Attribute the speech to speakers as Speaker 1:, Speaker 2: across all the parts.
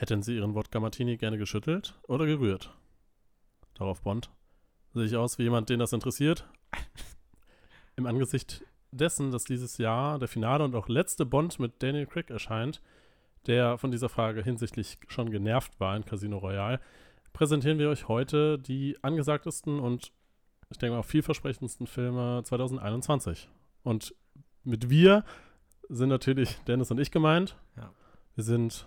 Speaker 1: Hätten Sie Ihren Wodka Martini gerne geschüttelt oder gerührt? Darauf Bond. Sehe ich aus wie jemand, den das interessiert? Im Angesicht dessen, dass dieses Jahr der Finale und auch letzte Bond mit Daniel Craig erscheint, der von dieser Frage hinsichtlich schon genervt war in Casino Royale, präsentieren wir euch heute die angesagtesten und ich denke mal vielversprechendsten Filme 2021. Und mit wir sind natürlich Dennis und ich gemeint.
Speaker 2: Ja.
Speaker 1: Wir sind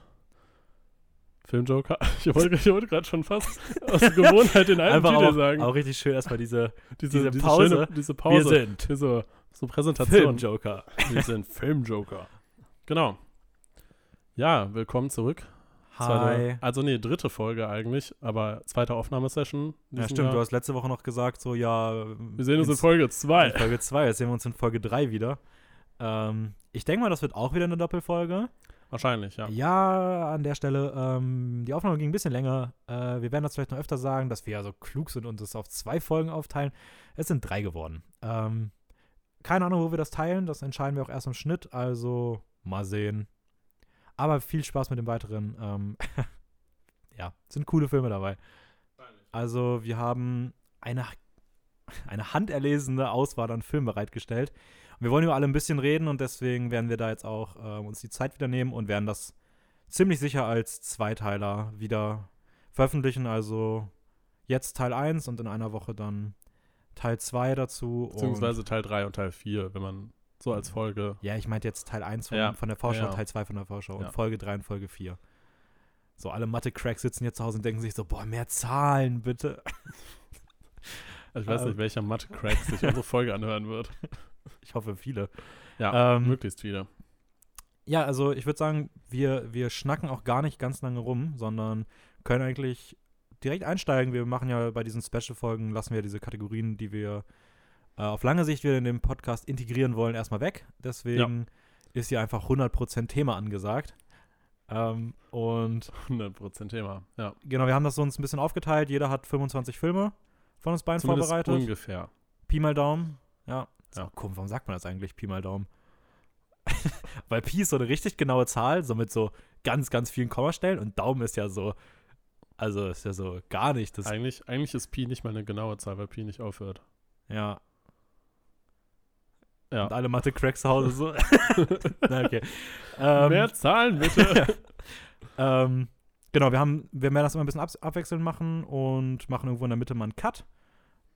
Speaker 1: Filmjoker. Ich wollte, ich wollte gerade schon fast aus der Gewohnheit den alten
Speaker 2: Einfach
Speaker 1: Titel
Speaker 2: auch,
Speaker 1: sagen.
Speaker 2: auch richtig schön erstmal diese,
Speaker 1: diese,
Speaker 2: diese Pause.
Speaker 1: Schöne, diese Pause.
Speaker 2: Wir sind
Speaker 1: Für so, so Präsentation.
Speaker 2: Filmjoker.
Speaker 1: Wir sind Filmjoker. Genau. Ja, willkommen zurück. Zweite, also nee, dritte Folge eigentlich, aber zweite Aufnahmesession.
Speaker 2: Ja, stimmt.
Speaker 1: Jahr.
Speaker 2: Du hast letzte Woche noch gesagt, so, ja.
Speaker 1: Wir sehen uns in Folge
Speaker 2: in
Speaker 1: 2.
Speaker 2: Folge 2. Jetzt sehen wir uns in Folge 3 wieder. Ähm, ich denke mal, das wird auch wieder eine Doppelfolge.
Speaker 1: Wahrscheinlich, ja.
Speaker 2: Ja, an der Stelle, ähm, die Aufnahme ging ein bisschen länger. Äh, wir werden das vielleicht noch öfter sagen, dass wir ja so klug sind und es auf zwei Folgen aufteilen. Es sind drei geworden. Ähm, keine Ahnung, wo wir das teilen. Das entscheiden wir auch erst im Schnitt. Also mal sehen. Aber viel Spaß mit dem weiteren. Ähm, ja, sind coole Filme dabei. Also wir haben eine, eine handerlesene Auswahl an Filmen bereitgestellt. Wir wollen über alle ein bisschen reden und deswegen werden wir da jetzt auch äh, uns die Zeit wieder nehmen und werden das ziemlich sicher als Zweiteiler wieder veröffentlichen. Also jetzt Teil 1 und in einer Woche dann Teil 2 dazu.
Speaker 1: Beziehungsweise Teil 3 und Teil 4, wenn man so als Folge.
Speaker 2: Und, ja, ich meinte jetzt Teil 1 von,
Speaker 1: Ja.
Speaker 2: von der Vorschau,
Speaker 1: Ja.
Speaker 2: Teil 2 von der Vorschau
Speaker 1: Ja.
Speaker 2: und Folge 3 und Folge 4. So, alle Mathe-Cracks sitzen jetzt zu Hause und denken sich so, boah, mehr Zahlen, bitte.
Speaker 1: Ich weiß
Speaker 2: Ähm.
Speaker 1: nicht, welcher Mathe-Crack sich unsere Folge anhören wird.
Speaker 2: Ich hoffe, viele.
Speaker 1: Ja,
Speaker 2: Ähm,
Speaker 1: möglichst viele.
Speaker 2: Ja, also ich würde sagen, wir, wir schnacken auch gar nicht ganz lange rum, sondern können eigentlich direkt einsteigen. Wir machen ja bei diesen Special-Folgen, lassen wir diese Kategorien, die wir äh, auf lange Sicht wieder in den Podcast integrieren wollen, erstmal weg. Deswegen ist hier einfach 100% Thema angesagt. Ähm, und
Speaker 1: 100% Thema. Ja.
Speaker 2: genau, wir haben das so uns ein bisschen aufgeteilt. Jeder hat 25 Filme von uns beiden
Speaker 1: Zumindest
Speaker 2: vorbereitet.
Speaker 1: ungefähr.
Speaker 2: Pi mal Daumen. Ja.
Speaker 1: Ja.
Speaker 2: ja. Komisch, warum sagt man das eigentlich, Pi mal Daumen? Weil Pi ist so eine richtig genaue Zahl, so mit so ganz, ganz vielen Kommastellen und Daumen ist ja so, also ist ja so gar nicht. Das,
Speaker 1: Eigentlich, eigentlich ist Pi nicht mal eine genaue Zahl, weil Pi nicht aufhört.
Speaker 2: ja.
Speaker 1: Ja.
Speaker 2: Und alle Mathe-Cracks zu Hause so. Na, okay. Ähm,
Speaker 1: Mehr Zahlen, bitte.
Speaker 2: ähm, genau, wir haben, wir werden das immer ein bisschen ab, abwechselnd machen und machen irgendwo in der Mitte mal einen Cut.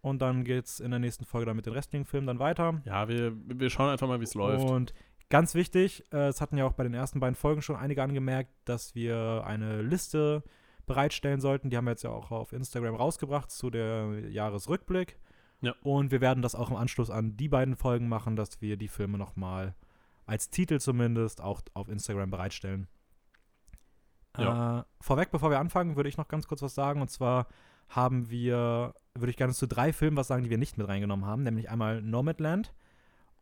Speaker 2: Und dann geht's in der nächsten Folge dann mit den restlichen Filmen dann weiter.
Speaker 1: ja, wir, wir schauen einfach mal, wie es läuft.
Speaker 2: Und ganz wichtig, äh, es hatten ja auch bei den ersten beiden Folgen schon einige angemerkt, dass wir eine Liste bereitstellen sollten. Die haben wir jetzt ja auch auf Instagram rausgebracht zu der Jahresrückblick.
Speaker 1: Ja.
Speaker 2: Und wir werden das auch im Anschluss an die beiden Folgen machen, dass wir die Filme nochmal als Titel zumindest auch auf Instagram bereitstellen.
Speaker 1: Ja.
Speaker 2: Äh, vorweg, bevor wir anfangen, würde ich noch ganz kurz was sagen. Und zwar haben wir, würde ich gerne zu drei Filmen was sagen, die wir nicht mit reingenommen haben. Nämlich einmal Nomadland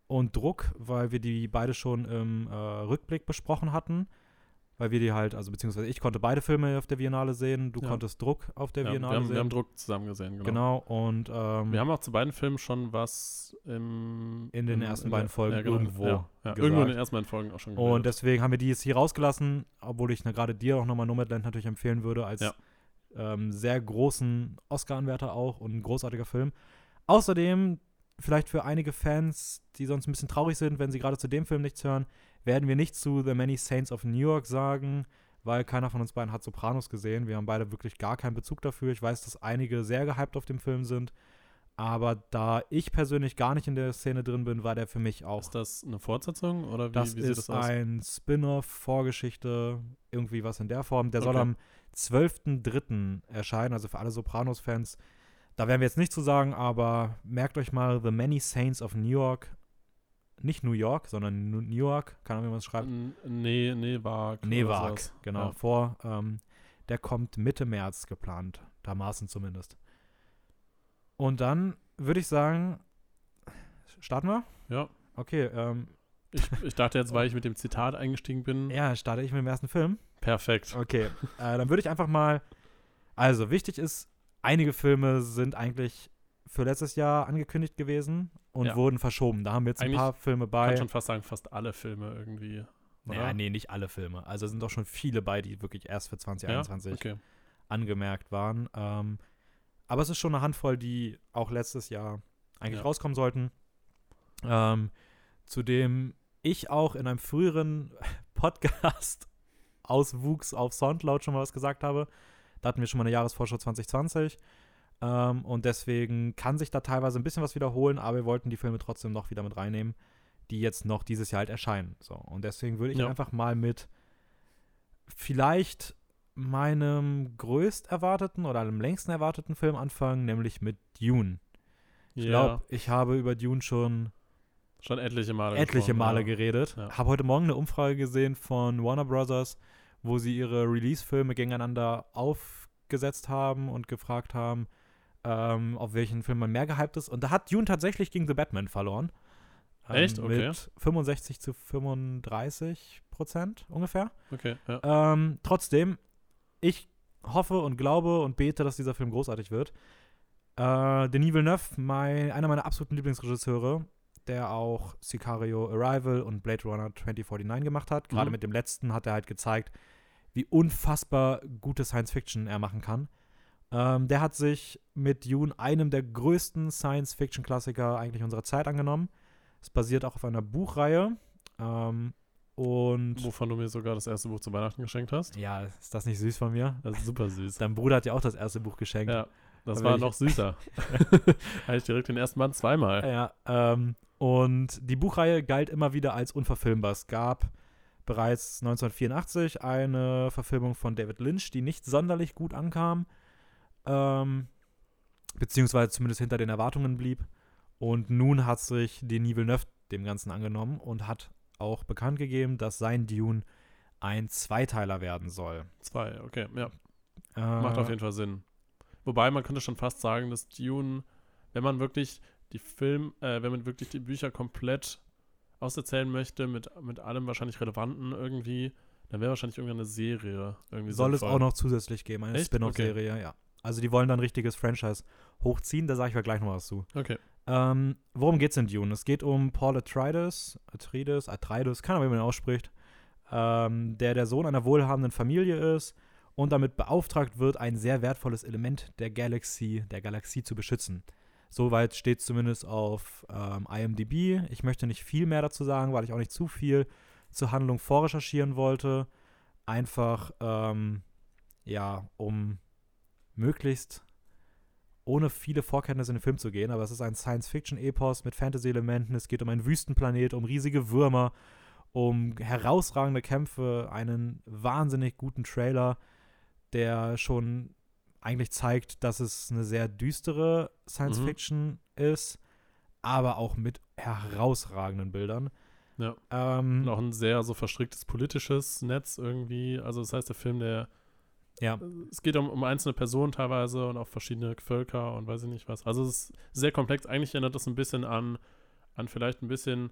Speaker 2: und Druck, weil wir die beide schon im äh, Rückblick besprochen hatten. Weil wir die halt, also beziehungsweise ich konnte beide Filme auf der Biennale sehen, du
Speaker 1: Ja.
Speaker 2: konntest Druck auf der
Speaker 1: ja, wir,
Speaker 2: Biennale
Speaker 1: haben, wir
Speaker 2: sehen.
Speaker 1: haben Druck zusammen gesehen, genau.
Speaker 2: genau, und ähm,
Speaker 1: Wir haben auch zu beiden Filmen schon was im,
Speaker 2: In den
Speaker 1: im-
Speaker 2: ersten
Speaker 1: in
Speaker 2: beiden Folgen
Speaker 1: ja, genau,
Speaker 2: irgendwo
Speaker 1: irgendwo in den ersten beiden Folgen auch schon
Speaker 2: Und
Speaker 1: geredet.
Speaker 2: deswegen haben wir die jetzt hier rausgelassen, obwohl ich ne, gerade dir auch nochmal Nomadland natürlich empfehlen würde, als. Ähm, sehr großen Oscar-Anwärter auch und ein großartiger Film. Außerdem, vielleicht für einige Fans, die sonst ein bisschen traurig sind, wenn sie gerade zu dem Film nichts hören, werden wir nicht zu The Many Saints of New York sagen, weil keiner von uns beiden hat Sopranos gesehen. Wir haben beide wirklich gar keinen Bezug dafür. Ich weiß, dass einige sehr gehypt auf dem Film sind. Aber da ich persönlich gar nicht in der Szene drin bin, war der für mich auch
Speaker 1: ist das eine Fortsetzung oder wie,
Speaker 2: das
Speaker 1: wie sieht
Speaker 2: ist
Speaker 1: das aus?
Speaker 2: ein Spin-off, Vorgeschichte, irgendwie was in der Form. Der soll
Speaker 1: Okay.
Speaker 2: am 12.03. erscheinen, also für alle Sopranos-Fans. Da werden wir jetzt nichts zu sagen, aber merkt euch mal The Many Saints of New York. Nicht New York, sondern New York. Keine Ahnung, wie man es schreibt.
Speaker 1: Nee, Nevak, sowas.
Speaker 2: genau,
Speaker 1: Ja.
Speaker 2: vor. Ähm, der kommt Mitte März geplant, dermaßen zumindest. Und dann würde ich sagen, starten wir?
Speaker 1: Ja.
Speaker 2: Okay, ähm,
Speaker 1: Ich, ich dachte jetzt, weil ich mit dem Zitat eingestiegen bin.
Speaker 2: ja, starte ich mit dem ersten Film.
Speaker 1: Perfekt.
Speaker 2: Okay, äh, dann würde ich einfach mal. Also, wichtig ist, einige Filme sind eigentlich für letztes Jahr angekündigt gewesen und
Speaker 1: Ja.
Speaker 2: wurden verschoben. Da haben wir jetzt ein
Speaker 1: Eigentlich
Speaker 2: paar Filme
Speaker 1: Ich
Speaker 2: bei.
Speaker 1: kann schon fast sagen, fast alle Filme irgendwie oder?
Speaker 2: Ja, nee, nicht alle Filme. Also sind doch schon viele bei, die wirklich erst für 2021
Speaker 1: Ja? Okay.
Speaker 2: angemerkt waren. Ähm, aber es ist schon eine Handvoll, die auch letztes Jahr eigentlich
Speaker 1: Ja.
Speaker 2: rauskommen sollten. Ähm, zu dem ich auch in einem früheren Podcast auswuchs auf Soundcloud schon mal was gesagt habe. Da hatten wir schon mal eine Jahresvorschau 2020. Ähm, und deswegen kann sich da teilweise ein bisschen was wiederholen, aber wir wollten die Filme trotzdem noch wieder mit reinnehmen, die jetzt noch dieses Jahr halt erscheinen. So, und deswegen würde ich
Speaker 1: Ja.
Speaker 2: einfach mal mit vielleicht meinem größt erwarteten oder am längsten erwarteten Film anfangen, nämlich mit Dune. Ich
Speaker 1: Ja,
Speaker 2: glaube, ich habe über Dune schon
Speaker 1: schon etliche Male.
Speaker 2: etliche Male
Speaker 1: ja.
Speaker 2: geredet.
Speaker 1: Ja.
Speaker 2: Habe heute Morgen eine Umfrage gesehen von Warner Brothers, wo sie ihre Release-Filme gegeneinander aufgesetzt haben und gefragt haben, ähm, auf welchen Film man mehr gehypt ist. Und da hat Dune tatsächlich gegen The Batman verloren. Ähm,
Speaker 1: Echt? Okay.
Speaker 2: Mit 65 zu 35 Prozent ungefähr.
Speaker 1: Okay, ja.
Speaker 2: Ähm, trotzdem, ich hoffe und glaube und bete, dass dieser Film großartig wird. Äh, Denis Villeneuve, mein, einer meiner absoluten Lieblingsregisseure, der auch Sicario Arrival und Blade Runner 2049 gemacht hat. Gerade
Speaker 1: Mhm.
Speaker 2: mit dem letzten hat er halt gezeigt, wie unfassbar gute Science Fiction er machen kann. Ähm, der hat sich mit Dune einem der größten Science-Fiction-Klassiker eigentlich unserer Zeit angenommen. Es basiert auch auf einer Buchreihe. Ähm, und
Speaker 1: Wovon du mir sogar das erste Buch zu Weihnachten geschenkt hast.
Speaker 2: ja, ist das nicht süß von mir?
Speaker 1: Das ist super süß.
Speaker 2: Dein Bruder hat ja auch das erste Buch geschenkt.
Speaker 1: Ja, das war noch süßer. Hatte ich direkt den ersten Band zweimal.
Speaker 2: Ja, ähm, und die Buchreihe galt immer wieder als unverfilmbar. Es gab bereits 1984 eine Verfilmung von David Lynch, die nicht sonderlich gut ankam, ähm, beziehungsweise zumindest hinter den Erwartungen blieb. Und nun hat sich Denis Villeneuve dem Ganzen angenommen und hat auch bekannt gegeben, dass sein Dune ein Zweiteiler werden soll.
Speaker 1: Zwei, okay, ja.
Speaker 2: Äh,
Speaker 1: Macht auf jeden Fall Sinn. Wobei man könnte schon fast sagen, dass Dune, wenn man wirklich die Film, äh, wenn man wirklich die Bücher komplett auserzählen möchte, mit, mit allem wahrscheinlich Relevanten irgendwie, dann wäre wahrscheinlich irgendwann eine Serie irgendwie
Speaker 2: Soll es
Speaker 1: sinnvoll.
Speaker 2: auch noch zusätzlich geben, eine? Spin-off-Serie, ja. Also die wollen dann ein richtiges Franchise hochziehen, da sage ich euch gleich noch was zu.
Speaker 1: Okay.
Speaker 2: Ähm, worum geht's in Dune? Es geht um Paul Atreides, Atreides, Atreides, keine Ahnung, wie man ihn ausspricht, ähm, der der Sohn einer wohlhabenden Familie ist und damit beauftragt wird, ein sehr wertvolles Element der Galaxie, der Galaxie zu beschützen. Soweit steht zumindest auf ähm, IMDb. Ich möchte nicht viel mehr dazu sagen, weil ich auch nicht zu viel zur Handlung vorrecherchieren wollte. Einfach, ähm, ja, um möglichst ohne viele Vorkenntnisse in den Film zu gehen, aber es ist ein Science-Fiction-Epos mit Fantasy-Elementen. Es geht um einen Wüstenplanet, um riesige Würmer, um herausragende Kämpfe, einen wahnsinnig guten Trailer, der schon eigentlich zeigt, dass es eine sehr düstere Science-Fiction ist, aber auch mit herausragenden Bildern.
Speaker 1: Ja.
Speaker 2: Ähm,
Speaker 1: Und auch ein sehr so verstricktes politisches Netz irgendwie. Also das heißt, der Film, der
Speaker 2: ja.
Speaker 1: es geht um, um einzelne Personen teilweise und auch verschiedene Völker und weiß ich nicht was. Also es ist sehr komplex. Eigentlich erinnert das ein bisschen an, an vielleicht ein bisschen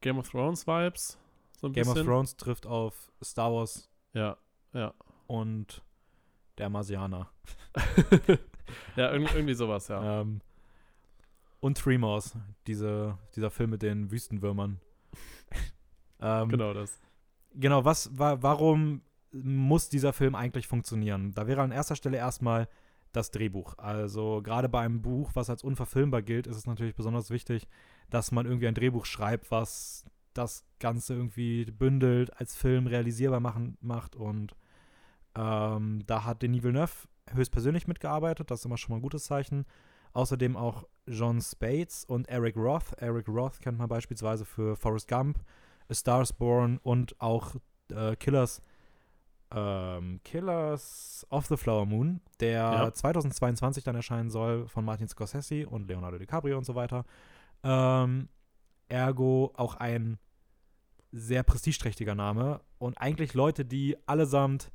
Speaker 1: Game of Thrones Vibes. So
Speaker 2: Game
Speaker 1: bisschen.
Speaker 2: of Thrones trifft auf Star Wars
Speaker 1: Ja, ja.
Speaker 2: Und der Marsianer.
Speaker 1: ja, irgendwie, irgendwie sowas, ja.
Speaker 2: Ähm, und Tremors, diese, dieser Film mit den Wüstenwürmern. ähm,
Speaker 1: Genau das.
Speaker 2: Genau, was, wa warum muss dieser Film eigentlich funktionieren? Da wäre an erster Stelle erstmal das Drehbuch. Also gerade bei einem Buch, was als unverfilmbar gilt, ist es natürlich besonders wichtig, dass man irgendwie ein Drehbuch schreibt, was das Ganze irgendwie bündelt, als Film realisierbar machen, macht. Und ähm, da hat Denis Villeneuve höchstpersönlich mitgearbeitet, das ist immer schon mal ein gutes Zeichen. Außerdem auch John Spates und Eric Roth. Eric Roth kennt man beispielsweise für Forrest Gump, A Star is Born und auch äh, Killers, ähm, Killers of the Flower Moon, der
Speaker 1: Ja.
Speaker 2: 2022 dann erscheinen soll von Martin Scorsese und Leonardo DiCaprio und so weiter. Ähm, ergo auch ein sehr prestigeträchtiger Name und eigentlich Leute, die allesamt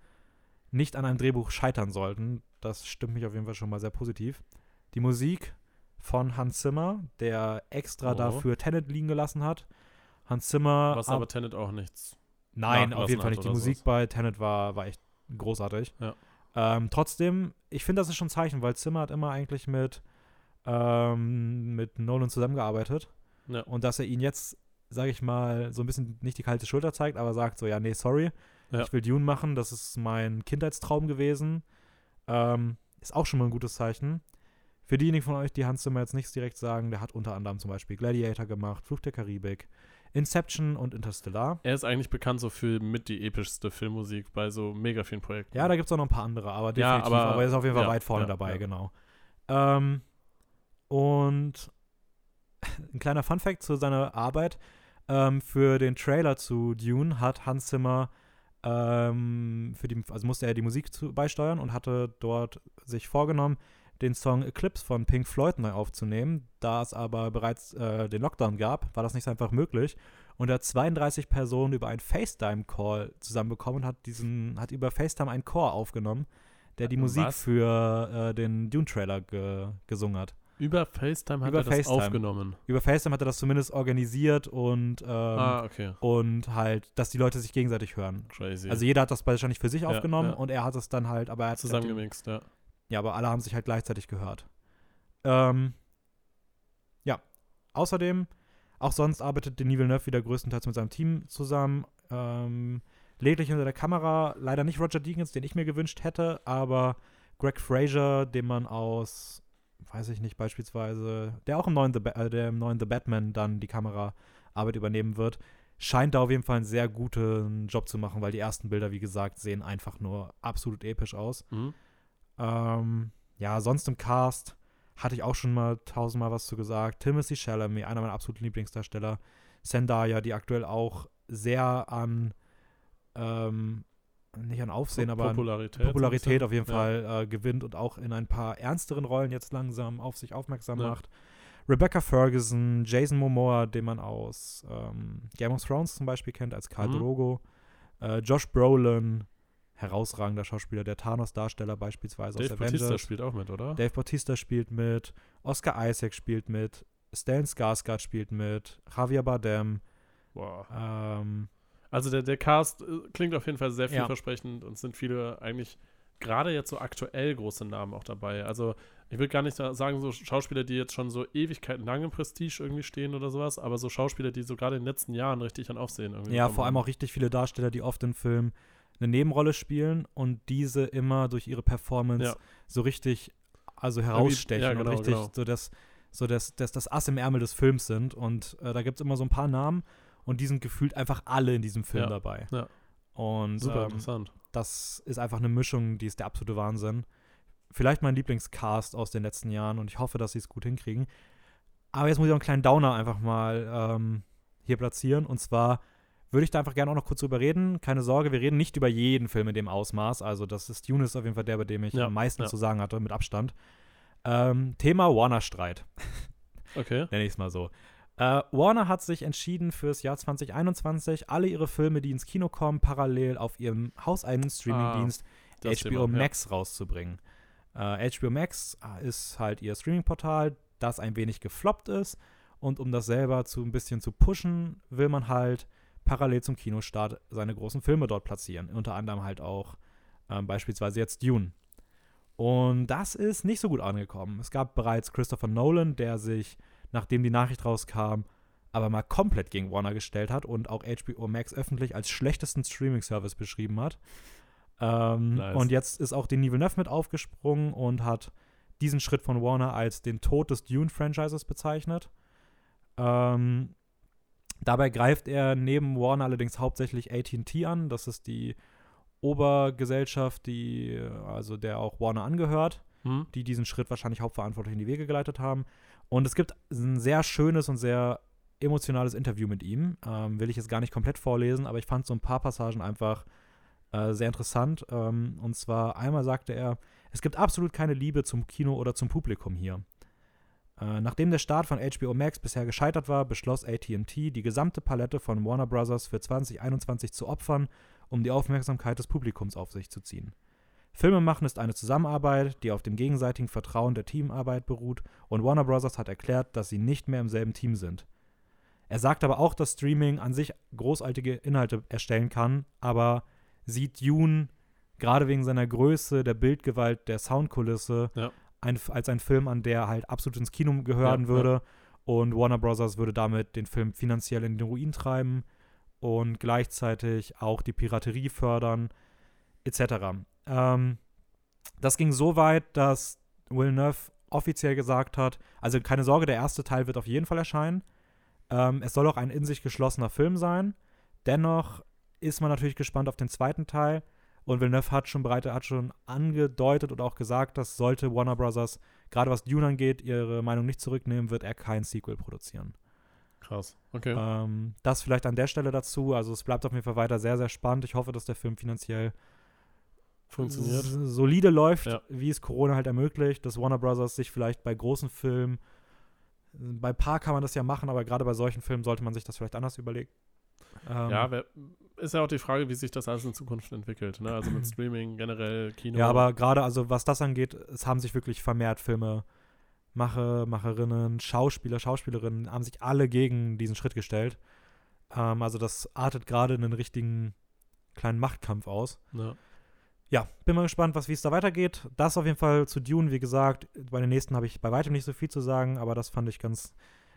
Speaker 2: nicht an einem Drehbuch scheitern sollten. Das stimmt mich auf jeden Fall schon mal sehr positiv. Die Musik von Hans Zimmer, der extra
Speaker 1: Oh.
Speaker 2: dafür Tenet liegen gelassen hat. Hans Zimmer.
Speaker 1: Was
Speaker 2: ab-
Speaker 1: aber Tenet auch nichts.
Speaker 2: Nein, auf jeden Fall nicht. Die Musik
Speaker 1: sowas.
Speaker 2: bei Tenet war, war echt großartig.
Speaker 1: Ja.
Speaker 2: Ähm, trotzdem, ich finde, das ist schon ein Zeichen, weil Zimmer hat immer eigentlich mit, ähm, mit Nolan zusammengearbeitet.
Speaker 1: Ja.
Speaker 2: Und dass er ihn jetzt sage ich mal, so ein bisschen nicht die kalte Schulter zeigt, aber sagt so, ja, nee, sorry,
Speaker 1: Ja.
Speaker 2: ich will Dune machen, das ist mein Kindheitstraum gewesen. Ähm, ist auch schon mal ein gutes Zeichen. Für diejenigen von euch, die Hans Zimmer jetzt nichts direkt sagen, der hat unter anderem zum Beispiel Gladiator gemacht, Fluch der Karibik, Inception und Interstellar.
Speaker 1: Er ist eigentlich bekannt so für mit die epischste Filmmusik bei so mega vielen Projekten.
Speaker 2: Ja, da gibt es auch noch ein paar andere, aber
Speaker 1: Ja,
Speaker 2: definitiv.
Speaker 1: aber-
Speaker 2: aber, er ist auf jeden Fall
Speaker 1: ja,
Speaker 2: weit vorne
Speaker 1: ja,
Speaker 2: dabei,
Speaker 1: ja.
Speaker 2: genau. Ähm, und ein kleiner Funfact zu seiner Arbeit. Ähm, für den Trailer zu Dune hat Hans Zimmer ähm, für die, also musste er die Musik zu, beisteuern und hatte dort sich vorgenommen, den Song Eclipse von Pink Floyd neu aufzunehmen. Da es aber bereits äh, den Lockdown gab, war das nicht so einfach möglich. Und er hat 32 Personen über einen FaceTime-Call zusammenbekommen und hat diesen, hat über FaceTime einen Chor aufgenommen, der die
Speaker 1: Was?
Speaker 2: Musik für äh, den Dune-Trailer ge gesungen hat.
Speaker 1: Über FaceTime hat
Speaker 2: Über
Speaker 1: er das
Speaker 2: FaceTime.
Speaker 1: aufgenommen.
Speaker 2: Über FaceTime hat er das zumindest organisiert und, ähm,
Speaker 1: ah, okay.
Speaker 2: und halt, dass die Leute sich gegenseitig hören.
Speaker 1: Crazy.
Speaker 2: Also jeder hat das wahrscheinlich für sich
Speaker 1: Ja,
Speaker 2: aufgenommen
Speaker 1: ja.
Speaker 2: und er hat es dann halt, aber er hat
Speaker 1: Zusammengemixt, ja.
Speaker 2: Ja, aber alle haben sich halt gleichzeitig gehört. Ähm, ja. Außerdem, auch sonst arbeitet Denis Villeneuve wieder größtenteils mit seinem Team zusammen. Ähm, lediglich hinter der Kamera, leider nicht Roger Deakins, den ich mir gewünscht hätte, aber Greg Fraser, den man aus, weiß ich nicht, beispielsweise, der auch im neuen The, ba äh, der im neuen The Batman dann die Kameraarbeit übernehmen wird, scheint da auf jeden Fall einen sehr guten Job zu machen, weil die ersten Bilder, wie gesagt, sehen einfach nur absolut episch aus.
Speaker 1: Mhm.
Speaker 2: Ähm, ja, sonst im Cast hatte ich auch schon mal tausendmal was zu gesagt. Timothy Chalamet, einer meiner absoluten Lieblingsdarsteller. Zendaya, die aktuell auch sehr an, ähm, nicht an Aufsehen, aber
Speaker 1: Popularität.
Speaker 2: Popularität auf jeden
Speaker 1: bisschen.
Speaker 2: Fall äh, gewinnt und auch in ein paar ernsteren Rollen jetzt langsam auf sich aufmerksam
Speaker 1: Ja.
Speaker 2: macht. Rebecca Ferguson, Jason Momoa, den man aus ähm, Game of Thrones zum Beispiel kennt, als Khal
Speaker 1: Mhm.
Speaker 2: Drogo. Äh, Josh Brolin, herausragender Schauspieler, der Thanos-Darsteller beispielsweise
Speaker 1: Dave
Speaker 2: aus
Speaker 1: Bautista
Speaker 2: Avengers.
Speaker 1: spielt auch mit, oder?
Speaker 2: Dave Bautista spielt mit, Oscar Isaac spielt mit, Stellan Skarsgård spielt mit, Javier Bardem.
Speaker 1: Wow.
Speaker 2: Ähm,
Speaker 1: Also der, der Cast äh, klingt auf jeden Fall sehr
Speaker 2: Ja.
Speaker 1: vielversprechend und es sind viele eigentlich gerade jetzt so aktuell große Namen auch dabei. Also ich will gar nicht sa- sagen, so Schauspieler, die jetzt schon so Ewigkeiten lang im Prestige irgendwie stehen oder sowas, aber so Schauspieler, die so gerade in den letzten Jahren richtig an Aufsehen irgendwie
Speaker 2: ja,
Speaker 1: bekommen
Speaker 2: vor allem auch richtig viele Darsteller, die oft in Filmen eine Nebenrolle spielen und diese immer durch ihre Performance
Speaker 1: Ja.
Speaker 2: so richtig, also herausstechen
Speaker 1: ja,
Speaker 2: und
Speaker 1: genau,
Speaker 2: richtig
Speaker 1: genau.
Speaker 2: so das, so das, das, das Ass im Ärmel des Films sind. Und äh, da gibt es immer so ein paar Namen und die sind gefühlt einfach alle in diesem Film
Speaker 1: Ja,
Speaker 2: dabei.
Speaker 1: ja.
Speaker 2: Und
Speaker 1: Super
Speaker 2: ähm,
Speaker 1: interessant.
Speaker 2: das ist einfach eine Mischung, die ist der absolute Wahnsinn. Vielleicht mein Lieblingscast aus den letzten Jahren und ich hoffe, dass sie es gut hinkriegen. Aber jetzt muss ich auch einen kleinen Downer einfach mal ähm, hier platzieren. Und zwar würde ich da einfach gerne auch noch kurz drüber reden. Keine Sorge, wir reden nicht über jeden Film in dem Ausmaß. Also, das ist Dune ist auf jeden Fall der, bei dem ich
Speaker 1: Ja,
Speaker 2: am meisten
Speaker 1: ja.
Speaker 2: zu sagen hatte, mit Abstand. Ähm, Thema Warner-Streit
Speaker 1: Okay.
Speaker 2: nenne ich es mal so. Äh, Warner hat sich entschieden, fürs Jahr 2021 alle ihre Filme, die ins Kino kommen, parallel auf ihrem hauseigenen Streamingdienst
Speaker 1: Das
Speaker 2: HBO
Speaker 1: Thema, ja.
Speaker 2: Max rauszubringen. Äh, HBO Max ist halt ihr Streaming-Portal, das ein wenig gefloppt ist. Und um das selber zu ein bisschen zu pushen, will man halt parallel zum Kinostart seine großen Filme dort platzieren. Unter anderem halt auch ähm, beispielsweise jetzt Dune. Und das ist nicht so gut angekommen. Es gab bereits Christopher Nolan, der sich, nachdem die Nachricht rauskam, aber mal komplett gegen Warner gestellt hat und auch HBO Max öffentlich als schlechtesten Streaming-Service beschrieben hat. Ähm,
Speaker 1: Nice.
Speaker 2: Und jetzt ist auch Denis Villeneuve mit aufgesprungen und hat diesen Schritt von Warner als den Tod des Dune-Franchises bezeichnet. Ähm, dabei greift er neben Warner allerdings hauptsächlich AT&T an. Das ist die Obergesellschaft, die also der auch Warner angehört
Speaker 1: Hm?
Speaker 2: die diesen Schritt wahrscheinlich hauptverantwortlich in die Wege geleitet haben. Und es gibt ein sehr schönes und sehr emotionales Interview mit ihm. Ähm, will ich jetzt gar nicht komplett vorlesen, aber ich fand so ein paar Passagen einfach äh, sehr interessant. Ähm, und zwar einmal sagte er, es gibt absolut keine Liebe zum Kino oder zum Publikum hier. Äh, nachdem der Start von HBO Max bisher gescheitert war, beschloss AT&T, die gesamte Palette von Warner Bros. für 2021 zu opfern, um die Aufmerksamkeit des Publikums auf sich zu ziehen. Filme machen ist eine Zusammenarbeit, die auf dem gegenseitigen Vertrauen der Teamarbeit beruht und Warner Bros. hat erklärt, dass sie nicht mehr im selben Team sind. Er sagt aber auch, dass Streaming an sich großartige Inhalte erstellen kann, aber sieht Dune gerade wegen seiner Größe, der Bildgewalt, der Soundkulisse
Speaker 1: Ja.
Speaker 2: ein, als ein Film an, der halt absolut ins Kino gehören
Speaker 1: Ja, ja.
Speaker 2: würde Und Warner Bros. würde damit den Film finanziell in den Ruin treiben und gleichzeitig auch die Piraterie fördern, etc. Ähm, das ging so weit, dass Villeneuve offiziell gesagt hat, also keine Sorge, der erste Teil wird auf jeden Fall erscheinen. Ähm, es soll auch ein in sich geschlossener Film sein. Dennoch ist man natürlich gespannt auf den zweiten Teil. Und Villeneuve hat schon bereit, hat schon angedeutet und auch gesagt, dass sollte Warner Bros. gerade was Dune angeht, ihre Meinung nicht zurücknehmen, wird er kein Sequel produzieren.
Speaker 1: Krass, okay.
Speaker 2: Ähm, das vielleicht an der Stelle dazu. Also es bleibt auf jeden Fall weiter sehr, sehr spannend. Ich hoffe, dass der Film finanziell
Speaker 1: Funktioniert.
Speaker 2: solide läuft,
Speaker 1: Ja.
Speaker 2: wie es Corona halt ermöglicht, dass Warner Bros. sich vielleicht bei großen Filmen, bei Paar kann man das ja machen, aber gerade bei solchen Filmen sollte man sich das vielleicht anders überlegen. Ähm,
Speaker 1: Ja, ist ja auch die Frage, wie sich das alles in Zukunft entwickelt. Ne? Also mit Streaming, generell, Kino.
Speaker 2: Ja, aber gerade, also was das angeht, es haben sich wirklich vermehrt Filme, Macher, Macherinnen, Schauspieler, Schauspielerinnen, haben sich alle gegen diesen Schritt gestellt. Ähm, also das artet gerade in einen richtigen kleinen Machtkampf aus.
Speaker 1: Ja.
Speaker 2: Ja, bin mal gespannt, was, wie es da weitergeht. Das auf jeden Fall zu Dune, wie gesagt. Bei den nächsten habe ich bei weitem nicht so viel zu sagen, aber das fand ich ganz,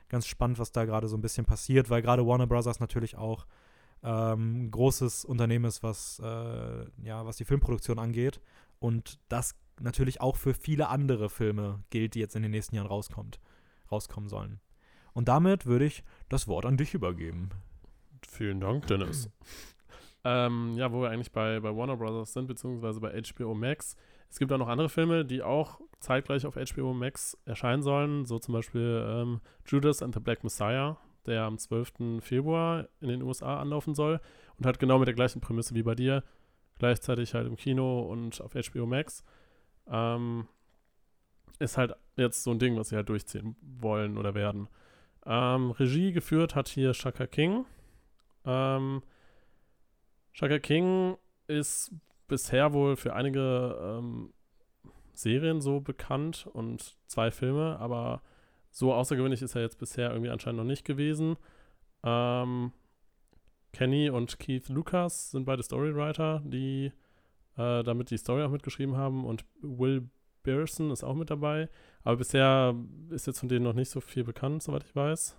Speaker 2: ganz spannend, was da gerade so ein bisschen passiert, weil gerade Warner Bros. natürlich auch ähm, ein großes Unternehmen ist, was, äh, ja, was die Filmproduktion angeht. Und das natürlich auch für viele andere Filme gilt, die jetzt in den nächsten Jahren rauskommt, rauskommen sollen. Und damit würde ich das Wort an dich übergeben.
Speaker 1: Vielen Dank, Dennis. ähm, ja, wo wir eigentlich bei, bei Warner Brothers sind, beziehungsweise bei HBO Max. Es gibt auch noch andere Filme, die auch zeitgleich auf HBO Max erscheinen sollen. So zum Beispiel ähm, Judas and the Black Messiah, der am 12. Februar in den USA anlaufen soll und hat genau mit der gleichen Prämisse wie bei dir. Gleichzeitig halt im Kino und auf HBO Max. Ähm, ist halt jetzt so ein Ding, was sie halt durchziehen wollen oder werden. Ähm, Regie geführt hat hier Shaka King. Ähm, Shaka King ist bisher wohl für einige ähm, Serien so bekannt und zwei Filme, aber so außergewöhnlich ist er jetzt bisher irgendwie anscheinend noch nicht gewesen. Ähm, Kenny und Keith Lucas sind beide Storywriter, die äh, damit die Story auch mitgeschrieben haben und Will Pearson ist auch mit dabei. Aber bisher ist jetzt von denen noch nicht so viel bekannt, soweit ich weiß.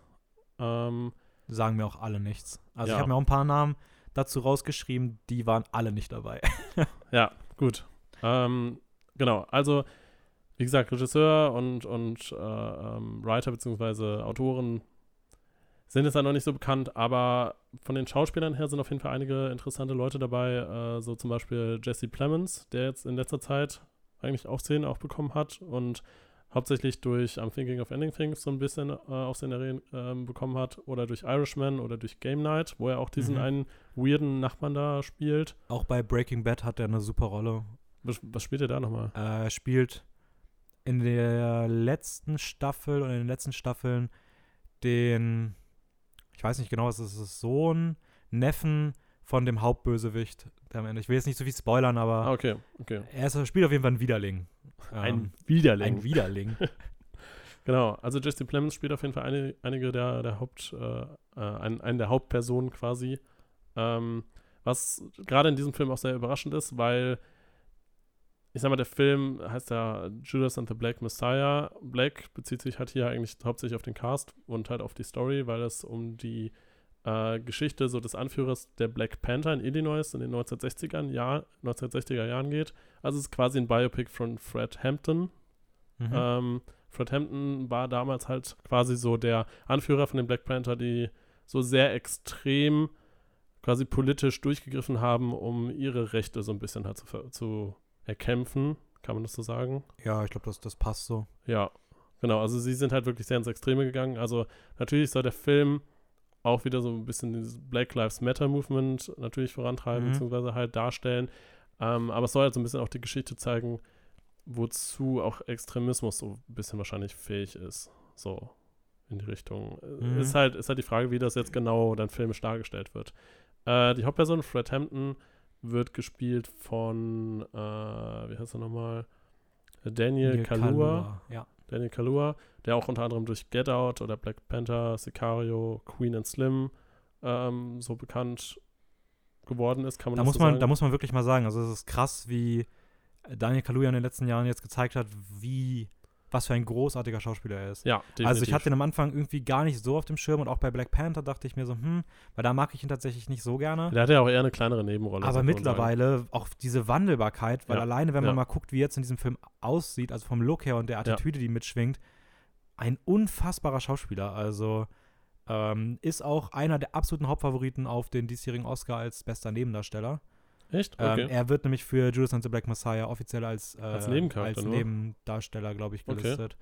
Speaker 1: Ähm,
Speaker 2: Sagen mir auch alle nichts. Also
Speaker 1: Ja.
Speaker 2: ich habe mir auch ein paar Namen dazu rausgeschrieben, die waren alle nicht dabei.
Speaker 1: Ja, gut. Ähm, genau, also wie gesagt, Regisseur und, und äh, ähm, Writer bzw. Autoren sind jetzt da noch nicht so bekannt, aber von den Schauspielern her sind auf jeden Fall einige interessante Leute dabei, äh, so zum Beispiel Jesse Plemons, der jetzt in letzter Zeit eigentlich Aufsehen auch bekommen hat und hauptsächlich durch I'm Thinking of Ending Things so ein bisschen äh, Aufsehen erregen- ähm, bekommen hat oder durch Irishman oder durch Game Night, wo er auch diesen
Speaker 2: Mhm.
Speaker 1: einen weirden Nachbarn da spielt.
Speaker 2: Auch bei Breaking Bad hat er eine super Rolle.
Speaker 1: Was, was spielt er da nochmal?
Speaker 2: Er Äh, spielt in der letzten Staffel oder in den letzten Staffeln den, ich weiß nicht genau, was ist es, Sohn, Neffen von dem Hauptbösewicht. am Ende. Ich will jetzt nicht so viel spoilern, aber
Speaker 1: Ah, okay, okay.
Speaker 2: er ist, spielt auf jeden Fall einen Widerling.
Speaker 1: Ein
Speaker 2: Ähm,
Speaker 1: Widerling.
Speaker 2: ein Widerling.
Speaker 1: Genau, also Jesse Plemons spielt auf jeden Fall eine, einige der, der Haupt, äh, äh, einen, einen der Hauptpersonen quasi. Ähm, was gerade in diesem Film auch sehr überraschend ist, weil ich sag mal, der Film heißt ja Judas and the Black Messiah. Black bezieht sich halt hier eigentlich hauptsächlich auf den Cast und halt auf die Story, weil es um die äh, Geschichte so des Anführers der Black Panther in Illinois in den 1960ern, Jahr, 1960er Jahren geht. Also es ist quasi ein Biopic von Fred Hampton,
Speaker 2: Mhm.
Speaker 1: ähm, Fred Hampton war damals halt quasi so der Anführer von den Black Panther, die so sehr extrem quasi politisch durchgegriffen haben, um ihre Rechte so ein bisschen halt zu, zu erkämpfen, kann man das so sagen?
Speaker 2: ja, ich glaube, das, das passt so.
Speaker 1: Ja, genau. Also sie sind halt wirklich sehr ins Extreme gegangen. Also natürlich soll der Film auch wieder so ein bisschen dieses Black Lives Matter Movement natürlich vorantreiben,
Speaker 2: Mhm.
Speaker 1: beziehungsweise halt darstellen. Ähm, aber es soll halt so ein bisschen auch die Geschichte zeigen, wozu auch Extremismus so ein bisschen wahrscheinlich fähig ist. So in die Richtung.
Speaker 2: Mhm.
Speaker 1: Ist, halt, ist halt die Frage, wie das jetzt genau dann filmisch dargestellt wird. Äh, die Hauptperson, Fred Hampton, wird gespielt von, äh, wie heißt er nochmal? Daniel
Speaker 2: Neil
Speaker 1: Kalua.
Speaker 2: Ja.
Speaker 1: Daniel Kalua, der auch unter anderem durch Get Out oder Black Panther, Sicario, Queen and Slim ähm, so bekannt geworden ist, kann man
Speaker 2: Da
Speaker 1: das
Speaker 2: muss
Speaker 1: so
Speaker 2: man,
Speaker 1: sagen?
Speaker 2: da muss man wirklich mal sagen, also es ist krass, wie Daniel Kaluuya in den letzten Jahren jetzt gezeigt hat, wie was für ein großartiger Schauspieler er ist.
Speaker 1: Ja, definitiv.
Speaker 2: Also ich hatte ihn am Anfang irgendwie gar nicht so auf dem Schirm und auch bei Black Panther dachte ich mir so, hm, weil da mag ich ihn tatsächlich nicht so gerne.
Speaker 1: Der hat ja auch eher eine kleinere Nebenrolle.
Speaker 2: Aber mittlerweile auch diese Wandelbarkeit, weil
Speaker 1: Ja,
Speaker 2: alleine, wenn man
Speaker 1: ja.
Speaker 2: mal guckt, wie jetzt in diesem Film aussieht, also vom Look her und der Attitüde, die mitschwingt, ein unfassbarer Schauspieler. Also ähm, ist auch einer der absoluten Hauptfavoriten auf den diesjährigen Oscar als bester Nebendarsteller.
Speaker 1: Echt? Okay.
Speaker 2: Ähm, er wird nämlich für Judas and the Black Messiah offiziell als, äh,
Speaker 1: Als
Speaker 2: als? Nebendarsteller, glaube ich,
Speaker 1: Okay.
Speaker 2: gelistet.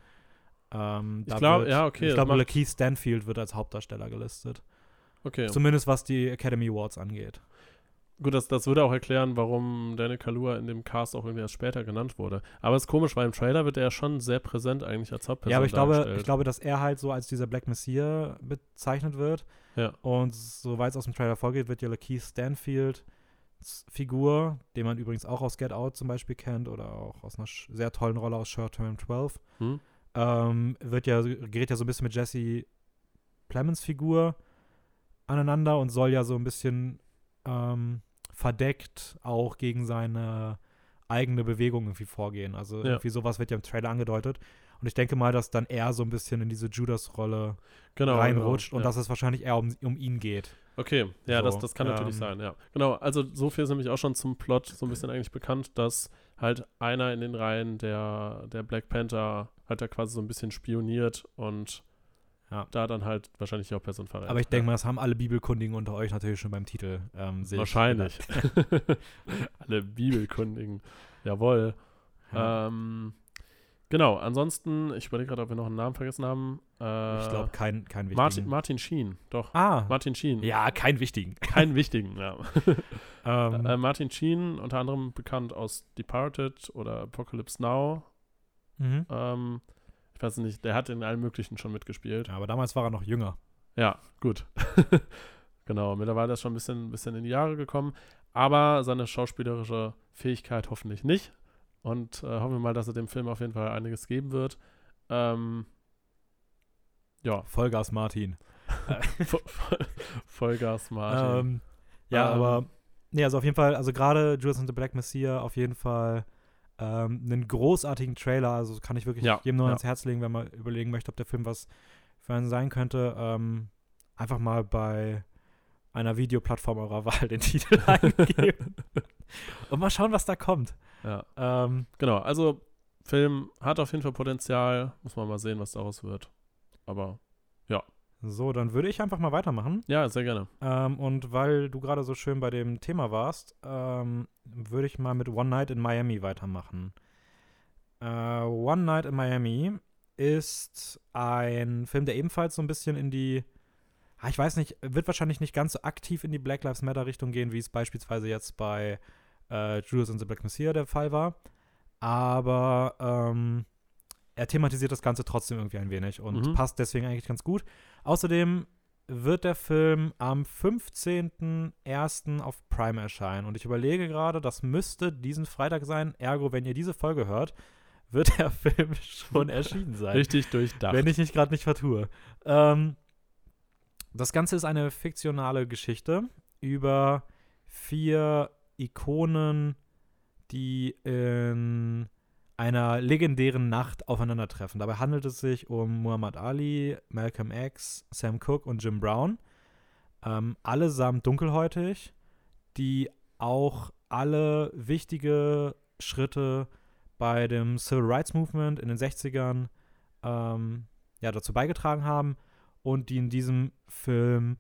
Speaker 2: Ähm,
Speaker 1: Ich
Speaker 2: da
Speaker 1: glaub-
Speaker 2: wird-
Speaker 1: ja, okay,
Speaker 2: Ich glaube, Lakeith Stanfield wird als Hauptdarsteller gelistet.
Speaker 1: okay.
Speaker 2: Zumindest was die Academy Awards angeht.
Speaker 1: Gut, das, das würde auch erklären, warum Daniel Kalua in dem Cast auch irgendwie erst später genannt wurde. Aber es ist komisch, weil im Trailer wird er ja schon sehr präsent eigentlich als Hauptperson
Speaker 2: ja, aber ich glaube, ich glaube, dass er halt so als dieser Black Messiah bezeichnet wird.
Speaker 1: Ja.
Speaker 2: Und soweit es aus dem Trailer vorgeht, wird ja Lakeith Stanfield Figur, den man übrigens auch aus Get Out zum Beispiel kennt oder auch aus einer sehr tollen Rolle aus Short Term 12,
Speaker 1: Hm?
Speaker 2: ähm, wird ja, gerät ja so ein bisschen mit Jesse Plemons Figur aneinander und soll ja so ein bisschen ähm, verdeckt auch gegen seine eigene Bewegung irgendwie vorgehen. Also
Speaker 1: Ja.
Speaker 2: irgendwie sowas wird ja im Trailer angedeutet. Und ich denke mal, dass dann er so ein bisschen in diese Judas-Rolle
Speaker 1: Genau.
Speaker 2: reinrutscht
Speaker 1: genau,
Speaker 2: und
Speaker 1: ja.
Speaker 2: dass es wahrscheinlich eher um, um ihn geht.
Speaker 1: Okay, ja,
Speaker 2: So,
Speaker 1: das, das kann natürlich
Speaker 2: ähm,
Speaker 1: sein, ja. Genau, also so viel ist nämlich auch schon zum Plot so ein bisschen eigentlich bekannt, dass halt einer in den Reihen der, der Black Panther halt da quasi so ein bisschen spioniert und
Speaker 2: Ja.
Speaker 1: da dann halt wahrscheinlich die Hauptperson verrät.
Speaker 2: Aber ich denke mal, das haben alle Bibelkundigen unter euch natürlich schon beim Titel ähm,
Speaker 1: Wahrscheinlich. Alle Bibelkundigen. Jawohl.
Speaker 2: Ja.
Speaker 1: Ähm, genau, ansonsten, ich überlege gerade, ob wir noch einen Namen vergessen haben. Äh,
Speaker 2: ich glaube, kein, kein wichtigen.
Speaker 1: Martin, Martin Sheen, doch.
Speaker 2: ah,
Speaker 1: Martin Sheen.
Speaker 2: ja, kein wichtigen.
Speaker 1: Keinen wichtigen, ja.
Speaker 2: Ähm,
Speaker 1: Äh, Martin Sheen, unter anderem bekannt aus Departed oder Apocalypse Now.
Speaker 2: mhm.
Speaker 1: Ähm, ich weiß nicht, der hat in allen möglichen schon mitgespielt.
Speaker 2: ja, aber damals war er noch jünger.
Speaker 1: Ja, gut. genau, mittlerweile ist schon ein bisschen, bisschen in die Jahre gekommen. Aber seine schauspielerische Fähigkeit hoffentlich nicht. Und äh, hoffen wir mal, dass er dem Film auf jeden Fall einiges geben wird. Ähm, ja,
Speaker 2: Vollgas Martin.
Speaker 1: Vo- Vo- Vollgas Martin.
Speaker 2: Ähm, ja,
Speaker 1: Ähm,
Speaker 2: aber nee, also auf jeden Fall, also gerade Judas and the Black Messiah auf jeden Fall ähm, einen großartigen Trailer, also kann ich wirklich
Speaker 1: Ja,
Speaker 2: jedem nur
Speaker 1: ja.
Speaker 2: ans Herz legen, wenn man überlegen möchte, ob der Film was für einen sein könnte. Ähm, einfach mal bei einer Videoplattform eurer Wahl den Titel eingeben und mal schauen, was da kommt.
Speaker 1: Ja,
Speaker 2: Ähm,
Speaker 1: genau. Also, Film hat auf jeden Fall Potenzial. Muss man mal sehen, was daraus wird. Aber
Speaker 2: so, dann würde ich einfach mal weitermachen.
Speaker 1: ja, sehr gerne.
Speaker 2: Ähm, und weil du gerade so schön bei dem Thema warst, ähm, würde ich mal mit One Night in Miami weitermachen. Äh, One Night in Miami ist ein Film, der ebenfalls so ein bisschen in die, ah, ich weiß nicht, wird wahrscheinlich nicht ganz so aktiv in die Black Lives Matter Richtung gehen, wie es beispielsweise jetzt bei äh, Judas and the Black Messiah der Fall war. Aber ähm, er thematisiert das Ganze trotzdem irgendwie ein wenig und
Speaker 1: Mhm.
Speaker 2: passt deswegen eigentlich ganz gut. Außerdem wird der Film am 15.01. auf Prime erscheinen. Und ich überlege gerade, das müsste diesen Freitag sein. Ergo, wenn ihr diese Folge hört, wird der Film schon erschienen sein.
Speaker 1: Richtig durchdacht.
Speaker 2: Wenn ich mich gerade nicht vertue. Ähm, das Ganze ist eine fiktionale Geschichte über vier Ikonen, die in einer legendären Nacht aufeinandertreffen. Dabei handelt es sich um Muhammad Ali, Malcolm X, Sam Cooke und Jim Brown. Ähm, allesamt dunkelhäutig, die auch alle wichtige Schritte bei dem Civil Rights Movement in den 60ern ähm, ja, dazu beigetragen haben und die in diesem Film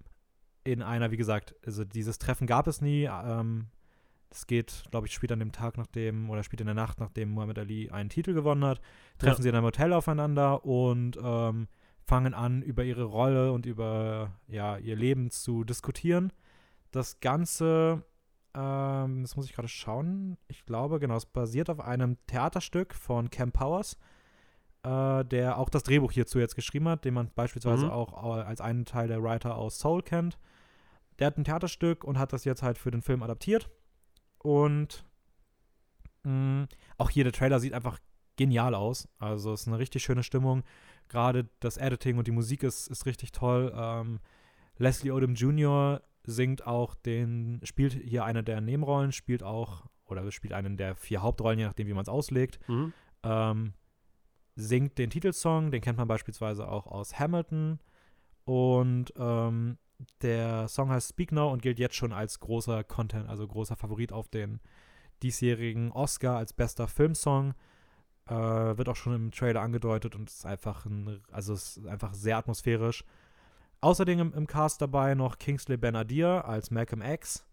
Speaker 2: in einer, wie gesagt, also dieses Treffen gab es nie. Ähm, das geht, glaube ich, spielt an dem Tag, nachdem, oder spielt in der Nacht, nachdem Muhammad Ali einen Titel gewonnen hat, treffen
Speaker 1: Ja.
Speaker 2: sie in einem Hotel aufeinander und ähm, fangen an, über ihre Rolle und über ja, ihr Leben zu diskutieren. Das Ganze, ähm, das muss ich gerade schauen, ich glaube, genau, es basiert auf einem Theaterstück von Cam Powers, äh, der auch das Drehbuch hierzu jetzt geschrieben hat, den man beispielsweise
Speaker 1: Mhm.
Speaker 2: auch als einen Teil der Writer aus Soul kennt. Der hat ein Theaterstück und hat das jetzt halt für den Film adaptiert. Und mh, auch hier der Trailer sieht einfach genial aus. Also es ist eine richtig schöne Stimmung. Gerade das Editing und die Musik ist, ist richtig toll. Ähm, Leslie Odom Jr. singt auch den, spielt hier eine der Nebenrollen, spielt auch, oder spielt einen der vier Hauptrollen, je nachdem, wie man es auslegt.
Speaker 1: Mhm.
Speaker 2: Ähm, singt den Titelsong, den kennt man beispielsweise auch aus Hamilton. Und ähm, der Song heißt Speak Now und gilt jetzt schon als großer Content, also großer Favorit auf den diesjährigen Oscar als bester Filmsong. Äh, wird auch schon im Trailer angedeutet und ist einfach ein, also ist einfach sehr atmosphärisch. Außerdem im, im Cast dabei noch Kingsley Benadir als Malcolm X.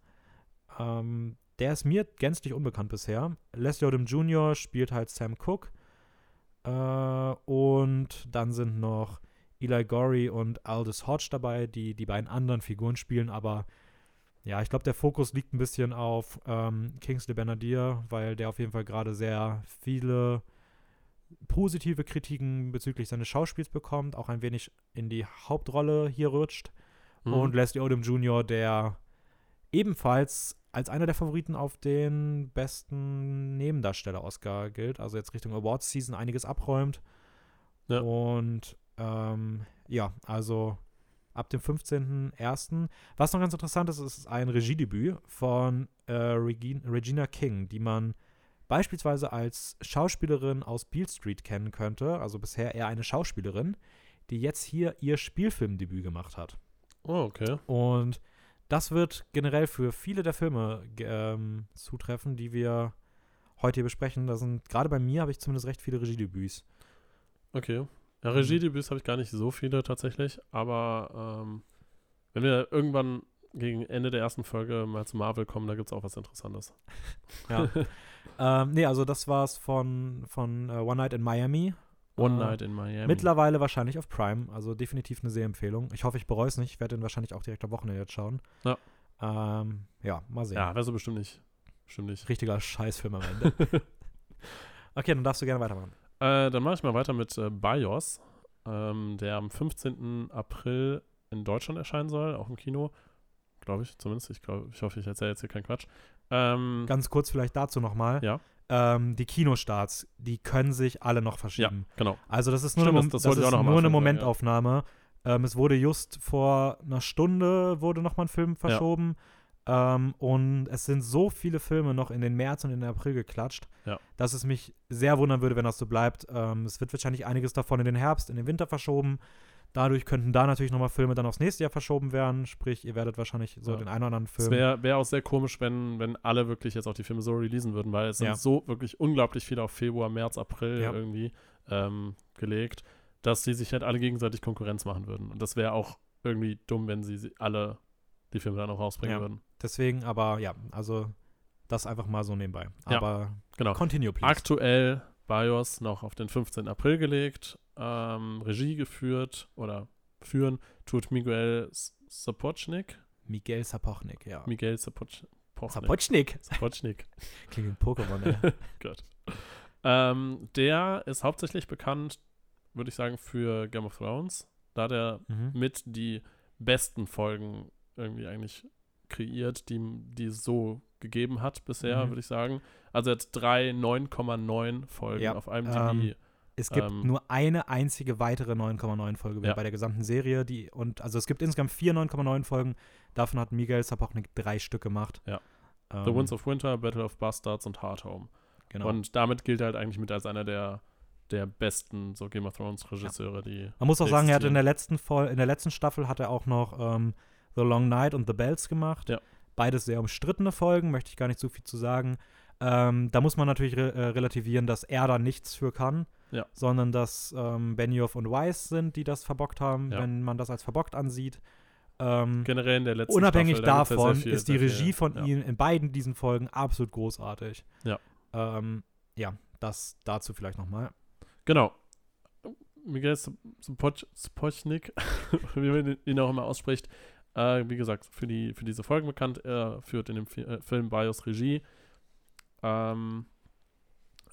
Speaker 2: Ähm, der ist mir gänzlich unbekannt bisher. Leslie Odom Jr. spielt halt Sam Cooke. Äh, und dann sind noch Eli Gorey und Aldous Hodge dabei, die die beiden anderen Figuren spielen, aber ja, ich glaube, der Fokus liegt ein bisschen auf ähm, Kingsley Benadir, weil der auf jeden Fall gerade sehr viele positive Kritiken bezüglich seines Schauspiels bekommt, auch ein wenig in die Hauptrolle hier rutscht. Mhm. Und Leslie Odom Jr., der ebenfalls als einer der Favoriten auf den besten Nebendarsteller-Oscar gilt, also jetzt Richtung Awards-Season einiges abräumt. Ja. Und ähm, ja, also ab dem 15.01. Was noch ganz interessant ist, ist ein Regiedebüt von äh, Regina King, die man beispielsweise als Schauspielerin aus Beale Street kennen könnte, also bisher eher eine Schauspielerin, die jetzt hier ihr Spielfilmdebüt gemacht hat.
Speaker 1: Oh, okay.
Speaker 2: Und das wird generell für viele der Filme ähm, zutreffen, die wir heute hier besprechen. Da sind, gerade bei mir habe ich zumindest recht viele Regiedebüts.
Speaker 1: Okay. Ja, mhm. Regiedebüts habe ich gar nicht so viele tatsächlich, aber ähm, wenn wir irgendwann gegen Ende der ersten Folge mal zu Marvel kommen, da gibt es auch was Interessantes.
Speaker 2: Ja. ähm, nee, also das war's von, von uh, One Night in Miami.
Speaker 1: One äh, Night in Miami.
Speaker 2: Mittlerweile wahrscheinlich auf Prime, also definitiv eine Sehempfehlung. Ich hoffe, ich bereue es nicht. Ich werde den wahrscheinlich auch direkt am Wochenende jetzt schauen.
Speaker 1: Ja.
Speaker 2: Ähm, ja, mal sehen.
Speaker 1: Ja, wäre so bestimmt nicht. Bestimmt nicht.
Speaker 2: Richtiger Scheißfilm am Ende. okay, dann darfst du gerne weitermachen.
Speaker 1: Äh, dann mache ich mal weiter mit äh, BIOS, ähm, der am 15. April in Deutschland erscheinen soll, auch im Kino. Glaube ich, zumindest. Ich, glaub, ich hoffe, ich erzähle jetzt hier keinen Quatsch. Ähm,
Speaker 2: Ganz kurz vielleicht dazu nochmal.
Speaker 1: Ja.
Speaker 2: Ähm, die Kinostarts, die können sich alle noch verschieben.
Speaker 1: Ja, genau.
Speaker 2: Also das ist nur Stimmt, eine, das, das ist nur eine Momentaufnahme. Ja. Ähm, es wurde just vor einer Stunde wurde noch mal ein Film verschoben. Ja. Ähm, und es sind so viele Filme noch in den März und in den April geklatscht,
Speaker 1: ja.
Speaker 2: dass es mich sehr wundern würde, wenn das so bleibt. Ähm, es wird wahrscheinlich einiges davon in den Herbst, in den Winter verschoben. Dadurch könnten da natürlich nochmal Filme dann aufs nächste Jahr verschoben werden. Sprich, ihr werdet wahrscheinlich so ja. den einen oder anderen Film.
Speaker 1: Es wäre wär auch sehr komisch, wenn, wenn alle wirklich jetzt auch die Filme so releasen würden, weil es ja. sind so wirklich unglaublich viele auf Februar, März, April irgendwie ähm, gelegt, dass sie sich halt alle gegenseitig Konkurrenz machen würden. Und das wäre auch irgendwie dumm, wenn sie alle die Filme dann auch rausbringen würden.
Speaker 2: Deswegen, aber ja, also das einfach mal so nebenbei. Aber ja,
Speaker 1: genau.
Speaker 2: continue, please.
Speaker 1: Aktuell BIOS noch auf den 15. April gelegt, ähm, Regie geführt oder führen tut Miguel Sapochnik.
Speaker 2: Miguel Sapochnik, ja.
Speaker 1: Miguel Sapochnik.
Speaker 2: Sapochnik.
Speaker 1: Sapochnik.
Speaker 2: Klingt wie Pokémon, ey.
Speaker 1: Gott. Ähm, der ist hauptsächlich bekannt, würde ich sagen, für Game of Thrones, da der mhm. mit die besten Folgen irgendwie eigentlich kreiert, die, die es so gegeben hat bisher, mhm. würde ich sagen. Also jetzt drei 9,9 Folgen ja, auf IMDb. Ähm,
Speaker 2: es gibt ähm, nur eine einzige weitere 9,9 Folge ja. bei der gesamten Serie. Die, und also es gibt insgesamt vier 9,9 Folgen. Davon hat Miguel Sapochnik drei Stück gemacht.
Speaker 1: Ja. Ähm, The Winds of Winter, Battle of Bastards und Hard Home. Genau. Und damit gilt er halt eigentlich mit als einer der der besten so Game of Thrones Regisseure, ja. die.
Speaker 2: Man muss auch sagen, er hat in der letzten Vol in der letzten Staffel hat er auch noch ähm, The Long Night und The Bells gemacht.
Speaker 1: Ja.
Speaker 2: Beides sehr umstrittene Folgen, möchte ich gar nicht so viel zu sagen. Ähm, da muss man natürlich re äh, relativieren, dass er da nichts für kann,
Speaker 1: ja.
Speaker 2: sondern dass ähm, Benioff und Weiss sind, die das verbockt haben, ja. wenn man das als verbockt ansieht. Ähm,
Speaker 1: Generell in der letzten
Speaker 2: Unabhängig
Speaker 1: Staffel,
Speaker 2: davon
Speaker 1: viel,
Speaker 2: ist die Regie von ja. ihm in beiden diesen Folgen absolut großartig.
Speaker 1: Ja.
Speaker 2: Ähm, ja, das dazu vielleicht nochmal.
Speaker 1: Genau. Miguel Spochnik, wie man ihn auch immer ausspricht, äh, wie gesagt, für, die, für diese Folgen bekannt. Er führt in dem Fi äh, Film Bios Regie. Ähm,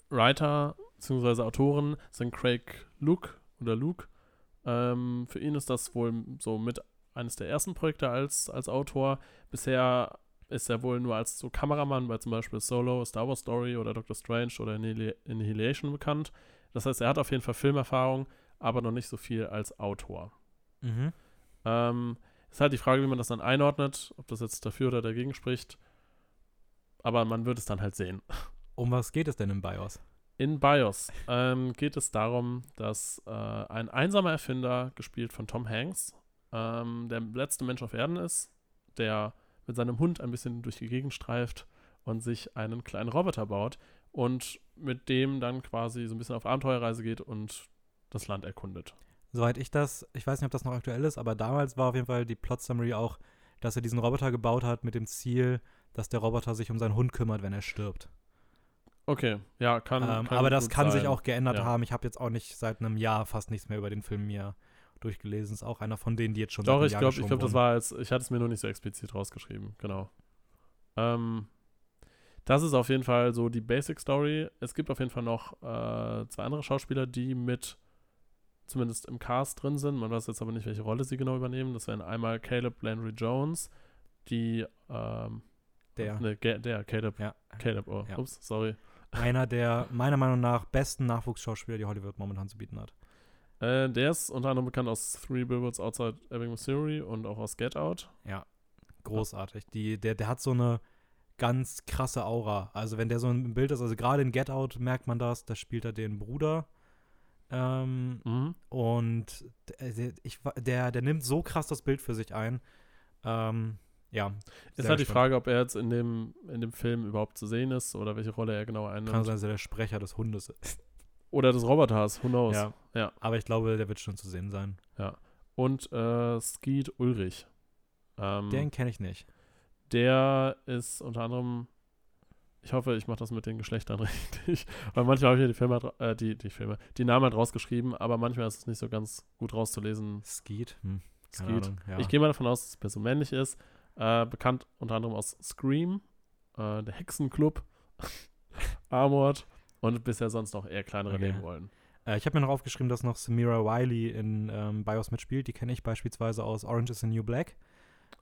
Speaker 1: Writer bzw. Autoren sind Craig Luke oder Luke. Ähm, für ihn ist das wohl so mit eines der ersten Projekte als, als Autor. Bisher ist er wohl nur als so Kameramann bei zum Beispiel Solo, Star Wars Story oder Doctor Strange oder Annihilation bekannt. Das heißt, er hat auf jeden Fall Filmerfahrung, aber noch nicht so viel als Autor.
Speaker 2: Mhm.
Speaker 1: Ähm, ist halt die Frage, wie man das dann einordnet, ob das jetzt dafür oder dagegen spricht. Aber man wird es dann halt sehen.
Speaker 2: Um was geht es denn im BIOS?
Speaker 1: In BIOS ähm, geht es darum, dass äh, ein einsamer Erfinder, gespielt von Tom Hanks, ähm, der letzte Mensch auf Erden ist, der mit seinem Hund ein bisschen durch die Gegend streift und sich einen kleinen Roboter baut und mit dem dann quasi so ein bisschen auf Abenteuerreise geht und das Land erkundet.
Speaker 2: Soweit ich das, ich weiß nicht, ob das noch aktuell ist, aber damals war auf jeden Fall die Plot-Summary auch, dass er diesen Roboter gebaut hat mit dem Ziel, dass der Roboter sich um seinen Hund kümmert, wenn er stirbt.
Speaker 1: Okay, ja, kann.
Speaker 2: Ähm,
Speaker 1: kann
Speaker 2: aber das kann sich
Speaker 1: sein.
Speaker 2: auch geändert
Speaker 1: Ja.
Speaker 2: haben. Ich habe jetzt auch nicht seit einem Jahr fast nichts mehr über den Film mir durchgelesen. Ist auch einer von denen, die jetzt schon
Speaker 1: Doch, ich glaube, ich glaube, das war als, ich hatte es mir nur nicht so explizit rausgeschrieben, genau. Ähm, das ist auf jeden Fall so die Basic Story. Es gibt auf jeden Fall noch äh, zwei andere Schauspieler, die mit zumindest im Cast drin sind. Man weiß jetzt aber nicht, welche Rolle sie genau übernehmen. Das wären einmal Caleb Landry Jones, die ähm,
Speaker 2: Der,
Speaker 1: ne, der Caleb,
Speaker 2: ja,
Speaker 1: Caleb, oh,
Speaker 2: Ja.
Speaker 1: ups, sorry.
Speaker 2: einer der meiner Meinung nach besten Nachwuchsschauspieler, die Hollywood momentan zu bieten hat.
Speaker 1: Äh, der ist unter anderem bekannt aus Three Billboards Outside Ebbing, Missouri und auch aus Get Out.
Speaker 2: Ja, großartig. Die, der, der hat so eine ganz krasse Aura. Also wenn der so im Bild ist, also gerade in Get Out merkt man das, da spielt er den Bruder. Ähm,
Speaker 1: Mhm.
Speaker 2: und der, der, ich, der, der nimmt so krass das Bild für sich ein. Ähm, ja.
Speaker 1: Ist halt die. Frage, ob er jetzt in dem, in dem Film überhaupt zu sehen ist oder welche Rolle er genau einnimmt.
Speaker 2: Kann sein, dass er der Sprecher des Hundes ist.
Speaker 1: Oder des Roboters, who knows.
Speaker 2: Ja.
Speaker 1: Ja.
Speaker 2: Aber ich glaube, der wird schon zu sehen sein.
Speaker 1: Und äh, Skeet Ulrich. Ähm,
Speaker 2: Den kenne ich nicht.
Speaker 1: der ist unter anderem, ich hoffe, ich mache das mit den Geschlechtern richtig, weil manchmal habe ich mir die Filme, äh, die, die Filme, die Namen halt rausgeschrieben, aber manchmal ist es nicht so ganz gut rauszulesen.
Speaker 2: Skeet? Hm,
Speaker 1: Skeet.
Speaker 2: Ahnung. Ja.
Speaker 1: Ich gehe mal davon aus, dass die Person männlich ist. Äh, bekannt unter anderem aus Scream, äh, der Hexenclub, Armored und bisher sonst noch eher kleinere
Speaker 2: Okay.
Speaker 1: Nebenrollen.
Speaker 2: Äh, ich habe mir noch aufgeschrieben, dass noch Samira Wiley in ähm, BIOS mitspielt. Die kenne ich beispielsweise aus Orange is the New Black.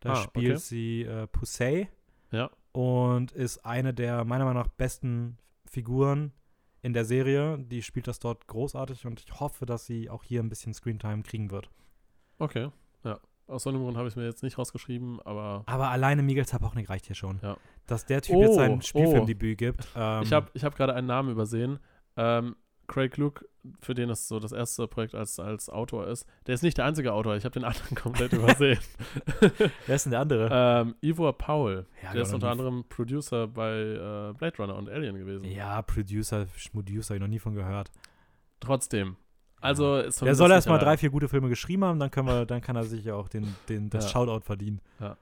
Speaker 2: Da
Speaker 1: Ah,
Speaker 2: spielt
Speaker 1: okay.
Speaker 2: sie äh, Pusey
Speaker 1: Ja.
Speaker 2: Und ist eine der meiner Meinung nach besten Figuren in der Serie. Die spielt das dort großartig und ich hoffe, dass sie auch hier ein bisschen Screentime kriegen wird.
Speaker 1: Okay, ja. Aus so einem Grund habe ich es mir jetzt nicht rausgeschrieben, aber
Speaker 2: Aber alleine Miguel Zapachnik reicht hier schon.
Speaker 1: Ja.
Speaker 2: Dass der Typ
Speaker 1: Oh,
Speaker 2: jetzt sein
Speaker 1: oh.
Speaker 2: Spielfilmdebüt gibt. Ähm,
Speaker 1: ich habe ich hab gerade einen Namen übersehen. Ähm, Craig Luke, für den es so das erste Projekt als, als Autor ist, der ist nicht der einzige Autor. Ich habe den anderen komplett übersehen.
Speaker 2: Wer ist denn der andere?
Speaker 1: ähm, Ivor Powell,
Speaker 2: Ja,
Speaker 1: der ist unter anderem Producer bei äh, Blade Runner und Alien gewesen.
Speaker 2: ja, Producer, Schmudiuser, ich noch nie von gehört.
Speaker 1: Trotzdem. Also ist
Speaker 2: Der soll erstmal drei, vier gute Filme geschrieben haben, dann, können wir, dann kann er sich ja auch den, den, das
Speaker 1: Ja.
Speaker 2: Shoutout verdienen.
Speaker 1: Ja,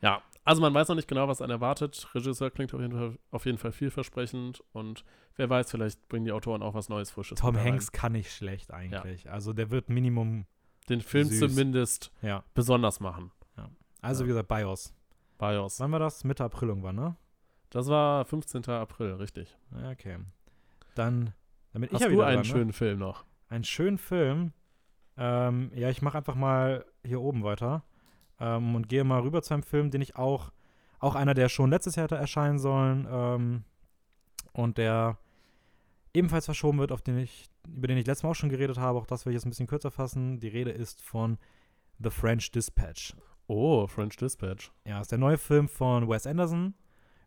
Speaker 1: also man weiß noch nicht genau, was einen erwartet. Regisseur klingt auf jeden Fall, auf jeden Fall vielversprechend und wer weiß, vielleicht bringen die Autoren auch was Neues, Frisches.
Speaker 2: Tom. Hanks kann nicht schlecht eigentlich. Also der wird Minimum,
Speaker 1: Den Film
Speaker 2: süß.
Speaker 1: zumindest
Speaker 2: ja.
Speaker 1: besonders machen.
Speaker 2: Also
Speaker 1: Ja.
Speaker 2: wie gesagt, BIOS.
Speaker 1: BIOS.
Speaker 2: Wann war das? Mitte April irgendwann, ne?
Speaker 1: Das war 15. April, richtig.
Speaker 2: Ja, okay. Dann, damit ich
Speaker 1: Hast
Speaker 2: ja
Speaker 1: du
Speaker 2: wieder
Speaker 1: einen
Speaker 2: dran, ne?
Speaker 1: schönen Film noch?
Speaker 2: Einen schönen Film. Ähm, ja, ich mache einfach mal hier oben weiter ähm, und gehe mal rüber zu einem Film, den ich auch, auch einer, der schon letztes Jahr hätte erscheinen sollen ähm, und der ebenfalls verschoben wird, auf den ich, über den ich letztes Mal auch schon geredet habe. Auch das will ich jetzt ein bisschen kürzer fassen. Die Rede ist von The French Dispatch.
Speaker 1: Oh, French Dispatch.
Speaker 2: Ja, ist der neue Film von Wes Anderson.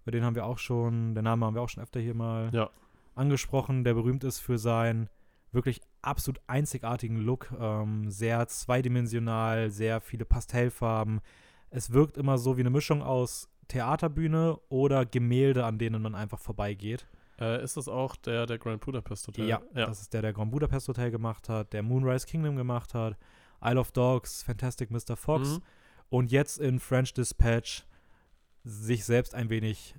Speaker 2: Über den haben wir auch schon, den Namen haben wir auch schon öfter hier mal
Speaker 1: Ja.
Speaker 2: angesprochen, der berühmt ist für seinen wirklich absolut einzigartigen Look. Ähm, sehr zweidimensional, sehr viele Pastellfarben. Es wirkt immer so wie eine Mischung aus Theaterbühne oder Gemälde, an denen man einfach vorbeigeht.
Speaker 1: Äh, ist das auch der, der Grand Budapest Hotel?
Speaker 2: Ja,
Speaker 1: ja.
Speaker 2: das ist der, der Grand Budapest Hotel gemacht hat, der Moonrise Kingdom gemacht hat, Isle of Dogs, Fantastic Mr. Fox
Speaker 1: Mhm.
Speaker 2: und jetzt in French Dispatch sich selbst ein wenig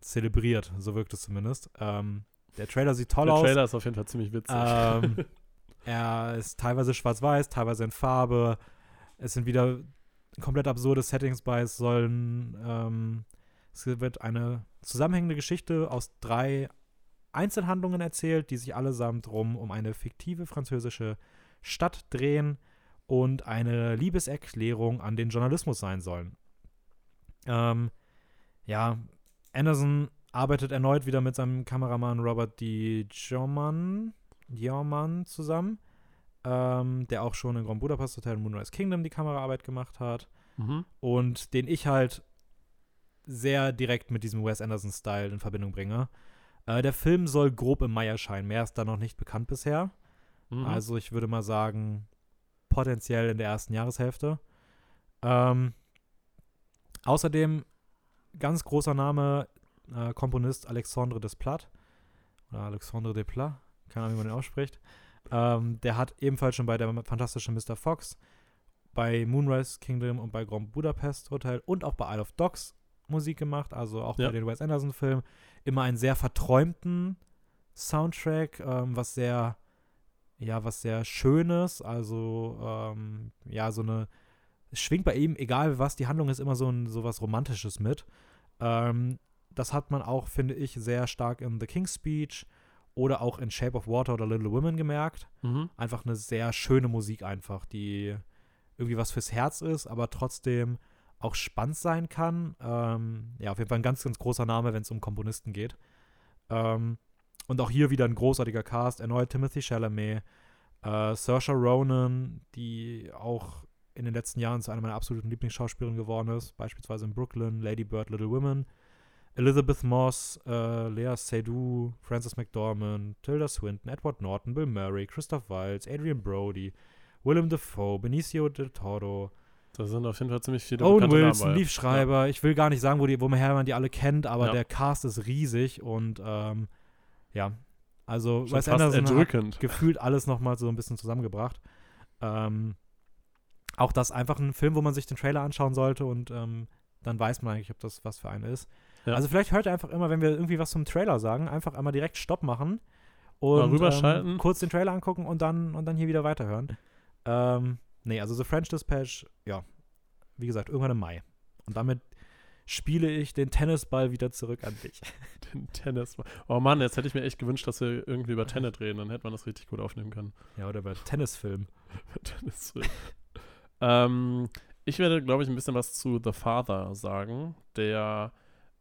Speaker 2: zelebriert, so wirkt es zumindest. Ähm, der Trailer sieht toll
Speaker 1: Der
Speaker 2: aus.
Speaker 1: Trailer ist auf jeden Fall ziemlich witzig.
Speaker 2: Ähm, er ist teilweise schwarz-weiß, teilweise in Farbe. Es sind wieder komplett absurde Settings bei. Es sollen, ähm, es wird eine zusammenhängende Geschichte aus drei Einzelhandlungen erzählt, die sich allesamt rum um eine fiktive französische Stadt drehen und eine Liebeserklärung an den Journalismus sein sollen. Ähm, ja, Anderson arbeitet erneut wieder mit seinem Kameramann Robert D. Jorman, Jorman zusammen, ähm, der auch schon in Grand Budapest Hotel und Moonrise Kingdom die Kameraarbeit gemacht hat
Speaker 1: mhm.
Speaker 2: und den ich halt sehr direkt mit diesem Wes Anderson-Style in Verbindung bringe. Äh, der Film soll grob im Mai erscheinen. Mehr ist da noch nicht bekannt bisher.
Speaker 1: Mhm.
Speaker 2: Also ich würde mal sagen, potenziell in der ersten Jahreshälfte. Ähm, außerdem ganz großer Name, äh, Komponist Alexandre Desplat oder Alexandre Desplat, keine Ahnung, wie man den ausspricht. Ähm, der hat ebenfalls schon bei der fantastischen Mr. Fox, bei Moonrise Kingdom und bei Grand Budapest Hotel und auch bei Isle of Dogs Musik gemacht, also auch
Speaker 1: Ja.
Speaker 2: bei den Wes Anderson-Filmen. Immer einen sehr verträumten Soundtrack, ähm, was sehr, ja, was sehr Schönes, also ähm, ja, so eine, es schwingt bei ihm, egal was die Handlung ist, immer so ein so was Romantisches mit. Ähm, das hat man auch, finde ich, sehr stark in The King's Speech oder auch in Shape of Water oder Little Women gemerkt.
Speaker 1: Mhm.
Speaker 2: Einfach eine sehr schöne Musik einfach, die irgendwie was fürs Herz ist, aber trotzdem auch spannend sein kann. Ähm, ja, auf jeden Fall ein ganz, ganz großer Name, wenn es um Komponisten geht. Ähm, und auch hier wieder ein großartiger Cast. Erneut Timothy Chalamet, äh, Saoirse Ronan, die auch in den letzten Jahren zu einer meiner absoluten Lieblingsschauspielerinnen geworden ist. Beispielsweise in Brooklyn, Lady Bird, Little Women. Elizabeth Moss, äh, Lea Seydoux, Frances McDormand, Tilda Swinton, Edward Norton, Bill Murray, Christoph Waltz, Adrian Brody, Willem Dafoe, Benicio del Toro,
Speaker 1: Da sind auf jeden Fall ziemlich viele
Speaker 2: Owen Wilson,
Speaker 1: Namen.
Speaker 2: Lief Schreiber. Ich will gar nicht sagen, wo die, woher man die alle kennt, aber
Speaker 1: Ja.
Speaker 2: der Cast ist riesig und ähm, ja, also
Speaker 1: Schon
Speaker 2: Wes Anderson hat
Speaker 1: erdrückend.
Speaker 2: gefühlt alles nochmal so ein bisschen zusammengebracht. Ähm, auch das einfach ein Film, wo man sich den Trailer anschauen sollte und ähm, dann weiß man eigentlich, ob das was für einen ist.
Speaker 1: Ja.
Speaker 2: Also vielleicht hört ihr einfach immer, wenn wir irgendwie was zum Trailer sagen, einfach einmal direkt Stopp machen und
Speaker 1: rüberschalten.
Speaker 2: ähm, kurz den Trailer angucken und dann und dann hier wieder weiterhören. Ähm, nee, also The French Dispatch, ja, wie gesagt, irgendwann im Mai. Und damit spiele ich den Tennisball wieder zurück an dich.
Speaker 1: Den Tennis. Oh Mann, jetzt hätte ich mir echt gewünscht, dass wir irgendwie über Tenet reden. Dann hätte man das richtig gut aufnehmen können.
Speaker 2: Ja, oder bei Tennisfilm.
Speaker 1: Tennis. ähm, ich werde, glaube ich, ein bisschen was zu The Father sagen, der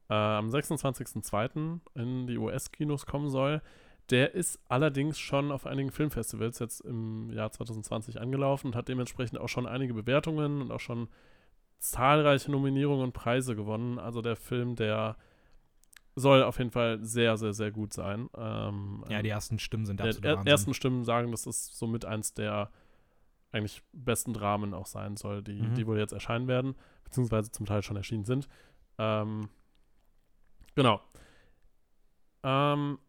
Speaker 1: äh, am 26.02. in die US-Kinos kommen soll. Der ist allerdings schon auf einigen Filmfestivals jetzt im Jahr 2020 angelaufen und hat dementsprechend auch schon einige Bewertungen und auch schon zahlreiche Nominierungen und Preise gewonnen. Also der Film, der soll auf jeden Fall sehr, sehr, sehr gut sein. Ähm,
Speaker 2: Ja, die ersten Stimmen sind der absolute
Speaker 1: er, ersten Stimmen sagen, dass es somit eins der eigentlich besten Dramen auch sein soll, die,
Speaker 2: Mhm.
Speaker 1: die wohl jetzt erscheinen werden, beziehungsweise zum Teil schon erschienen sind. Ähm, genau. Ähm,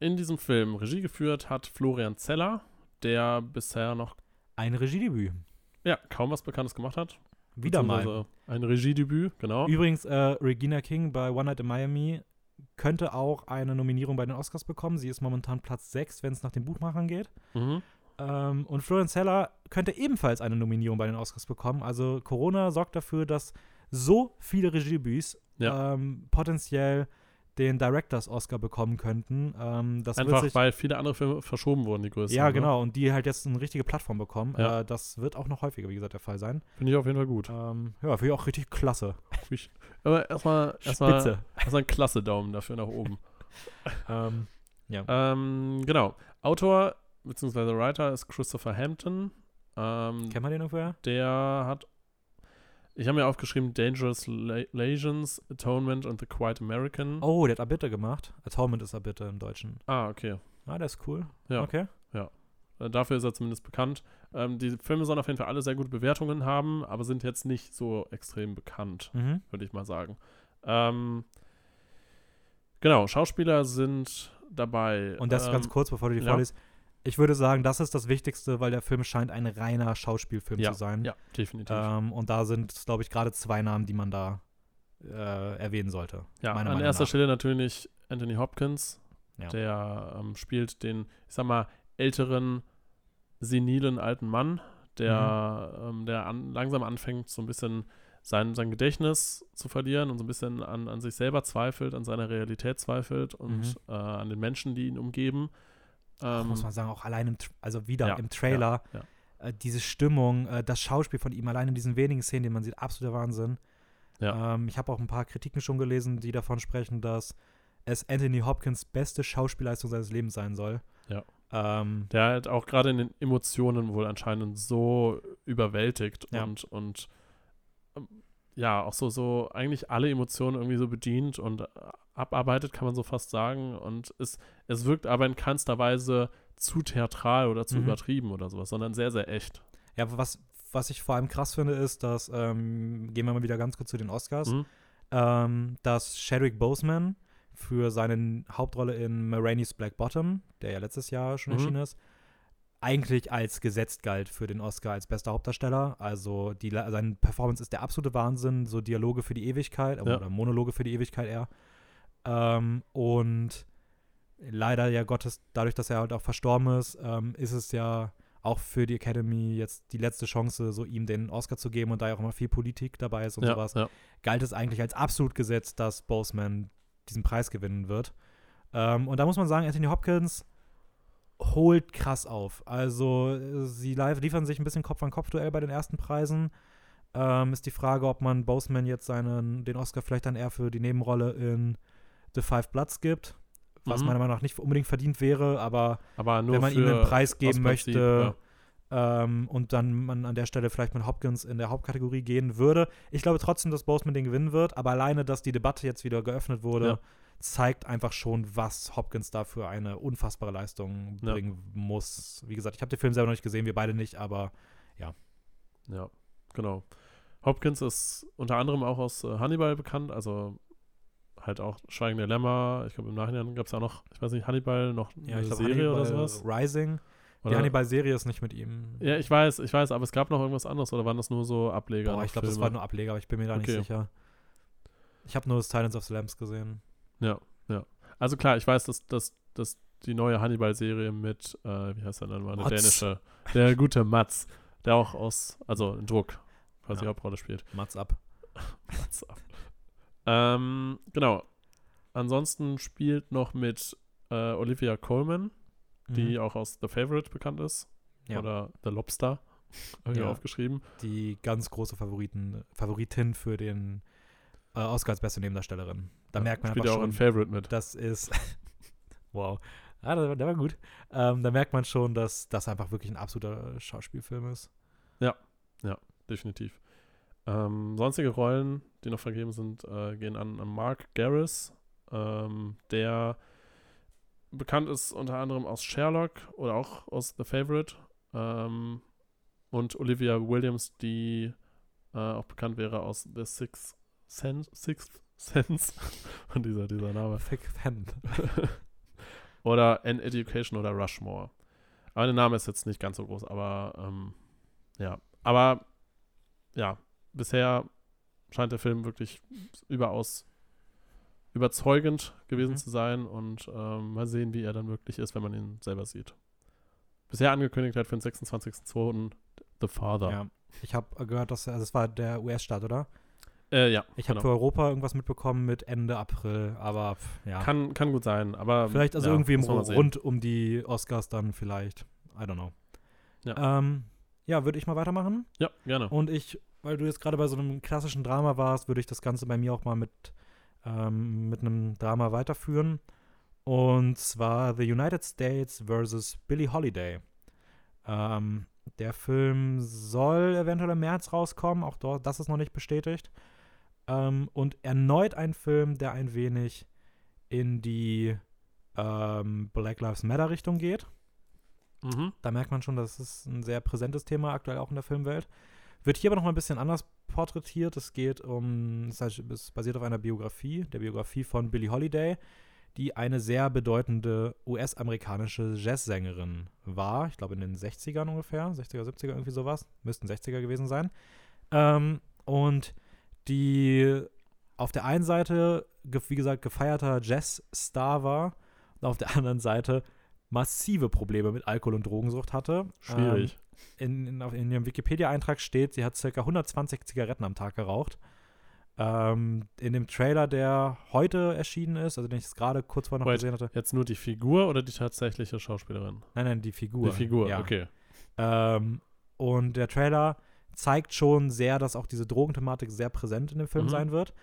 Speaker 1: in diesem Film Regie geführt hat Florian Zeller, der bisher noch
Speaker 2: Ein Regiedebüt.
Speaker 1: ja, kaum was Bekanntes gemacht hat.
Speaker 2: Wieder mal.
Speaker 1: Ein Regiedebüt, genau.
Speaker 2: Übrigens, äh, Regina King bei One Night in Miami könnte auch eine Nominierung bei den Oscars bekommen. Sie ist momentan Platz 6, wenn es nach den Buchmachern geht.
Speaker 1: Mhm.
Speaker 2: Ähm, und Florian Zeller könnte ebenfalls eine Nominierung bei den Oscars bekommen. Also Corona sorgt dafür, dass so viele Regiedebüts
Speaker 1: Ja.
Speaker 2: ähm, potenziell den Directors Oscar bekommen könnten. Ähm, das
Speaker 1: Einfach
Speaker 2: sich,
Speaker 1: weil viele andere Filme verschoben wurden, die größten.
Speaker 2: ja,
Speaker 1: ne?
Speaker 2: genau. Und die halt jetzt eine richtige Plattform bekommen.
Speaker 1: Ja.
Speaker 2: Äh, das wird auch noch häufiger, wie gesagt, der Fall sein.
Speaker 1: Finde ich auf jeden Fall gut.
Speaker 2: Ähm, ja, finde ich auch richtig klasse.
Speaker 1: Aber erstmal erstmal erstmal ein klasse Daumen dafür nach oben.
Speaker 2: ähm,
Speaker 1: Ähm, genau. Autor bzw. Writer ist Christopher Hampton. Ähm,
Speaker 2: kennt man den irgendwoher?
Speaker 1: der hat, ich habe mir aufgeschrieben, Dangerous Le Legions, Atonement und The Quiet American.
Speaker 2: Oh, der hat Abitte gemacht. Atonement ist Abitte im Deutschen.
Speaker 1: Ah, okay.
Speaker 2: Ah, der ist cool.
Speaker 1: Ja.
Speaker 2: Okay.
Speaker 1: Äh, Dafür ist er zumindest bekannt. Ähm, die Filme sollen auf jeden Fall alle sehr gute Bewertungen haben, aber sind jetzt nicht so extrem bekannt,
Speaker 2: Mhm.
Speaker 1: würde ich mal sagen. Ähm, genau, Schauspieler sind dabei.
Speaker 2: Und das
Speaker 1: ähm,
Speaker 2: ganz kurz, bevor du die
Speaker 1: ja.
Speaker 2: vorliest. Ich würde sagen, das ist das Wichtigste, weil der Film scheint ein reiner Schauspielfilm
Speaker 1: ja,
Speaker 2: zu sein.
Speaker 1: Ja, definitiv.
Speaker 2: Ähm, und da sind, glaube ich, gerade zwei Namen, die man da äh, erwähnen sollte.
Speaker 1: Ja,
Speaker 2: meiner
Speaker 1: an
Speaker 2: Meinung
Speaker 1: erster
Speaker 2: nach.
Speaker 1: Stelle natürlich Anthony Hopkins,
Speaker 2: Ja.
Speaker 1: der ähm, spielt den, ich sag mal, älteren, senilen alten Mann, der,
Speaker 2: Mhm.
Speaker 1: ähm, der an, langsam anfängt, so ein bisschen sein, sein Gedächtnis zu verlieren und so ein bisschen an, an sich selber zweifelt, an seiner Realität zweifelt und
Speaker 2: Mhm.
Speaker 1: äh, an den Menschen, die ihn umgeben. Ähm,
Speaker 2: muss man sagen, auch allein im, also wieder
Speaker 1: ja,
Speaker 2: im Trailer,
Speaker 1: ja,
Speaker 2: Äh, diese Stimmung, äh, das Schauspiel von ihm, allein in diesen wenigen Szenen, die man sieht, absoluter Wahnsinn.
Speaker 1: Ja.
Speaker 2: Ähm, ich habe auch ein paar Kritiken schon gelesen, die davon sprechen, dass es Anthony Hopkins beste Schauspielleistung seines Lebens sein soll.
Speaker 1: Ja.
Speaker 2: Ähm,
Speaker 1: der halt auch gerade in den Emotionen wohl anscheinend so überwältigt
Speaker 2: Ja.
Speaker 1: und, und ähm, ja, auch so, so eigentlich alle Emotionen irgendwie so bedient und äh, abarbeitet, kann man so fast sagen. Und es, es wirkt aber in keinster Weise zu theatral oder zu
Speaker 2: Mhm.
Speaker 1: übertrieben oder sowas, sondern sehr, sehr echt.
Speaker 2: Ja, was, was ich vor allem krass finde, ist, dass, ähm, gehen wir mal wieder ganz kurz zu den Oscars,
Speaker 1: Mhm.
Speaker 2: ähm, dass Chadwick Boseman für seine Hauptrolle in Marainis Black Bottom, der ja letztes Jahr schon
Speaker 1: Mhm.
Speaker 2: erschienen ist, eigentlich als gesetzt galt für den Oscar als bester Hauptdarsteller. Also die, seine Performance ist der absolute Wahnsinn, so Dialoge für die Ewigkeit,
Speaker 1: Ja.
Speaker 2: oder Monologe für die Ewigkeit eher. Ähm, und leider ja Gottes, dadurch, dass er halt auch verstorben ist, ähm, ist es ja auch für die Academy jetzt die letzte Chance, so ihm den Oscar zu geben und da ja auch immer viel Politik dabei ist und
Speaker 1: Ja,
Speaker 2: sowas,
Speaker 1: ja.
Speaker 2: galt es eigentlich als absolut gesetzt, dass Boseman diesen Preis gewinnen wird. Ähm, und da muss man sagen, Anthony Hopkins holt krass auf. Also äh, sie liefern sich ein bisschen Kopf-an-Kopf-Duell bei den ersten Preisen. Ähm, ist die Frage, ob man Boseman jetzt seinen, den Oscar vielleicht dann eher für die Nebenrolle in The Five Bloods gibt, was
Speaker 1: Mhm.
Speaker 2: meiner Meinung nach nicht unbedingt verdient wäre, aber
Speaker 1: Aber
Speaker 2: wenn man ihm einen Preis geben möchte ähm, und dann man an der Stelle vielleicht mit Hopkins in der Hauptkategorie gehen würde. Ich glaube trotzdem, dass Boseman den gewinnen wird, aber alleine, dass die Debatte jetzt wieder geöffnet wurde,
Speaker 1: Ja.
Speaker 2: zeigt einfach schon, was Hopkins da für eine unfassbare Leistung
Speaker 1: Ja.
Speaker 2: bringen muss. Wie gesagt, ich habe den Film selber noch nicht gesehen, wir beide nicht, aber
Speaker 1: Ja, genau. Hopkins ist unter anderem auch aus äh, Hannibal bekannt, also halt auch Schweigende Lämmer. Ich glaube, im Nachhinein gab es auch noch, ich weiß nicht, Hannibal, noch
Speaker 2: ja,
Speaker 1: eine
Speaker 2: ich glaube,
Speaker 1: Serie
Speaker 2: Hannibal
Speaker 1: oder sowas.
Speaker 2: Rising. Die
Speaker 1: Oder-
Speaker 2: Hannibal-Serie ist nicht mit ihm.
Speaker 1: Ja, ich weiß, ich weiß, aber es gab noch irgendwas anderes oder waren das nur so Ableger?
Speaker 2: Boah, ich glaube, das
Speaker 1: Filme?
Speaker 2: war nur Ableger, aber ich bin mir da
Speaker 1: Okay.
Speaker 2: nicht sicher. Ich habe nur Silence of the Lambs gesehen.
Speaker 1: Also klar, ich weiß, dass, dass, dass die neue Hannibal-Serie mit, äh, wie heißt er denn mal, der dänische, der gute Mats, der auch aus, also in Druck quasi
Speaker 2: Ja.
Speaker 1: Hauptrolle spielt.
Speaker 2: Mats ab.
Speaker 1: Mats ab. Ähm, genau. Ansonsten spielt noch mit äh, Olivia Colman, die
Speaker 2: Mhm.
Speaker 1: auch aus The Favorite bekannt ist.
Speaker 2: Ja.
Speaker 1: Oder The Lobster. Hab ich
Speaker 2: Ja.
Speaker 1: aufgeschrieben.
Speaker 2: die ganz große Favoriten, Favoritin für den äh, Oscar als beste Nebendarstellerin. Da
Speaker 1: Ja,
Speaker 2: merkt man
Speaker 1: spielt
Speaker 2: einfach
Speaker 1: ja auch
Speaker 2: schon,
Speaker 1: in Favorite mit.
Speaker 2: das ist wow. Ah, der, war- der war gut. Ähm, da merkt man schon, dass das einfach wirklich ein absoluter Schauspielfilm ist.
Speaker 1: definitiv. Ähm, sonstige Rollen, die noch vergeben sind, äh, gehen an, an Mark Garris, ähm, der bekannt ist unter anderem aus Sherlock oder auch aus The Favorite. Ähm, und Olivia Williams, die äh, auch bekannt wäre aus The Sixth Sense. Sixth Sense. Und dieser, dieser Name.
Speaker 2: Thick Hand.
Speaker 1: oder An Education oder Rushmore. Aber der Name ist jetzt nicht ganz so groß, aber ähm, ja. Aber ja, bisher scheint der Film wirklich überaus überzeugend gewesen
Speaker 2: Mhm.
Speaker 1: zu sein und ähm, mal sehen, wie er dann wirklich ist, wenn man ihn selber sieht. Bisher angekündigt hat für den 26.02. The Father.
Speaker 2: Ja. Ich habe gehört, dass also das war der US-Staat, oder?
Speaker 1: Äh, ja
Speaker 2: Ich habe
Speaker 1: genau.
Speaker 2: für Europa irgendwas mitbekommen mit Ende April, aber pff, ja.
Speaker 1: kann, kann gut sein, aber
Speaker 2: vielleicht also
Speaker 1: ja,
Speaker 2: irgendwie im rund um die Oscars dann vielleicht. I don't know.
Speaker 1: Ja.
Speaker 2: Ähm, ja, würde ich mal weitermachen.
Speaker 1: Ja, gerne.
Speaker 2: Und ich, weil du jetzt gerade bei so einem klassischen Drama warst, würde ich das Ganze bei mir auch mal mit, ähm, mit einem Drama weiterführen. Und zwar The United States vs. Billie Holiday. Ähm, der Film soll eventuell im März rauskommen, auch dort, das ist noch nicht bestätigt. Ähm, und erneut ein Film, der ein wenig in die ähm, Black Lives Matter Richtung geht.
Speaker 1: Mhm.
Speaker 2: Da merkt man schon, das ist ein sehr präsentes Thema aktuell auch in der Filmwelt. Wird hier aber noch mal ein bisschen anders porträtiert. Es geht um, es heißt, es basiert auf einer Biografie, der Biografie von Billie Holiday, die eine sehr bedeutende US-amerikanische Jazzsängerin war. Ich glaube in den 60ern ungefähr, 60er, 70er, irgendwie sowas. Müssten 60er gewesen sein. Ähm, und die auf der einen Seite, wie gesagt, gefeierter Jazzstar war und auf der anderen Seite massive Probleme mit Alkohol- und Drogensucht hatte.
Speaker 1: Schwierig.
Speaker 2: Ähm, in, in, in ihrem Wikipedia-Eintrag steht, sie hat ca. 120 Zigaretten am Tag geraucht. Ähm, in dem Trailer, der heute erschienen ist, also den ich gerade kurz vorher noch
Speaker 1: Wait.
Speaker 2: gesehen hatte.
Speaker 1: Jetzt nur die Figur oder die tatsächliche Schauspielerin?
Speaker 2: Nein, nein, die Figur.
Speaker 1: Die Figur,
Speaker 2: ja.
Speaker 1: okay.
Speaker 2: Ähm, und der Trailer zeigt schon sehr, dass auch diese Drogenthematik sehr präsent in dem Film
Speaker 1: Mhm.
Speaker 2: sein wird.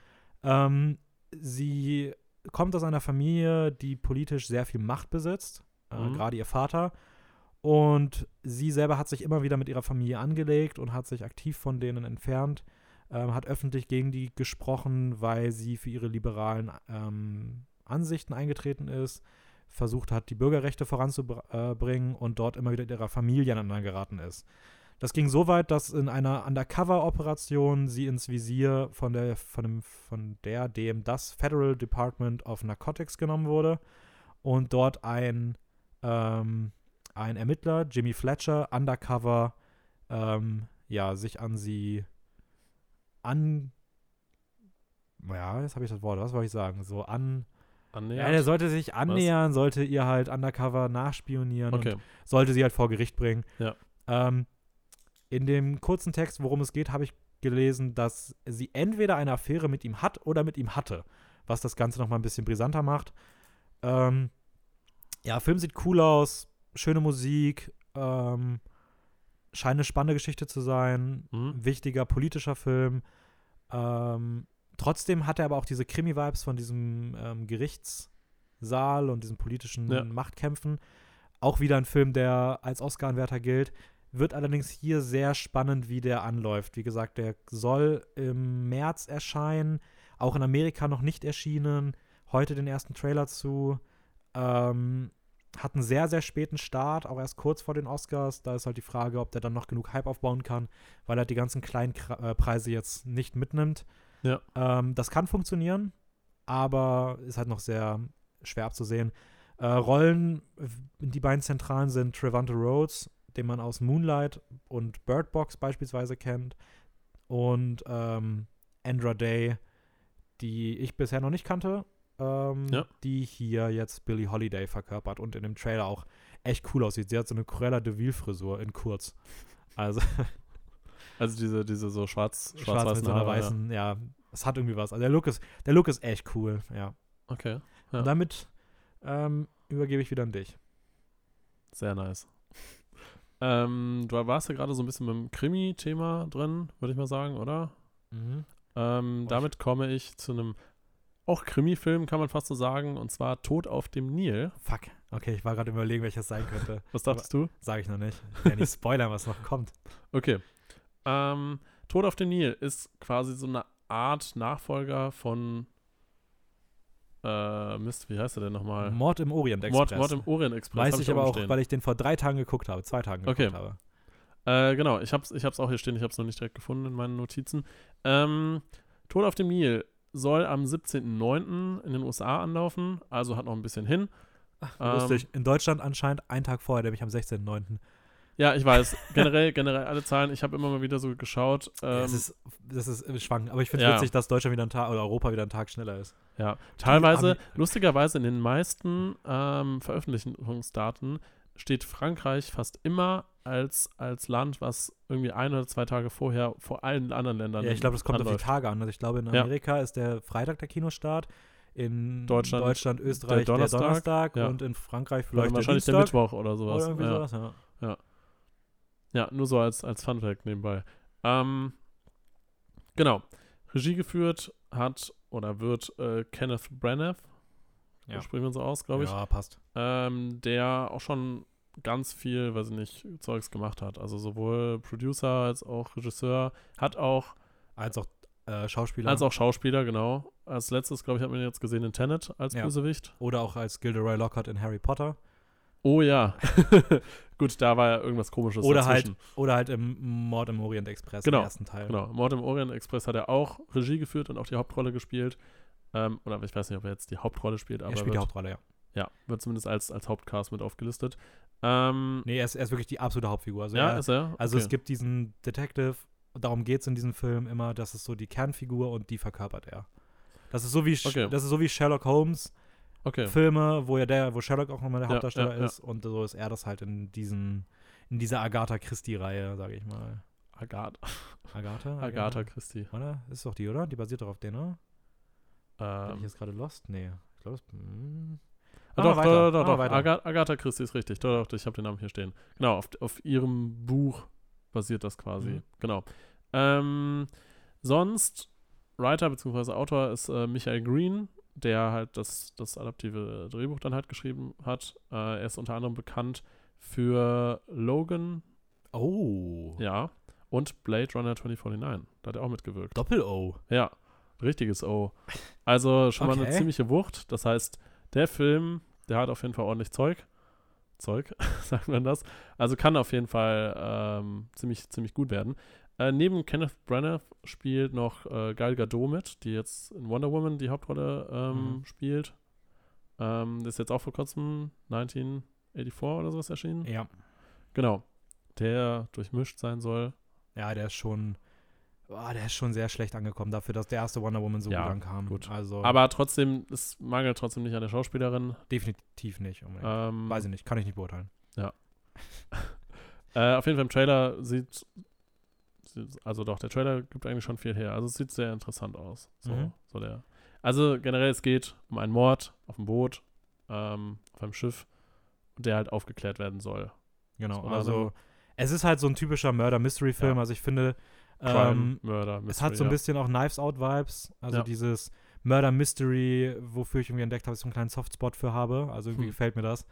Speaker 2: Ähm, sie kommt aus einer Familie, die politisch sehr viel Macht besitzt, äh,
Speaker 1: Mhm.
Speaker 2: gerade ihr Vater. Und sie selber hat sich immer wieder mit ihrer Familie angelegt und hat sich aktiv von denen entfernt. ähm, hat öffentlich gegen die gesprochen, weil sie für ihre liberalen ähm, Ansichten eingetreten ist, versucht hat, die Bürgerrechte voranzubringen und dort immer wieder mit ihrer Familie aneinander geraten ist. Das ging so weit, dass in einer Undercover-Operation sie ins Visier von der, von, dem, von der, dem das Federal Department of Narcotics genommen wurde und dort ein, ähm, ein Ermittler, Jimmy Fletcher, undercover, ähm, ja, sich an sie an. Ja, jetzt habe ich das Wort, was wollte ich sagen? So an.
Speaker 1: Annähernd?
Speaker 2: Ja, er sollte sich annähern, sollte ihr halt undercover nachspionieren
Speaker 1: okay.
Speaker 2: und sollte sie halt vor Gericht bringen.
Speaker 1: Ja.
Speaker 2: Ähm, in dem kurzen Text, worum es geht, habe ich gelesen, dass sie entweder eine Affäre mit ihm hat oder mit ihm hatte, was das Ganze nochmal ein bisschen brisanter macht. Ähm, ja, Film sieht cool aus, schöne Musik, ähm, scheint eine spannende Geschichte zu sein,
Speaker 1: Mhm.
Speaker 2: wichtiger politischer Film. Ähm, trotzdem hat er aber auch diese Krimi-Vibes von diesem ähm, Gerichtssaal und diesen politischen
Speaker 1: Ja.
Speaker 2: Machtkämpfen. Auch wieder ein Film, der als Oscar-Anwärter gilt. Wird allerdings hier sehr spannend, wie der anläuft. Wie gesagt, der soll im März erscheinen, auch in Amerika noch nicht erschienen. Heute den ersten Trailer zu. Ähm, hat einen sehr, sehr späten Start, auch erst kurz vor den Oscars. Da ist halt die Frage, ob der dann noch genug Hype aufbauen kann, weil er die ganzen kleinen äh, Preise jetzt nicht mitnimmt.
Speaker 1: Ja.
Speaker 2: Ähm, das kann funktionieren, aber ist halt noch sehr schwer abzusehen. Äh, Rollen, die beiden zentralen sind Trevante Rhodes, den man aus Moonlight und Bird Box beispielsweise kennt, und ähm, Andra Day, die ich bisher noch nicht kannte, ähm,
Speaker 1: Ja.
Speaker 2: die hier jetzt Billie Holiday verkörpert und in dem Trailer auch echt cool aussieht. Sie hat so eine Cruella de Vil-Frisur in kurz. Also
Speaker 1: Also diese, diese so schwarz,
Speaker 2: schwarz mit
Speaker 1: schwarz-weißen
Speaker 2: so einer
Speaker 1: Haare.
Speaker 2: weißen, ja. es hat irgendwie was. Also der Look ist, der Look ist echt cool, ja.
Speaker 1: Ja. Okay, Ja.
Speaker 2: Und damit ähm, übergebe ich wieder an dich.
Speaker 1: sehr nice. Ähm, du warst ja gerade so ein bisschen mit dem Krimi-Thema drin, würde ich mal sagen, oder? Ähm,
Speaker 2: Boah, ich-
Speaker 1: damit komme ich zu einem auch Krimi-Film, kann man fast so sagen, und zwar Tod auf dem Nil.
Speaker 2: Fuck. Okay, ich war gerade überlegen, welches sein könnte.
Speaker 1: Was dachtest du?
Speaker 2: Sage ich noch nicht. Ich ja nicht spoilern, was noch kommt.
Speaker 1: Okay. Ähm, Tod auf dem Nil ist quasi so eine Art Nachfolger von äh, Mist, wie heißt er denn nochmal?
Speaker 2: Mord im Orient
Speaker 1: Mord,
Speaker 2: Express.
Speaker 1: Mord im Orient Express.
Speaker 2: Weiß ich aber auch, weil ich den vor drei Tagen geguckt habe, zwei Tagen geguckt
Speaker 1: Okay.
Speaker 2: habe.
Speaker 1: Äh, genau, ich hab's, ich hab's auch hier stehen, ich hab's noch nicht direkt gefunden in meinen Notizen. Ähm, Tod auf dem Nil soll am 17.09. in den USA anlaufen, also hat noch ein bisschen hin. Ähm,
Speaker 2: Lustig. In Deutschland anscheinend einen Tag vorher, nämlich am 16.09.
Speaker 1: Ja, ich weiß. Generell, generell alle Zahlen. Ich habe immer mal wieder so geschaut. Ähm,
Speaker 2: das ist, das ist schwankend. Aber ich finde es
Speaker 1: ja.
Speaker 2: witzig, dass Deutschland wieder ein Tag oder Europa wieder einen Tag schneller ist.
Speaker 1: ja, teilweise, lustigerweise in den meisten ähm, Veröffentlichungsdaten steht Frankreich fast immer als, als Land, was irgendwie ein oder zwei Tage vorher vor allen anderen Ländern
Speaker 2: Ja, ich glaube, das kommt auf die
Speaker 1: anläuft.
Speaker 2: Tage an. Also ich glaube, in
Speaker 1: Ja.
Speaker 2: Amerika ist der Freitag der Kinostart. In
Speaker 1: Deutschland
Speaker 2: Deutschland Österreich
Speaker 1: der
Speaker 2: der
Speaker 1: Donnerstag,
Speaker 2: Donnerstag,
Speaker 1: ja.
Speaker 2: und in Frankreich
Speaker 1: Oder
Speaker 2: vielleicht der
Speaker 1: wahrscheinlich der,
Speaker 2: Dienstag
Speaker 1: Mittwoch oder sowas.
Speaker 2: oder irgendwie
Speaker 1: ja.
Speaker 2: sowas. Ja.
Speaker 1: Ja, nur so als, als Funfact nebenbei. Ähm, genau. Regie geführt hat oder wird äh, Kenneth Branagh,
Speaker 2: Ja.
Speaker 1: sprechen wir so aus, glaube ich,
Speaker 2: Ja, passt.
Speaker 1: ähm, der auch schon ganz viel, weiß ich nicht, Zeugs gemacht hat. Also sowohl Producer als auch Regisseur, hat auch,
Speaker 2: Als auch äh, Schauspieler.
Speaker 1: als auch Schauspieler, genau. Als letztes, glaube ich, hat man ihn jetzt gesehen in Tenet als
Speaker 2: Ja.
Speaker 1: Bösewicht.
Speaker 2: Oder auch als Gilderoy Lockhart in Harry Potter.
Speaker 1: Oh ja. Gut, da war ja irgendwas komisches
Speaker 2: Oder
Speaker 1: dazwischen.
Speaker 2: Oder halt im Mord im Orient Express
Speaker 1: Genau,
Speaker 2: im ersten Teil.
Speaker 1: Genau, Mord im Orient Express hat er auch Regie geführt und auch die Hauptrolle gespielt. Ähm, oder ich weiß nicht, ob er jetzt die Hauptrolle spielt, aber
Speaker 2: er spielt die
Speaker 1: wird,
Speaker 2: Hauptrolle, ja.
Speaker 1: ja, wird zumindest als, als Hauptcast mit aufgelistet. Ähm,
Speaker 2: Nee, er ist, er ist wirklich die absolute Hauptfigur. Also,
Speaker 1: ja,
Speaker 2: er,
Speaker 1: ist er?
Speaker 2: also
Speaker 1: okay.
Speaker 2: es gibt diesen Detective, darum geht es in diesem Film immer, das ist so die Kernfigur und die verkörpert er. Das ist so wie,
Speaker 1: Okay.
Speaker 2: das ist so wie Sherlock Holmes
Speaker 1: okay.
Speaker 2: Filme, wo ja der, wo Sherlock auch nochmal der
Speaker 1: Ja,
Speaker 2: Hauptdarsteller
Speaker 1: ja, ja.
Speaker 2: ist und so ist er das halt in diesen, in dieser Agatha Christie-Reihe, sage ich mal.
Speaker 1: Agatha,
Speaker 2: Agatha?
Speaker 1: Agatha Christie.
Speaker 2: Oder? Ist doch die, oder? Die basiert doch auf den, oder? Bin ich
Speaker 1: Ähm,
Speaker 2: jetzt gerade lost? Nee. Ich glaube, es. Hm.
Speaker 1: doch,
Speaker 2: Machen wir
Speaker 1: doch,
Speaker 2: weiter,
Speaker 1: doch, doch, doch.
Speaker 2: weiter.
Speaker 1: Aga Agatha Christie ist richtig. Doch, doch, ich habe den Namen hier stehen. Genau, auf, auf ihrem Buch basiert das quasi.
Speaker 2: Mhm.
Speaker 1: Genau. Ähm, sonst, Writer bzw. Autor ist äh, Michael Green, der halt das, das adaptive Drehbuch dann halt geschrieben hat. Äh, er ist unter anderem bekannt für Logan,
Speaker 2: Oh.
Speaker 1: ja, Und Blade Runner 2049. Da hat er auch mitgewirkt.
Speaker 2: Doppel-O.
Speaker 1: Ja, richtiges O. Also schon mal eine
Speaker 2: Okay.
Speaker 1: ziemliche Wucht. Das heißt, der Film, der hat auf jeden Fall ordentlich Zeug. Zeug, sagt man das. Also kann auf jeden Fall ähm, ziemlich, ziemlich gut werden. Äh, neben Kenneth Branagh spielt noch äh, Gal Gadot mit, die jetzt in Wonder Woman die Hauptrolle ähm,
Speaker 2: Mhm.
Speaker 1: spielt. Ähm, das ist jetzt auch vor kurzem 1984 oder sowas erschienen.
Speaker 2: Ja.
Speaker 1: Genau. Der durchmischt sein soll.
Speaker 2: Ja, der ist schon. Boah, der ist schon sehr schlecht angekommen dafür, dass der erste Wonder Woman so
Speaker 1: Ja,
Speaker 2: gut ankam.
Speaker 1: gut.
Speaker 2: Also
Speaker 1: Aber trotzdem, es mangelt trotzdem nicht an der Schauspielerin.
Speaker 2: definitiv nicht.
Speaker 1: Ähm,
Speaker 2: Weiß ich nicht, kann ich nicht beurteilen.
Speaker 1: Äh, auf jeden Fall im Trailer sieht, sieht, also doch, der Trailer gibt eigentlich schon viel her. Also es sieht sehr interessant aus. So,
Speaker 2: Mhm.
Speaker 1: so der. Also generell, es geht um einen Mord auf dem Boot, ähm, auf einem Schiff, der halt aufgeklärt werden soll.
Speaker 2: Genau. Also
Speaker 1: so.
Speaker 2: es ist halt so ein typischer Murder-Mystery-Film.
Speaker 1: Ja.
Speaker 2: Also ich finde,
Speaker 1: Crime,
Speaker 2: ähm,
Speaker 1: Murder,
Speaker 2: es hat so ein
Speaker 1: Mystery,
Speaker 2: bisschen auch Knives Out-Vibes. Also
Speaker 1: Ja.
Speaker 2: dieses Murder-Mystery, wofür ich irgendwie entdeckt habe, dass ich so einen kleinen Softspot für habe. Also irgendwie
Speaker 1: Hm.
Speaker 2: gefällt mir das.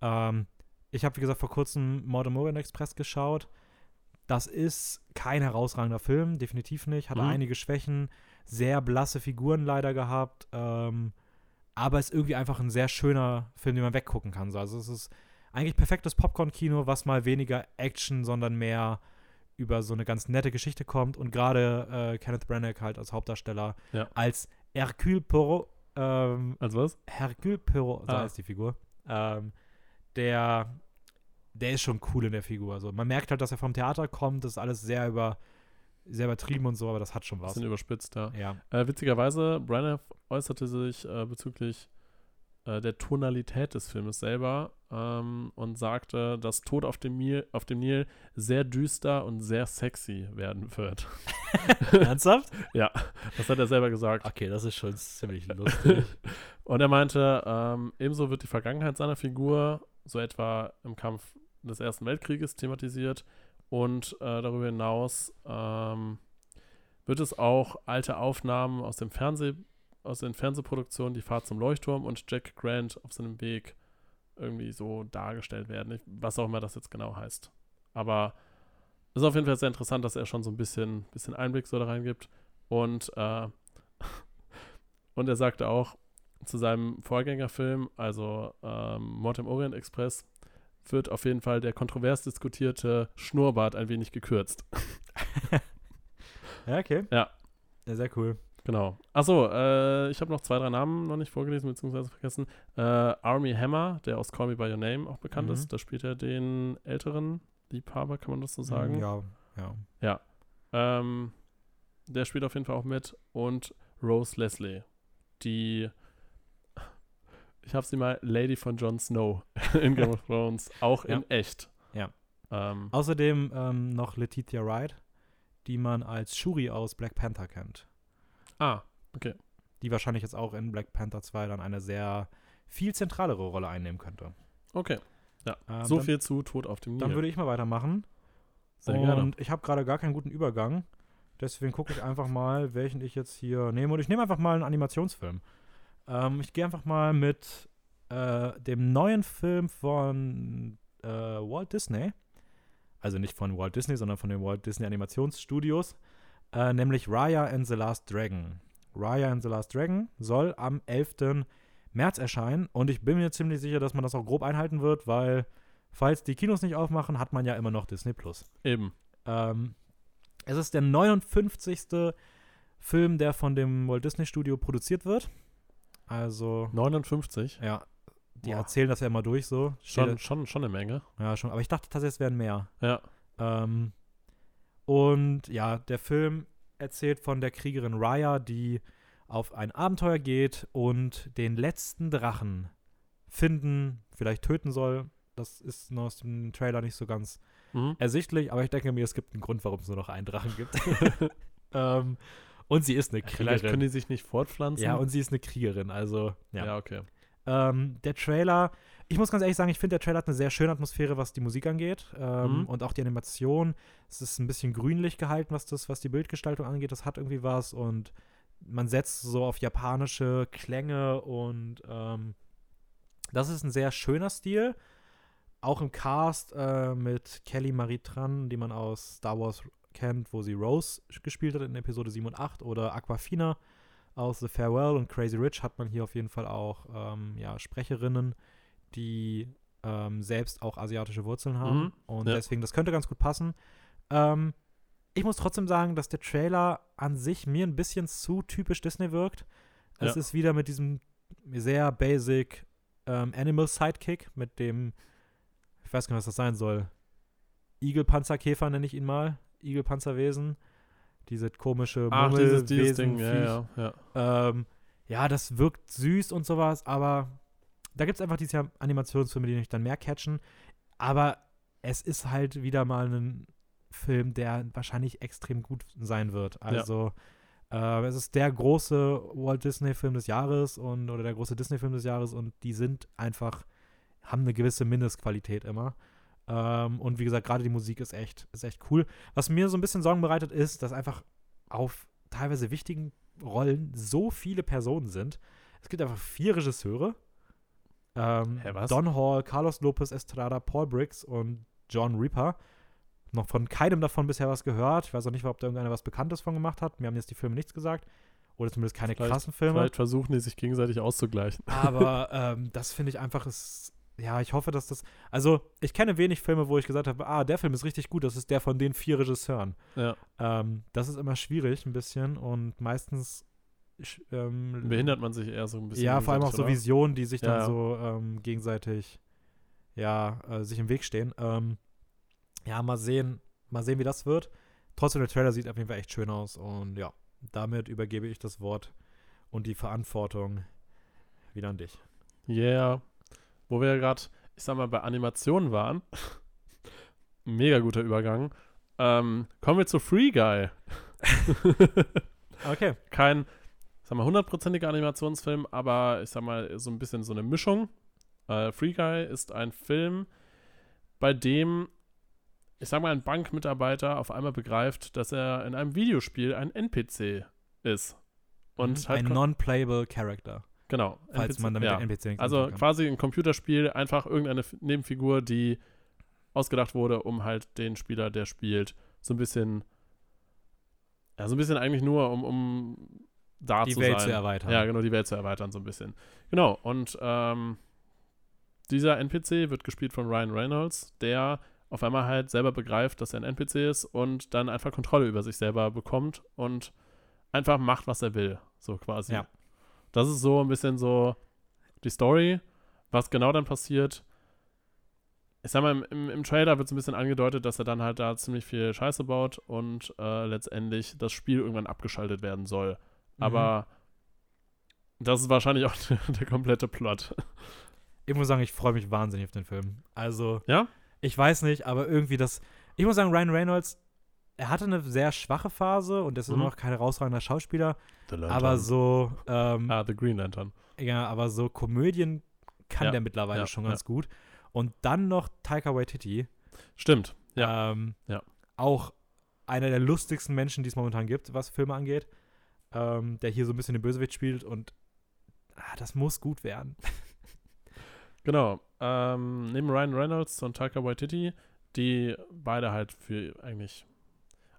Speaker 2: Ähm, ich habe, wie gesagt, vor kurzem Mord im Orient Express geschaut. Das ist kein herausragender Film, definitiv nicht. Hatte
Speaker 1: Mhm.
Speaker 2: einige Schwächen, sehr blasse Figuren leider gehabt. Ähm, aber ist irgendwie einfach ein sehr schöner Film, den man weggucken kann. So. Also es ist eigentlich perfektes Popcorn-Kino, was mal weniger Action, sondern mehr über so eine ganz nette Geschichte kommt. Und gerade äh, Kenneth Branagh halt als Hauptdarsteller,
Speaker 1: Ja.
Speaker 2: als Hercule Poirot, ähm,
Speaker 1: Also was?
Speaker 2: Hercule Poirot, so
Speaker 1: Ah.
Speaker 2: heißt die Figur, ähm, der, der ist schon cool in der Figur. Also man merkt halt, dass er vom Theater kommt, das ist alles sehr über sehr übertrieben und so, aber das hat schon was.
Speaker 1: Bisschen überspitzt, ja.
Speaker 2: Ja.
Speaker 1: Äh, witzigerweise, Branagh äußerte sich äh, bezüglich äh, der Tonalität des Filmes selber ähm, und sagte, dass Tod auf dem, Nil, auf dem Nil sehr düster und sehr sexy werden wird.
Speaker 2: Ernsthaft?
Speaker 1: Das hat er selber gesagt.
Speaker 2: Okay, das ist schon ziemlich lustig.
Speaker 1: Und er meinte, ähm, ebenso wird die Vergangenheit seiner Figur, so etwa im Kampf des Ersten Weltkrieges, thematisiert. Und äh, darüber hinaus ähm, wird es auch alte Aufnahmen aus dem Fernseh, aus den Fernsehproduktionen, die Fahrt zum Leuchtturm und Jack Grant auf seinem Weg irgendwie so dargestellt werden. Ich, was auch immer das jetzt genau heißt. Aber es ist auf jeden Fall sehr interessant, dass er schon so ein bisschen, bisschen Einblick so da reingibt. Und, äh, und er sagte auch, zu seinem Vorgängerfilm, also ähm, Mord im Orient Express, wird auf jeden Fall der kontrovers diskutierte Schnurrbart ein wenig gekürzt.
Speaker 2: ja, okay.
Speaker 1: Ja.
Speaker 2: Ja, sehr cool.
Speaker 1: Genau. Achso, äh, ich habe noch zwei, drei Namen noch nicht vorgelesen bzw. vergessen. Äh, Army Hammer, der aus Call Me By Your Name auch bekannt
Speaker 2: Mhm.
Speaker 1: ist, da spielt er den älteren Liebhaber, kann man das so sagen?
Speaker 2: Ja, ja.
Speaker 1: Ähm, der spielt auf jeden Fall auch mit. Und Rose Leslie, die, ich habe sie mal Lady von Jon Snow in Game of Thrones, auch
Speaker 2: Ja.
Speaker 1: in echt.
Speaker 2: Ja.
Speaker 1: Ähm,
Speaker 2: Außerdem ähm, noch Letitia Wright, die man als Shuri aus Black Panther kennt.
Speaker 1: Ah,
Speaker 2: Die wahrscheinlich jetzt auch in Black Panther 2 dann eine sehr viel zentralere Rolle einnehmen könnte.
Speaker 1: okay.
Speaker 2: Ähm,
Speaker 1: so
Speaker 2: dann,
Speaker 1: viel zu Tod auf dem Nil.
Speaker 2: Dann würde ich mal weitermachen.
Speaker 1: Sehr
Speaker 2: und
Speaker 1: gerne.
Speaker 2: ich habe gerade gar keinen guten Übergang. Deswegen gucke ich einfach mal, welchen ich jetzt hier nehme. Und ich nehme einfach mal einen Animationsfilm. Ähm, ich gehe einfach mal mit äh, dem neuen Film von äh, Walt Disney. Also nicht von Walt Disney, sondern von den Walt Disney Animationsstudios. Äh, nämlich Raya and the Last Dragon. Raya and the Last Dragon soll am 11. März erscheinen. Und ich bin mir ziemlich sicher, dass man das auch grob einhalten wird, weil falls die Kinos nicht aufmachen, hat man ja immer noch Disney Plus.
Speaker 1: Eben.
Speaker 2: Ähm, es ist der 59. Film, der von dem Walt Disney Studio produziert wird. Also,
Speaker 1: 59.
Speaker 2: ja, die
Speaker 1: Boah.
Speaker 2: erzählen das ja immer durch so.
Speaker 1: Schon,
Speaker 2: Steht-
Speaker 1: schon, schon eine Menge.
Speaker 2: Ja, schon. Aber ich dachte tatsächlich, es wären mehr.
Speaker 1: Ja.
Speaker 2: Ähm, und ja, der Film erzählt von der Kriegerin Raya, die auf ein Abenteuer geht und den letzten Drachen finden, vielleicht töten soll. Das ist noch aus dem Trailer nicht so ganz
Speaker 1: Mhm.
Speaker 2: ersichtlich, aber ich denke mir, es gibt einen Grund, warum es nur noch einen Drachen gibt. ähm, und sie ist eine
Speaker 1: Vielleicht können
Speaker 2: Kriegerin.
Speaker 1: die sich nicht fortpflanzen.
Speaker 2: Ja, und sie ist eine Kriegerin, also ja.
Speaker 1: ja, okay.
Speaker 2: Ähm, der Trailer, ich muss ganz ehrlich sagen, ich finde, der Trailer hat eine sehr schöne Atmosphäre, was die Musik angeht. Ähm,
Speaker 1: Mhm.
Speaker 2: Und auch die Animation. Es ist ein bisschen grünlich gehalten, was das, was die Bildgestaltung angeht. Das hat irgendwie was und man setzt so auf japanische Klänge und ähm, das ist ein sehr schöner Stil. Auch im Cast äh, mit Kelly Marie Tran, die man aus Star Wars kennt, wo sie Rose gespielt hat in Episode 7 und 8 oder Aquafina aus The Farewell und Crazy Rich hat man hier auf jeden Fall auch ähm, ja, Sprecherinnen, die ähm, selbst auch asiatische Wurzeln haben.
Speaker 1: Mhm,
Speaker 2: Und
Speaker 1: ja.
Speaker 2: deswegen, das könnte ganz gut passen. Ähm, ich muss trotzdem sagen, dass der Trailer an sich mir ein bisschen zu typisch Disney wirkt. Es
Speaker 1: Ja.
Speaker 2: ist wieder mit diesem sehr basic ähm, Animal Sidekick, mit dem, ich weiß gar nicht, was das sein soll. Igelpanzerkäfer nenne ich ihn mal. Igelpanzerwesen. Diese komische
Speaker 1: Ach, dieses, dieses Ding, ja, ja, ja.
Speaker 2: Ähm, ja, das wirkt süß und sowas, aber da gibt es einfach diese Animationsfilme, die mich dann mehr catchen. Aber es ist halt wieder mal ein Film, der wahrscheinlich extrem gut sein wird. Also, äh, es ist der große Walt Disney-Film des Jahres und oder der große Disney-Film des Jahres und die sind einfach, haben eine gewisse Mindestqualität immer. Ähm, und wie gesagt, gerade die Musik ist echt, ist echt cool. Was mir so ein bisschen Sorgen bereitet, ist, dass einfach auf teilweise wichtigen Rollen so viele Personen sind. Es gibt einfach vier Regisseure. Ähm,
Speaker 1: Hä, was?
Speaker 2: Don Hall, Carlos Lopez Estrada, Paul Briggs und John Reaper. Noch von keinem davon bisher was gehört. Ich weiß auch nicht, ob da irgendeiner was Bekanntes von gemacht hat. Mir haben jetzt die Filme nichts gesagt. Oder zumindest keine
Speaker 1: Vielleicht-
Speaker 2: krassen Filme.
Speaker 1: Vielleicht versuchen die sich gegenseitig auszugleichen.
Speaker 2: Aber ähm, das finde ich einfach ist. Ja, ich hoffe, dass das. Also, ich kenne wenig Filme, wo ich gesagt habe, ah, der Film ist richtig gut, das ist der von den vier Regisseuren.
Speaker 1: Ja.
Speaker 2: Ähm, das ist immer schwierig, ein bisschen. Und meistens. Ähm,
Speaker 1: Behindert man sich eher so ein bisschen.
Speaker 2: ja, vor allem auch so
Speaker 1: gegenseitig,
Speaker 2: Visionen, die sich dann
Speaker 1: Ja,
Speaker 2: so ähm, gegenseitig, ja, äh, sich im Weg stehen. Ähm, ja, mal sehen, mal sehen, wie das wird. Trotzdem, der Trailer sieht auf jeden Fall echt schön aus. Und ja, damit übergebe ich das Wort und die Verantwortung wieder an dich.
Speaker 1: oder? Yeah. Wo wir ja gerade, ich sag mal, bei Animationen waren. Mega guter Übergang. Ähm, kommen wir zu Free Guy.
Speaker 2: Okay.
Speaker 1: Kein, sag mal, hundertprozentiger Animationsfilm, aber ich sag mal, so ein bisschen so eine Mischung. Äh, Free Guy ist ein Film, bei dem, ich sag mal, ein Bankmitarbeiter auf einmal begreift, dass er in einem Videospiel ein NPC ist. Und
Speaker 2: Mhm.
Speaker 1: halt
Speaker 2: ein non-playable Character,
Speaker 1: genau,
Speaker 2: falls
Speaker 1: NPC
Speaker 2: man damit
Speaker 1: ja.
Speaker 2: NPC nichts
Speaker 1: Also quasi ein Computerspiel, einfach irgendeine Nebenfigur, die ausgedacht wurde, um halt den Spieler, der spielt, so ein bisschen, ja, so ein bisschen eigentlich nur, um, um da
Speaker 2: die
Speaker 1: zu
Speaker 2: Welt
Speaker 1: sein.
Speaker 2: zu erweitern.
Speaker 1: Ja, genau, die Welt zu erweitern, so ein bisschen. Genau, und ähm, dieser NPC wird gespielt von Ryan Reynolds, der auf einmal halt selber begreift, dass er ein NPC ist und dann einfach Kontrolle über sich selber bekommt und einfach macht, was er will. So quasi.
Speaker 2: Ja.
Speaker 1: Das ist so ein bisschen so die Story. Was genau dann passiert, ich sag mal, im, im, Trailer wird so ein bisschen angedeutet, dass er dann halt da ziemlich viel Scheiße baut und äh, letztendlich das Spiel irgendwann abgeschaltet werden soll.
Speaker 2: Mhm.
Speaker 1: Aber das ist wahrscheinlich auch der, komplette Plot.
Speaker 2: Ich muss sagen, ich freue mich wahnsinnig auf den Film. Also,
Speaker 1: Ja?
Speaker 2: ich weiß nicht, aber irgendwie das. Ich muss sagen, Ryan Reynolds, er hatte eine sehr schwache Phase und ist
Speaker 1: Mhm.
Speaker 2: immer noch kein herausragender Schauspieler.
Speaker 1: The
Speaker 2: Aber so, ähm,
Speaker 1: Ah, The Green Lantern.
Speaker 2: ja, aber so Komödien kann
Speaker 1: Ja,
Speaker 2: der mittlerweile
Speaker 1: ja,
Speaker 2: schon
Speaker 1: ja.
Speaker 2: ganz gut. Und dann noch Taika Waititi.
Speaker 1: Stimmt. Ja.
Speaker 2: Ähm,
Speaker 1: Ja.
Speaker 2: Auch einer der lustigsten Menschen, die es momentan gibt, was Filme angeht. Ähm, der hier so ein bisschen den Bösewicht spielt und ah, das muss gut werden.
Speaker 1: Genau. Ähm, neben Ryan Reynolds und Taika Waititi, die beide halt für eigentlich.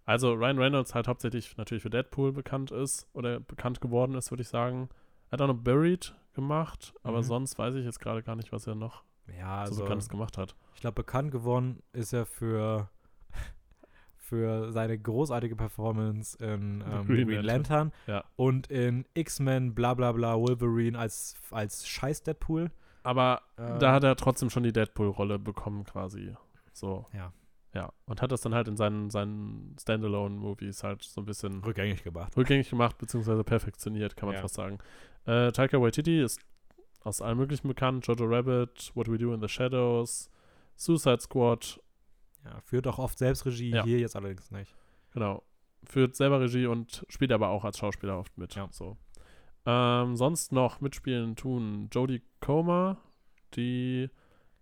Speaker 1: Also Ryan Reynolds halt hauptsächlich natürlich für Deadpool bekannt ist oder bekannt geworden ist, würde ich sagen. Er hat auch noch Buried gemacht, aber
Speaker 2: Mhm.
Speaker 1: sonst weiß ich jetzt gerade gar nicht, was er noch
Speaker 2: Ja,
Speaker 1: so
Speaker 2: also
Speaker 1: Bekanntes gemacht hat.
Speaker 2: ich glaube, bekannt geworden ist er für, für seine großartige Performance in ähm,
Speaker 1: Green
Speaker 2: Green,
Speaker 1: Lantern.
Speaker 2: Lantern
Speaker 1: Ja.
Speaker 2: und in X-Men, bla bla bla, Wolverine als, als scheiß Deadpool.
Speaker 1: Aber
Speaker 2: Ähm,
Speaker 1: da hat er trotzdem schon die Deadpool-Rolle bekommen, quasi. So.
Speaker 2: Ja.
Speaker 1: Ja. Und hat das dann halt in seinen, seinen Standalone-Movies halt so ein bisschen
Speaker 2: rückgängig gemacht.
Speaker 1: rückgängig gemacht, beziehungsweise perfektioniert, kann man
Speaker 2: Ja.
Speaker 1: fast sagen. Äh, Taika Waititi ist aus allem Möglichen bekannt. Jojo Rabbit, What We Do in the Shadows, Suicide Squad,
Speaker 2: Ja, führt auch oft Selbstregie,
Speaker 1: Ja.
Speaker 2: hier jetzt allerdings nicht.
Speaker 1: genau. Führt selber Regie und spielt aber auch als Schauspieler oft mit.
Speaker 2: Ja.
Speaker 1: So. Ähm, sonst noch mitspielen tun Jodie Comer, die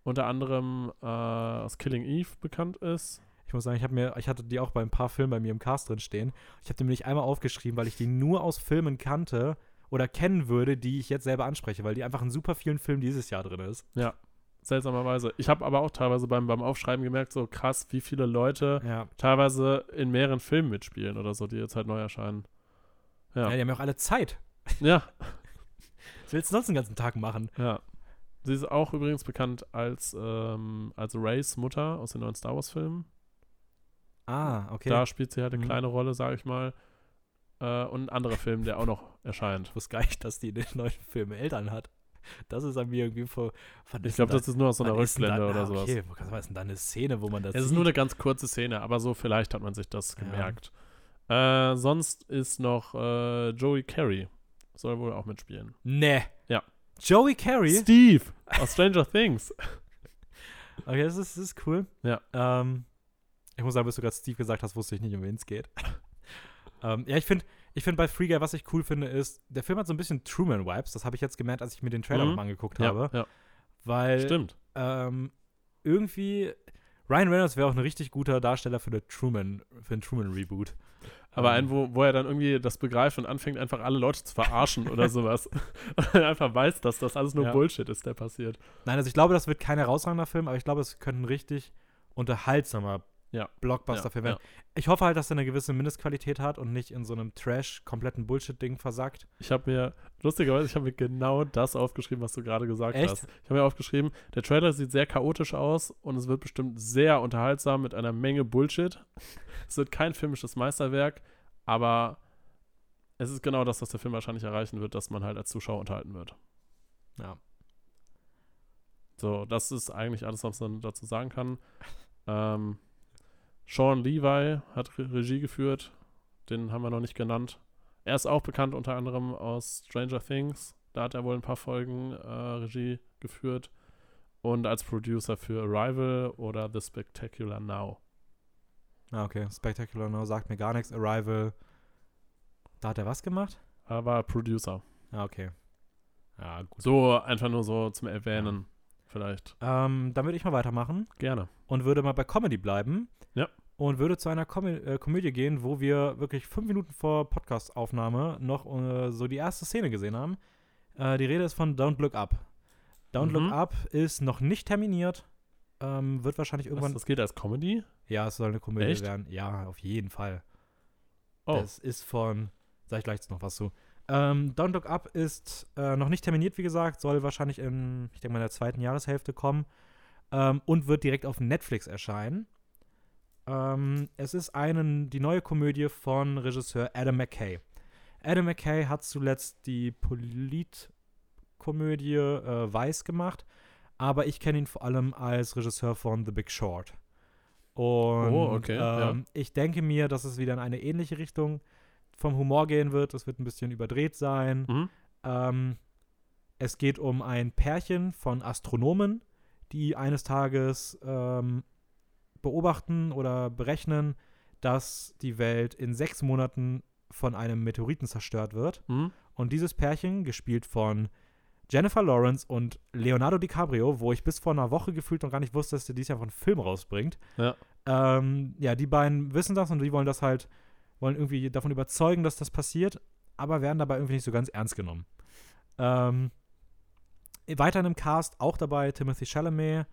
Speaker 1: unter anderem äh, aus Killing Eve bekannt ist.
Speaker 2: Ich muss sagen, ich, mir, ich hatte die auch bei ein paar Filmen bei mir im Cast drin stehen. Ich habe die mir nicht einmal aufgeschrieben, weil ich die nur aus Filmen kannte oder kennen würde, die ich jetzt selber anspreche, weil die einfach in super vielen Filmen dieses Jahr drin ist.
Speaker 1: Ja. Seltsamerweise. Ich habe aber auch teilweise beim, beim Aufschreiben gemerkt, so krass, wie viele Leute
Speaker 2: Ja.
Speaker 1: teilweise in mehreren Filmen mitspielen oder so, die jetzt halt neu erscheinen.
Speaker 2: ja.
Speaker 1: Ja,
Speaker 2: Die haben ja auch alle Zeit.
Speaker 1: ja,
Speaker 2: Was willst du sonst den ganzen Tag machen?
Speaker 1: ja. Sie ist auch übrigens bekannt als, ähm, als Rays Mutter aus den neuen Star Wars-Filmen.
Speaker 2: Ah, okay.
Speaker 1: Da spielt sie halt eine
Speaker 2: Mhm.
Speaker 1: kleine Rolle, sage ich mal. Äh, und ein anderer Film, der auch noch erscheint.
Speaker 2: Ich wusste gar nicht, dass die in den neuen Filmen Eltern hat. Das ist an mir irgendwie vor.
Speaker 1: Ich glaube, das ist nur aus so einer Rückblende oder sowas.
Speaker 2: Okay, was ist denn da eine Szene, wo man das
Speaker 1: Es ist
Speaker 2: sieht?
Speaker 1: nur eine ganz kurze Szene, aber so vielleicht hat man sich das
Speaker 2: Ja.
Speaker 1: gemerkt. Äh, sonst ist noch äh, Joey Carey. Soll wohl auch mitspielen.
Speaker 2: Nee.
Speaker 1: Ja.
Speaker 2: Joey Carey?
Speaker 1: Steve aus Stranger Things.
Speaker 2: Okay, das ist, das ist cool.
Speaker 1: Ja.
Speaker 2: Ähm, ich muss sagen, bis du gerade Steve gesagt hast, wusste ich nicht, um wen es geht. ähm, ja, ich finde ich find bei Free Guy, was ich cool finde, ist, der Film hat so ein bisschen Truman-Vibes. Das habe ich jetzt gemerkt, als ich mir den Trailer
Speaker 1: Mhm.
Speaker 2: nochmal angeguckt
Speaker 1: Ja,
Speaker 2: habe.
Speaker 1: ja,
Speaker 2: Weil
Speaker 1: stimmt.
Speaker 2: ähm, irgendwie Ryan Reynolds wäre auch ein richtig guter Darsteller für, eine Truman, für einen Truman-Reboot.
Speaker 1: Aber
Speaker 2: Ähm,
Speaker 1: ein, wo, wo er dann irgendwie das begreift und anfängt, einfach alle Leute zu verarschen oder sowas. Und er einfach weiß, dass das alles nur
Speaker 2: Ja.
Speaker 1: Bullshit ist, der passiert.
Speaker 2: Nein, also ich glaube, das wird kein herausragender Film, aber ich glaube, es könnte ein richtig unterhaltsamer
Speaker 1: Ja.
Speaker 2: Blockbuster-Film
Speaker 1: Ja,
Speaker 2: werden. Ich hoffe halt, dass er eine gewisse Mindestqualität hat und nicht in so einem Trash kompletten Bullshit-Ding versackt.
Speaker 1: Ich habe mir, lustigerweise, ich habe mir genau das aufgeschrieben, was du gerade gesagt
Speaker 2: Echt?
Speaker 1: hast. Ich habe mir aufgeschrieben, der Trailer sieht sehr chaotisch aus und es wird bestimmt sehr unterhaltsam mit einer Menge Bullshit. Es wird kein filmisches Meisterwerk, aber es ist genau das, was der Film wahrscheinlich erreichen wird, dass man halt als Zuschauer unterhalten wird.
Speaker 2: Ja.
Speaker 1: So, das ist eigentlich alles, was man dazu sagen kann. Ähm, Sean Levi hat Re Regie geführt. Den haben wir noch nicht genannt. Er ist auch bekannt unter anderem aus Stranger Things. Da hat er wohl ein paar Folgen äh, Regie geführt. Und als Producer für Arrival oder The Spectacular Now.
Speaker 2: Ah, okay. Spectacular No sagt mir gar nichts. Arrival. Da hat er was gemacht?
Speaker 1: Er war Producer.
Speaker 2: Ah, okay. Ja, gut.
Speaker 1: So einfach nur so zum Erwähnen. Vielleicht.
Speaker 2: Ähm, dann würde ich mal weitermachen
Speaker 1: Gerne.
Speaker 2: und würde mal bei Comedy bleiben.
Speaker 1: Ja.
Speaker 2: Und würde zu einer Komö äh, Komödie gehen, wo wir wirklich fünf Minuten vor Podcast-Aufnahme noch äh, so die erste Szene gesehen haben. Äh, die Rede ist von Don't Look Up. Don't
Speaker 1: Mhm.
Speaker 2: Look Up ist noch nicht terminiert. Ähm, wird wahrscheinlich
Speaker 1: Was,
Speaker 2: irgendwann.
Speaker 1: das geht als Comedy?
Speaker 2: ja, es soll eine Komödie
Speaker 1: Echt?
Speaker 2: werden. Ja, auf jeden Fall.
Speaker 1: Oh,
Speaker 2: Das ist von, sag ich gleich noch was zu. Ähm, Don't Look Up ist äh, noch nicht terminiert, wie gesagt, soll wahrscheinlich in, ich denke mal, in der zweiten Jahreshälfte kommen ähm, und wird direkt auf Netflix erscheinen. Ähm, es ist einen, die neue Komödie von Regisseur Adam McKay. Adam McKay hat zuletzt die Politkomödie äh, Weiß gemacht, aber ich kenne ihn vor allem als Regisseur von The Big Short. Und
Speaker 1: Oh, okay, ja.
Speaker 2: ähm, ich denke mir, dass es wieder in eine ähnliche Richtung vom Humor gehen wird. Es wird ein bisschen überdreht sein.
Speaker 1: mhm.
Speaker 2: Ähm, es geht um ein Pärchen von Astronomen, die eines Tages ähm, beobachten oder berechnen, dass die Welt in sechs Monaten von einem Meteoriten zerstört wird.
Speaker 1: Mhm.
Speaker 2: Und dieses Pärchen, gespielt von Jennifer Lawrence und Leonardo DiCaprio, wo ich bis vor einer Woche gefühlt noch gar nicht wusste, dass der dieses Jahr von Film rausbringt.
Speaker 1: Ja.
Speaker 2: Ähm, ja, die beiden wissen das und die wollen das halt, wollen irgendwie davon überzeugen, dass das passiert, aber werden dabei irgendwie nicht so ganz ernst genommen. Ähm, weiter im Cast auch dabei Timothy Chalamet,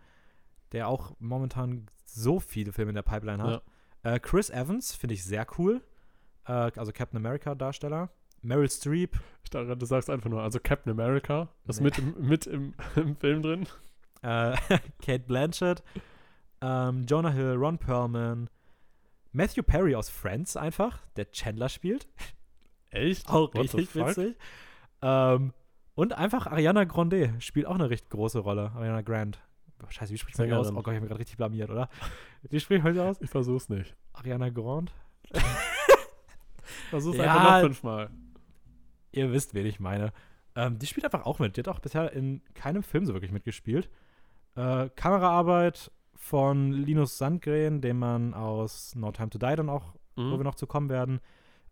Speaker 2: der auch momentan so viele Filme in der Pipeline hat. Äh, Chris Evans finde ich sehr cool, äh, also Captain America Darsteller. Meryl Streep,
Speaker 1: Ich dachte, du sagst einfach nur, also Captain America ist
Speaker 2: Nee.
Speaker 1: mit, im, mit im, im Film drin.
Speaker 2: äh, Kate Blanchett, ähm, Jonah Hill, Ron Perlman, Matthew Perry aus Friends einfach, der Chandler spielt.
Speaker 1: Echt?
Speaker 2: Auch
Speaker 1: What
Speaker 2: richtig witzig. Ähm, und einfach Ariana Grande spielt auch eine recht große Rolle. Ariana Grande. Scheiße, wie spricht man die aus? Oh Gott, ich habe mich gerade richtig blamiert, oder? Wie spricht man die aus?
Speaker 1: Ich versuch's nicht.
Speaker 2: Ariana Grande?
Speaker 1: Versuch's
Speaker 2: Ja.
Speaker 1: einfach noch fünfmal.
Speaker 2: Ihr wisst, wen ich meine. Ähm, die spielt einfach auch mit. Die hat auch bisher in keinem Film so wirklich mitgespielt. Äh, Kameraarbeit von Linus Sandgren, den man aus No Time to Die dann auch wo wir
Speaker 1: Mhm.
Speaker 2: noch zu kommen werden,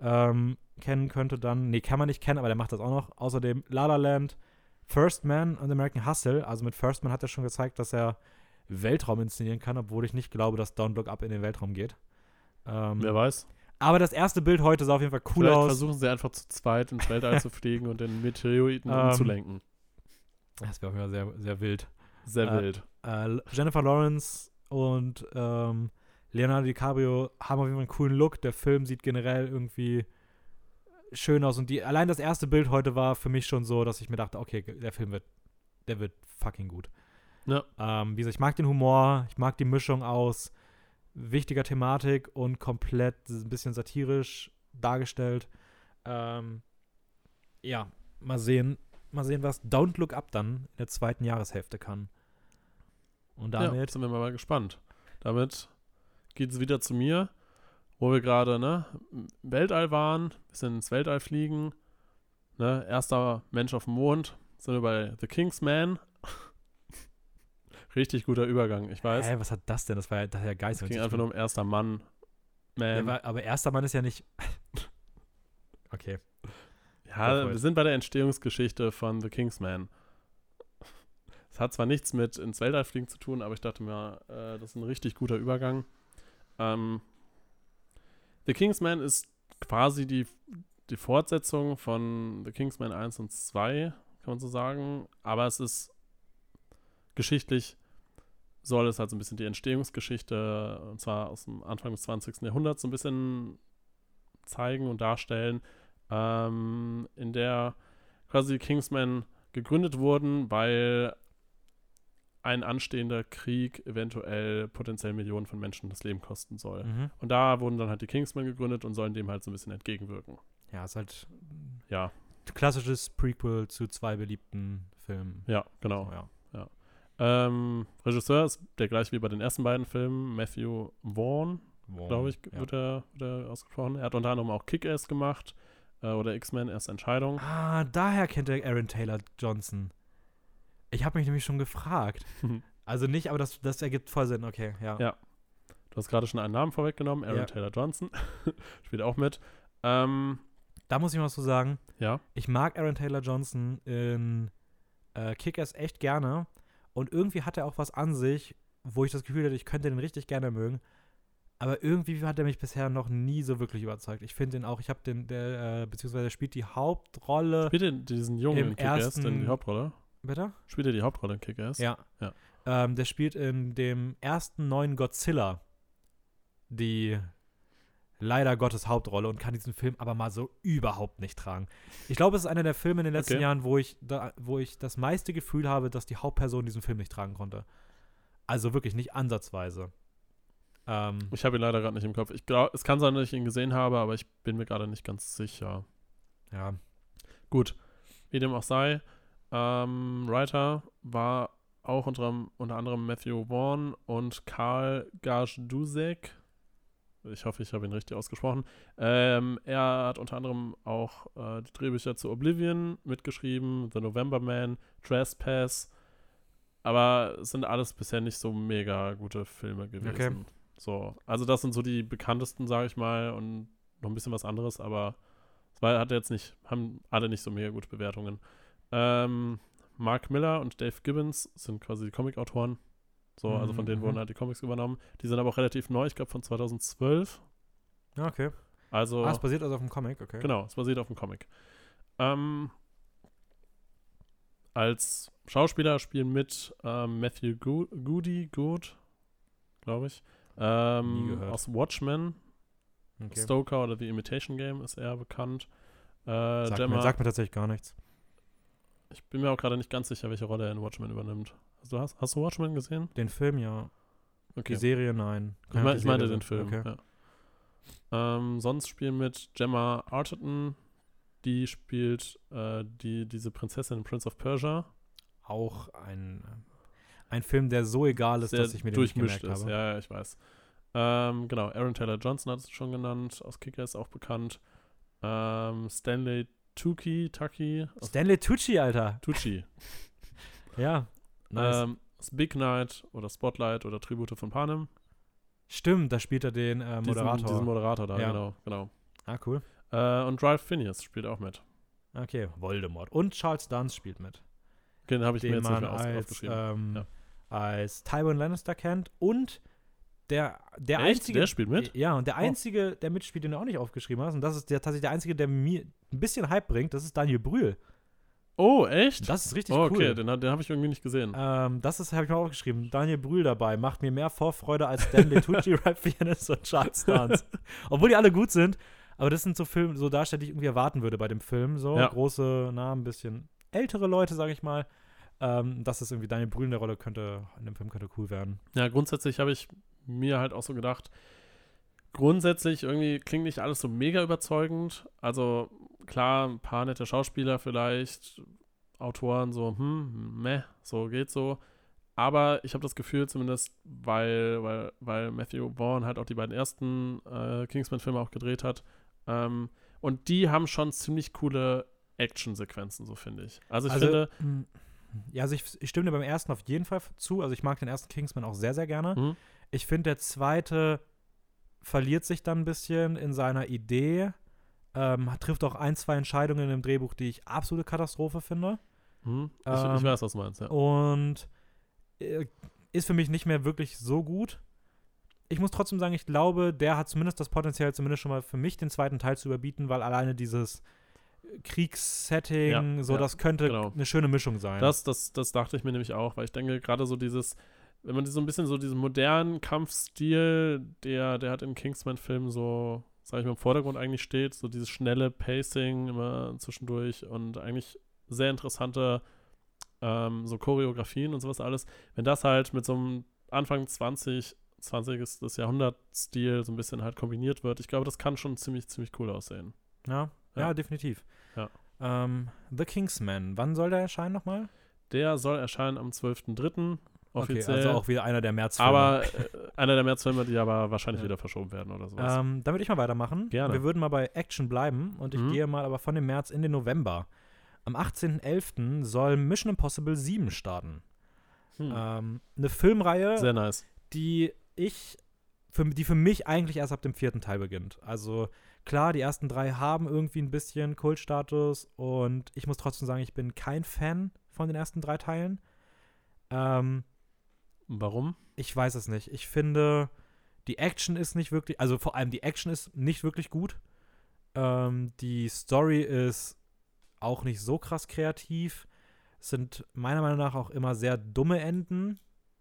Speaker 2: ähm, kennen könnte dann. Nee, kann man nicht kennen, aber der macht das auch noch. Außerdem La La Land, First Man und American Hustle. Also mit First Man hat er schon gezeigt, dass er Weltraum inszenieren kann, obwohl ich nicht glaube, dass Don't Look Up in den Weltraum geht. Ähm,
Speaker 1: Wer weiß.
Speaker 2: aber das erste Bild heute sah auf jeden Fall cool
Speaker 1: Vielleicht
Speaker 2: aus.
Speaker 1: versuchen sie einfach zu zweit ins Weltall zu fliegen und den Meteoriten
Speaker 2: Ähm,
Speaker 1: umzulenken.
Speaker 2: Das wäre auf jeden Fall sehr, sehr wild.
Speaker 1: Sehr
Speaker 2: Äh,
Speaker 1: wild.
Speaker 2: Äh, Jennifer Lawrence und ähm, Leonardo DiCaprio haben auf jeden Fall einen coolen Look. Der Film sieht generell irgendwie schön aus. Und die, allein das erste Bild heute war für mich schon so, dass ich mir dachte, okay, der Film wird, der wird fucking gut.
Speaker 1: Ja.
Speaker 2: Ähm, wie gesagt, ich mag den Humor, ich mag die Mischung aus wichtiger Thematik und komplett ein bisschen satirisch dargestellt. Ähm, ja, mal sehen, mal sehen, was Don't Look Up dann in der zweiten Jahreshälfte kann. Und
Speaker 1: Ja,
Speaker 2: damit,
Speaker 1: sind wir mal gespannt. Damit geht es wieder zu mir, wo wir gerade ne, im Weltall waren, bisschen ins Weltall fliegen. Ne, erster Mensch auf dem Mond, sind wir bei The Kingsman. Richtig guter Übergang, ich weiß.
Speaker 2: hä, was hat das denn? Das war ja, das war ja
Speaker 1: es
Speaker 2: geil.
Speaker 1: ging einfach nur um erster Mann. Man.
Speaker 2: ja, aber erster Mann ist ja nicht. okay.
Speaker 1: Ja, wir sind bei der Entstehungsgeschichte von The Kingsman. Es hat zwar nichts mit ins Weltall fliegen zu tun, aber ich dachte mir, äh, das ist ein richtig guter Übergang. Ähm, The Kingsman ist quasi die, die Fortsetzung von The Kingsman 1 und 2, kann man so sagen. Aber es ist geschichtlich, soll es halt so ein bisschen die Entstehungsgeschichte, und zwar aus dem Anfang des 20. Jahrhunderts, so ein bisschen zeigen und darstellen ähm, in der quasi Kingsmen gegründet wurden, weil ein anstehender Krieg eventuell potenziell Millionen von Menschen das Leben kosten soll.
Speaker 2: Mhm.
Speaker 1: Und da wurden dann halt die Kingsmen gegründet und sollen dem halt so ein bisschen entgegenwirken.
Speaker 2: Ja, ist halt
Speaker 1: Ja,
Speaker 2: klassisches Prequel zu zwei beliebten Filmen.
Speaker 1: ja, genau.
Speaker 2: Ja.
Speaker 1: Ähm, Regisseur ist der gleiche wie bei den ersten beiden Filmen, Matthew Vaughn, glaube ich,
Speaker 2: Ja.
Speaker 1: wird, er, wird er ausgesprochen. Er hat unter anderem auch Kick-Ass gemacht äh, oder X-Men Erste Entscheidung.
Speaker 2: Ah, daher kennt er Aaron Taylor Johnson. Ich habe mich nämlich schon gefragt. Also nicht, aber das, das ergibt voll Sinn. Okay, ja.
Speaker 1: Ja. Du hast gerade schon einen Namen vorweggenommen, Aaron
Speaker 2: Ja.
Speaker 1: Taylor Johnson. Spielt auch mit. Ähm,
Speaker 2: Da muss ich mal so sagen,
Speaker 1: ja.
Speaker 2: ich mag Aaron Taylor Johnson in äh, Kick-Ass echt gerne. Und irgendwie hat er auch was an sich, wo ich das Gefühl hatte, ich könnte den richtig gerne mögen. Aber irgendwie hat er mich bisher noch nie so wirklich überzeugt. Ich finde den auch, ich habe den, der, äh, beziehungsweise er spielt die Hauptrolle.
Speaker 1: Spielt er diesen Jungen
Speaker 2: Im
Speaker 1: in Kick-Ass
Speaker 2: ersten-
Speaker 1: denn die Hauptrolle?
Speaker 2: Bitte?
Speaker 1: Spielt er die Hauptrolle in Kick-Ass?
Speaker 2: Ja.
Speaker 1: Ja.
Speaker 2: Ähm, der spielt in dem ersten neuen Godzilla die leider Gottes Hauptrolle und kann diesen Film aber mal so überhaupt nicht tragen. Ich glaube, es ist einer der Filme in den letzten
Speaker 1: Okay.
Speaker 2: Jahren, wo ich, da, wo ich das meiste Gefühl habe, dass die Hauptperson diesen Film nicht tragen konnte. Also wirklich nicht ansatzweise. Ähm,
Speaker 1: Ich habe ihn leider gerade nicht im Kopf. Ich glaube, es kann sein, dass ich ihn gesehen habe, aber ich bin mir gerade nicht ganz sicher.
Speaker 2: ja.
Speaker 1: Gut, wie dem auch sei. Ähm, Writer war auch unter, unter anderem Matthew Vaughn und Karl Gajdusek. Ich hoffe, ich habe ihn richtig ausgesprochen. Ähm, er hat unter anderem auch äh, die Drehbücher zu Oblivion mitgeschrieben, The November Man, Trespass. Aber es sind alles bisher nicht so mega gute Filme gewesen.
Speaker 2: Okay.
Speaker 1: So, also das sind so die bekanntesten, sage ich mal, und noch ein bisschen was anderes, aber es war, hat jetzt nicht, haben alle nicht so mega gute Bewertungen. Ähm, Mark Miller und Dave Gibbons sind quasi die Comic-Autoren. So, also von denen
Speaker 2: Mhm.
Speaker 1: wurden halt die Comics übernommen. Die sind aber auch relativ neu, ich glaube von 2012.
Speaker 2: Ja, okay.
Speaker 1: Also,
Speaker 2: Ah, es basiert also auf dem Comic, okay.
Speaker 1: genau, es basiert auf dem Comic. Ähm, als Schauspieler spielen mit ähm, Matthew Go Goody, Good, glaube ich. Ähm, aus Watchmen,
Speaker 2: okay.
Speaker 1: Stoker oder The Imitation Game ist er bekannt. Äh,
Speaker 2: Sagt,
Speaker 1: Gemma,
Speaker 2: mir, sagt mir tatsächlich gar nichts.
Speaker 1: Ich bin mir auch gerade nicht ganz sicher, welche Rolle er in Watchmen übernimmt. Also, hast, hast du Watchmen gesehen?
Speaker 2: Den Film ja.
Speaker 1: Okay.
Speaker 2: Die Serie nein.
Speaker 1: Ich, mein, ich meinte den. Film.
Speaker 2: Okay.
Speaker 1: Ja. Ähm, sonst spielen mit Gemma Arterton, die spielt äh, die, diese Prinzessin in Prince of Persia.
Speaker 2: Auch ein, ein Film, der so egal ist,
Speaker 1: Sehr
Speaker 2: dass ich mir den nicht gemerkt
Speaker 1: ist.
Speaker 2: habe.
Speaker 1: Ja, ja, ich weiß. Ähm, genau, Aaron Taylor Johnson hat es schon genannt, aus Kickers auch bekannt. Ähm, Stanley Tucci, Tucky, aus
Speaker 2: Stanley Tucci, Alter.
Speaker 1: Tucci.
Speaker 2: Ja. Nice.
Speaker 1: ähm, Big Night oder Spotlight oder Tribute von Panem.
Speaker 2: Stimmt, da spielt er den äh, Moderator.
Speaker 1: Diesen, diesen Moderator da,
Speaker 2: Ja.
Speaker 1: genau, genau.
Speaker 2: ah, cool.
Speaker 1: Äh, und Ralph Phineas spielt auch mit.
Speaker 2: Okay, Voldemort. Und Charles Dance spielt mit.
Speaker 1: Den habe ich mir
Speaker 2: den
Speaker 1: jetzt nicht mehr
Speaker 2: als,
Speaker 1: aufgeschrieben.
Speaker 2: ähm,
Speaker 1: Ja.
Speaker 2: als Tywin Lannister kennt. Und der, der
Speaker 1: Echt?
Speaker 2: einzige.
Speaker 1: Der spielt mit?
Speaker 2: Ja, und der
Speaker 1: Oh.
Speaker 2: einzige, der mitspielt, den du auch nicht aufgeschrieben hast, und das ist der, tatsächlich der einzige, der mir ein bisschen Hype bringt, das ist Daniel Brühl.
Speaker 1: Oh, echt?
Speaker 2: Das ist richtig
Speaker 1: oh, okay,
Speaker 2: cool.
Speaker 1: den, den habe ich irgendwie nicht gesehen.
Speaker 2: Ähm, das ist, habe ich mal aufgeschrieben. Daniel Brühl dabei macht mir mehr Vorfreude als Stanley Tucci, Rap Pianist und Charles Dance. Obwohl die alle gut sind, aber das sind so Filme, so Darsteller, die ich irgendwie erwarten würde bei dem Film. So
Speaker 1: Ja.
Speaker 2: große Namen, bisschen ältere Leute, sage ich mal. Ähm, das ist irgendwie Daniel Brühl in der Rolle könnte, in dem Film könnte cool werden.
Speaker 1: Ja, grundsätzlich habe ich mir halt auch so gedacht, grundsätzlich irgendwie klingt nicht alles so mega überzeugend. Also klar, ein paar nette Schauspieler vielleicht, Autoren so, hm, meh, so geht so. Aber ich habe das Gefühl zumindest, weil, weil, weil Matthew Vaughn halt auch die beiden ersten äh, Kingsman-Filme auch gedreht hat. Ähm, und die haben schon ziemlich coole Action-Sequenzen, so finde ich. Also ich finde,
Speaker 2: mh, ja, also ich, ich stimme dir beim ersten auf jeden Fall zu. Also ich mag den ersten Kingsman auch sehr, sehr gerne.
Speaker 1: Mhm.
Speaker 2: Ich finde, der zweite verliert sich dann ein bisschen in seiner Idee. Ähm, trifft auch ein, zwei Entscheidungen im Drehbuch, die ich absolute Katastrophe finde.
Speaker 1: hm, ich,
Speaker 2: Ähm,
Speaker 1: ich weiß, was du meinst, ja.
Speaker 2: Und äh, ist für mich nicht mehr wirklich so gut. Ich muss trotzdem sagen, ich glaube, der hat zumindest das Potenzial, zumindest schon mal für mich den zweiten Teil zu überbieten, weil alleine dieses Kriegssetting,
Speaker 1: Ja,
Speaker 2: so
Speaker 1: ja,
Speaker 2: das könnte
Speaker 1: genau.
Speaker 2: eine schöne Mischung sein.
Speaker 1: Das, das, das dachte ich mir nämlich auch, weil ich denke, gerade so dieses, wenn man so ein bisschen so diesen modernen Kampfstil, der, der hat in Kingsman-Filmen so, sag ich mal, im Vordergrund eigentlich steht, so dieses schnelle Pacing immer zwischendurch und eigentlich sehr interessante ähm, so Choreografien und sowas alles. Wenn das halt mit so einem Anfang 20, 20. des Jahrhunderts-Stil so ein bisschen halt kombiniert wird, ich glaube, das kann schon ziemlich, ziemlich cool aussehen.
Speaker 2: ja, ja,
Speaker 1: Ja.
Speaker 2: definitiv.
Speaker 1: Ja.
Speaker 2: Ähm, The Kingsman, wann soll der erscheinen nochmal?
Speaker 1: Der soll erscheinen am 12.03. offiziell.
Speaker 2: Okay, also auch wieder einer der Märzfilme.
Speaker 1: Aber äh, einer der Märzfilme, die aber wahrscheinlich
Speaker 2: Ja.
Speaker 1: wieder verschoben werden oder sowas.
Speaker 2: Ähm, dann würde ich mal weitermachen.
Speaker 1: Gerne.
Speaker 2: Wir würden mal bei Action bleiben und ich
Speaker 1: Mhm.
Speaker 2: gehe mal aber von dem März in den November. Am 18.11. soll Mission Impossible 7 starten.
Speaker 1: Hm.
Speaker 2: Ähm, eine Filmreihe,
Speaker 1: Sehr nice.
Speaker 2: die ich, für, die für mich eigentlich erst ab dem vierten Teil beginnt. Also klar, die ersten drei haben irgendwie ein bisschen Kultstatus und ich muss trotzdem sagen, ich bin kein Fan von den ersten drei Teilen. Ähm,
Speaker 1: Warum?
Speaker 2: ich weiß es nicht. Ich finde, die Action ist nicht wirklich, also vor allem die Action ist nicht wirklich gut. Ähm, die Story ist auch nicht so krass kreativ. Es sind meiner Meinung nach auch immer sehr dumme Enden,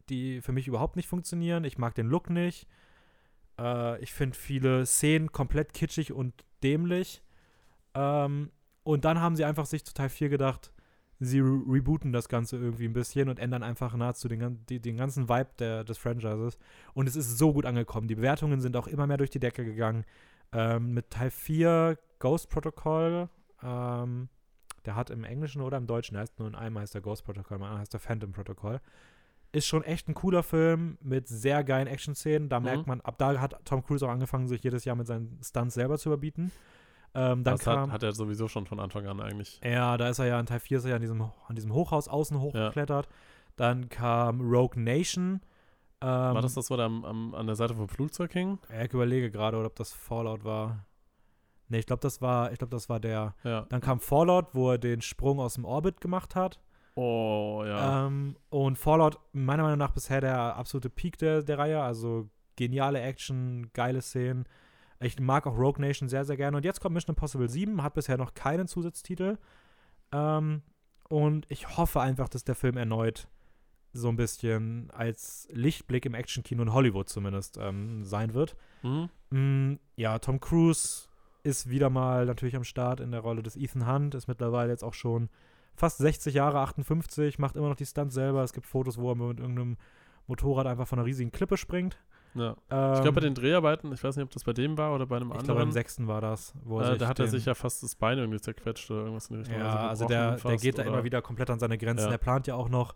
Speaker 2: die für mich überhaupt nicht funktionieren. Ich mag den Look nicht. Äh, ich finde viele Szenen komplett kitschig und dämlich. Ähm, und dann haben sie einfach sich Teil 4 gedacht, sie re rebooten das Ganze irgendwie ein bisschen und ändern einfach nahezu den, die, den ganzen Vibe der, des Franchises. Und es ist so gut angekommen. Die Bewertungen sind auch immer mehr durch die Decke gegangen. Ähm, mit Teil 4 Ghost Protocol, ähm, der hat im Englischen oder im Deutschen, der heißt nur in einem heißt der Ghost Protocol, im anderen heißt der Phantom Protocol. Ist schon echt ein cooler Film mit sehr geilen Action-Szenen. Da
Speaker 1: Mhm.
Speaker 2: merkt man, ab da hat Tom Cruise auch angefangen, sich jedes Jahr mit seinen Stunts selber zu überbieten. Ähm, dann
Speaker 1: das
Speaker 2: kam,
Speaker 1: hat, hat er sowieso schon von Anfang an eigentlich.
Speaker 2: ja, da ist er ja in Teil 4 ist er ja an diesem, an diesem Hochhaus außen hochgeklettert. Dann kam Rogue Nation. Ähm,
Speaker 1: War das das, wo der am, am, an der Seite vom Flugzeug hing?
Speaker 2: Ja, ich überlege gerade, oder ob das Fallout war. Nee, ich glaube, das war, ich glaube, das war der.
Speaker 1: Ja.
Speaker 2: Dann kam Fallout, wo er den Sprung aus dem Orbit gemacht hat.
Speaker 1: Oh, ja.
Speaker 2: Ähm, und Fallout, meiner Meinung nach, bisher der absolute Peak der, der Reihe. Also geniale Action, geile Szenen. Ich mag auch Rogue Nation sehr, sehr gerne. Und jetzt kommt Mission Impossible 7, hat bisher noch keinen Zusatztitel. Ähm, und ich hoffe einfach, dass der Film erneut so ein bisschen als Lichtblick im Actionkino in Hollywood zumindest ähm, sein wird.
Speaker 1: Mhm.
Speaker 2: Mm, ja, Tom Cruise ist wieder mal natürlich am Start in der Rolle des Ethan Hunt, ist mittlerweile jetzt auch schon fast 60 Jahre, 58, macht immer noch die Stunts selber. Es gibt Fotos, wo er mit irgendeinem Motorrad einfach von einer riesigen Klippe springt.
Speaker 1: Ja.
Speaker 2: Ähm,
Speaker 1: Ich glaube, bei den Dreharbeiten, ich weiß nicht, ob das bei dem war oder bei einem
Speaker 2: ich glaube,
Speaker 1: anderen,
Speaker 2: beim sechsten war das. Wo
Speaker 1: äh, da hat er sich ja fast das Bein irgendwie zerquetscht oder irgendwas in die Richtung.
Speaker 2: Ja, also
Speaker 1: gebrochen
Speaker 2: der, der
Speaker 1: fast
Speaker 2: geht da
Speaker 1: oder-
Speaker 2: immer wieder komplett an seine Grenzen.
Speaker 1: Ja.
Speaker 2: Er plant ja auch noch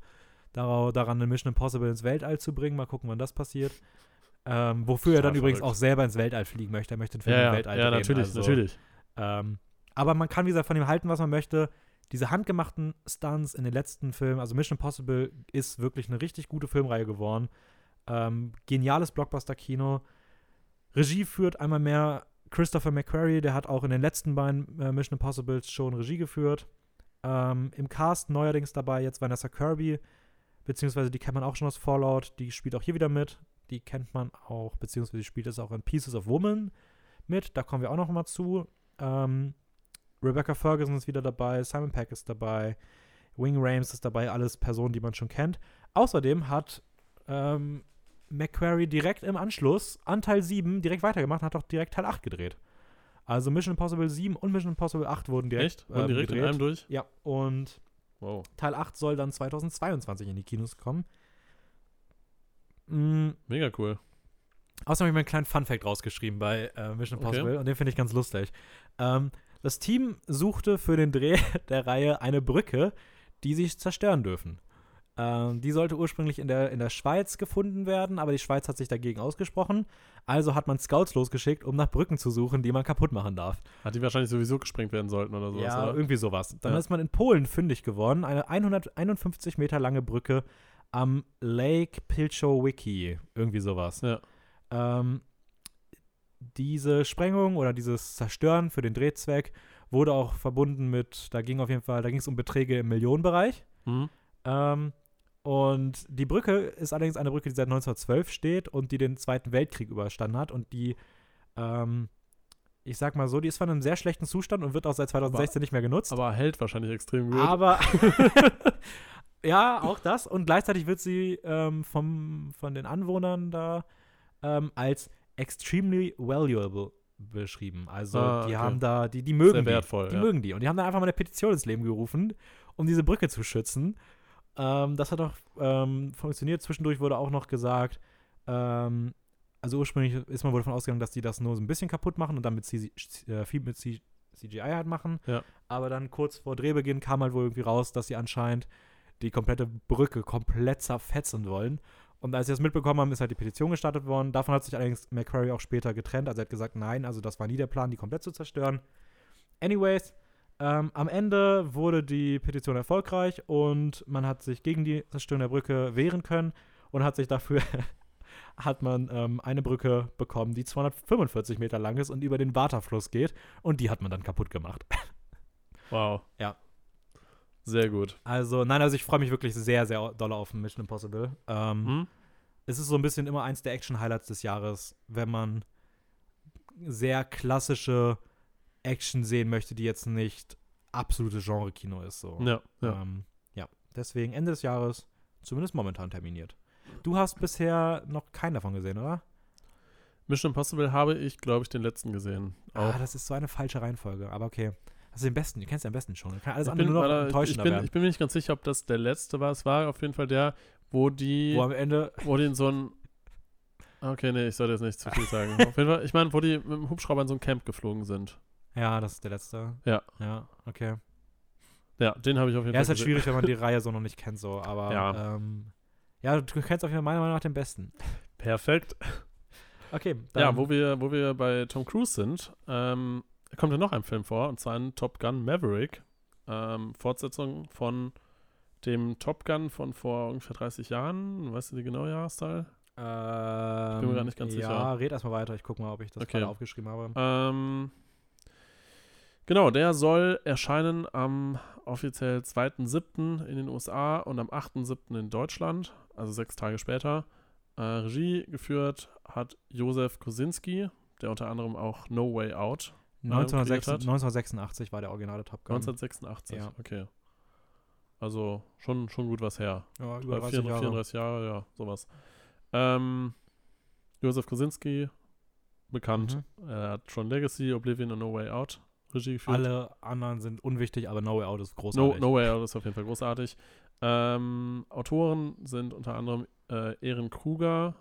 Speaker 2: daran, eine Mission Impossible ins Weltall zu bringen. Mal gucken, wann das passiert. Ähm, wofür er dann übrigens
Speaker 1: verrückt.
Speaker 2: auch selber ins Weltall fliegen möchte. Er möchte den Film
Speaker 1: Ja,
Speaker 2: im
Speaker 1: ja,
Speaker 2: Weltall
Speaker 1: ja
Speaker 2: drehen.
Speaker 1: natürlich,
Speaker 2: also,
Speaker 1: natürlich.
Speaker 2: Ähm, aber man kann, wie gesagt, von ihm halten, was man möchte. Diese handgemachten Stunts in den letzten Filmen, also Mission Impossible ist wirklich eine richtig gute Filmreihe geworden. Ähm, geniales Blockbuster-Kino. Regie führt einmal mehr Christopher McQuarrie, der hat auch in den letzten beiden äh, Mission Impossibles schon Regie geführt. Ähm, Im Cast neuerdings dabei jetzt Vanessa Kirby, beziehungsweise die kennt man auch schon aus Fallout, die spielt auch hier wieder mit. Die kennt man auch, beziehungsweise die spielt es auch in Pieces of Woman mit, da kommen wir auch noch mal zu. Ähm, Rebecca Ferguson ist wieder dabei, Simon Peck ist dabei, Wing Rames ist dabei, alles Personen, die man schon kennt. Außerdem hat ähm, McQuarrie direkt im Anschluss an Teil 7 direkt weitergemacht und hat auch direkt Teil 8 gedreht. Also Mission Impossible 7 und Mission Impossible 8 wurden direkt,
Speaker 1: Echt? Wurden
Speaker 2: ähm,
Speaker 1: direkt
Speaker 2: gedreht.
Speaker 1: in einem durch?
Speaker 2: Ja, und
Speaker 1: Wow.
Speaker 2: Teil 8 soll dann 2022 in die Kinos kommen. Mm,
Speaker 1: Mega cool.
Speaker 2: Außerdem habe ich mir einen kleinen Fun-Fact rausgeschrieben bei äh, Mission
Speaker 1: Okay.
Speaker 2: Impossible und den finde ich ganz lustig. Ähm, das Team suchte für den Dreh der Reihe eine Brücke, die sich zerstören dürfen. Ähm, die sollte ursprünglich in der, in der Schweiz gefunden werden, aber die Schweiz hat sich dagegen ausgesprochen. Also hat man Scouts losgeschickt, um nach Brücken zu suchen, die man kaputt machen darf.
Speaker 1: Hat die wahrscheinlich sowieso gesprengt werden sollten oder sowas,
Speaker 2: ja,
Speaker 1: oder?
Speaker 2: irgendwie sowas. Dann
Speaker 1: Ja.
Speaker 2: ist man in Polen fündig geworden. Eine 151 Meter lange Brücke am Lake Pilchowiecki. Irgendwie sowas.
Speaker 1: Ja.
Speaker 2: Ähm, diese Sprengung oder dieses Zerstören für den Drehzweck wurde auch verbunden mit, da ging auf jeden Fall, da ging es um Beträge im Millionenbereich.
Speaker 1: Mhm.
Speaker 2: Ähm, und die Brücke ist allerdings eine Brücke, die seit 1912 steht und die den Zweiten Weltkrieg überstanden hat und die, ähm, ich sag mal so, die ist von einem sehr schlechten Zustand und wird auch seit 2016 nicht mehr genutzt.
Speaker 1: Aber hält wahrscheinlich extrem gut.
Speaker 2: Aber ja, auch das. Und gleichzeitig wird sie ähm, vom, von den Anwohnern da ähm, als extremely valuable beschrieben. Also
Speaker 1: Ah,
Speaker 2: die
Speaker 1: okay.
Speaker 2: haben da, die, die mögen
Speaker 1: Sehr
Speaker 2: die.
Speaker 1: wertvoll,
Speaker 2: Die
Speaker 1: ja.
Speaker 2: mögen die. Und die haben da einfach mal eine Petition ins Leben gerufen, um diese Brücke zu schützen. Ähm, das hat auch ähm, funktioniert. Zwischendurch wurde auch noch gesagt, ähm, also ursprünglich ist man wohl davon ausgegangen, dass die das nur so ein bisschen kaputt machen und dann mit CG, äh, viel mit C CGI halt machen.
Speaker 1: Ja.
Speaker 2: Aber dann kurz vor Drehbeginn kam halt wohl irgendwie raus, dass sie anscheinend die komplette Brücke komplett zerfetzen wollen. Und als sie das mitbekommen haben, ist halt die Petition gestartet worden. Davon hat sich allerdings McQuarrie auch später getrennt. Also er hat gesagt, nein, also das war nie der Plan, die komplett zu zerstören. Anyways, ähm, am Ende wurde die Petition erfolgreich und man hat sich gegen die Zerstörung der Brücke wehren können und hat sich dafür hat man ähm, eine Brücke bekommen, die 245 Meter lang ist und über den Waterfluss geht und die hat man dann kaputt gemacht.
Speaker 1: Wow.
Speaker 2: Ja.
Speaker 1: Sehr gut.
Speaker 2: Also, nein, also ich freue mich wirklich sehr, sehr doll auf Mission Impossible. Ähm,
Speaker 1: Mhm.
Speaker 2: Es ist so ein bisschen immer eins der Action-Highlights des Jahres, wenn man sehr klassische Action sehen möchte, die jetzt nicht absolute Genre-Kino ist. So.
Speaker 1: Ja, ja.
Speaker 2: Ähm, ja, deswegen Ende des Jahres, zumindest momentan terminiert. Du hast bisher noch keinen davon gesehen, oder?
Speaker 1: Mission Impossible habe ich, glaube ich, den letzten gesehen. Auch.
Speaker 2: Ah, das ist so eine falsche Reihenfolge, aber okay. Ist den besten, du kennst den am besten schon. Kann alles
Speaker 1: ich,
Speaker 2: andere
Speaker 1: bin,
Speaker 2: nur noch
Speaker 1: warte, ich,
Speaker 2: enttäuschender
Speaker 1: bin,
Speaker 2: werden.
Speaker 1: ich bin mir nicht ganz sicher, ob das der letzte war. Es war auf jeden Fall der, wo die,
Speaker 2: Wo am Ende,
Speaker 1: wo die in so ein Okay, nee, ich sollte jetzt nicht zu viel sagen. Auf jeden Fall, ich meine, wo die mit dem Hubschrauber in so ein Camp geflogen sind.
Speaker 2: Ja, das ist der letzte.
Speaker 1: Ja.
Speaker 2: Ja, okay.
Speaker 1: Ja, den habe ich auf jeden
Speaker 2: Ja,
Speaker 1: Fall
Speaker 2: ist halt
Speaker 1: gesehen.
Speaker 2: schwierig, wenn man die Reihe so noch nicht kennt, so, aber
Speaker 1: Ja.
Speaker 2: ähm, ja, du kennst auf jeden Fall meiner Meinung nach den besten.
Speaker 1: Perfekt.
Speaker 2: Okay,
Speaker 1: ja, wo wir, wo wir bei Tom Cruise sind, ähm, kommt ja noch ein Film vor, und zwar ein Top Gun Maverick. Ähm, Fortsetzung von dem Top Gun von vor ungefähr 30 Jahren. Weißt du die genaue Jahreszahl?
Speaker 2: ähm,
Speaker 1: bin mir gar nicht ganz
Speaker 2: ja,
Speaker 1: sicher.
Speaker 2: red erstmal weiter, ich guck mal, ob ich das
Speaker 1: Okay.
Speaker 2: gerade aufgeschrieben habe.
Speaker 1: Ähm, genau, der soll erscheinen am offiziell 2.7. in den USA und am 8.7. in Deutschland, also sechs Tage später. Äh, Regie geführt hat Josef Kosinski, der unter anderem auch No Way Out
Speaker 2: 1986,
Speaker 1: kreiert hat.
Speaker 2: 1986 war der originale Top Gun.
Speaker 1: 1986,
Speaker 2: Ja.
Speaker 1: okay. Also schon, schon gut was her.
Speaker 2: ja, über 30
Speaker 1: 34,
Speaker 2: Jahre.
Speaker 1: 34 Jahre, ja, sowas. Ähm, Josef Kosinski, bekannt.
Speaker 2: Mhm.
Speaker 1: Er hat schon Legacy, Oblivion und No Way Out Regie geführt.
Speaker 2: Alle anderen sind unwichtig, aber No Way Out ist
Speaker 1: No,
Speaker 2: großartig.
Speaker 1: no Way Out ist auf jeden Fall großartig. Ähm, Autoren sind unter anderem äh, Ehren Kruger,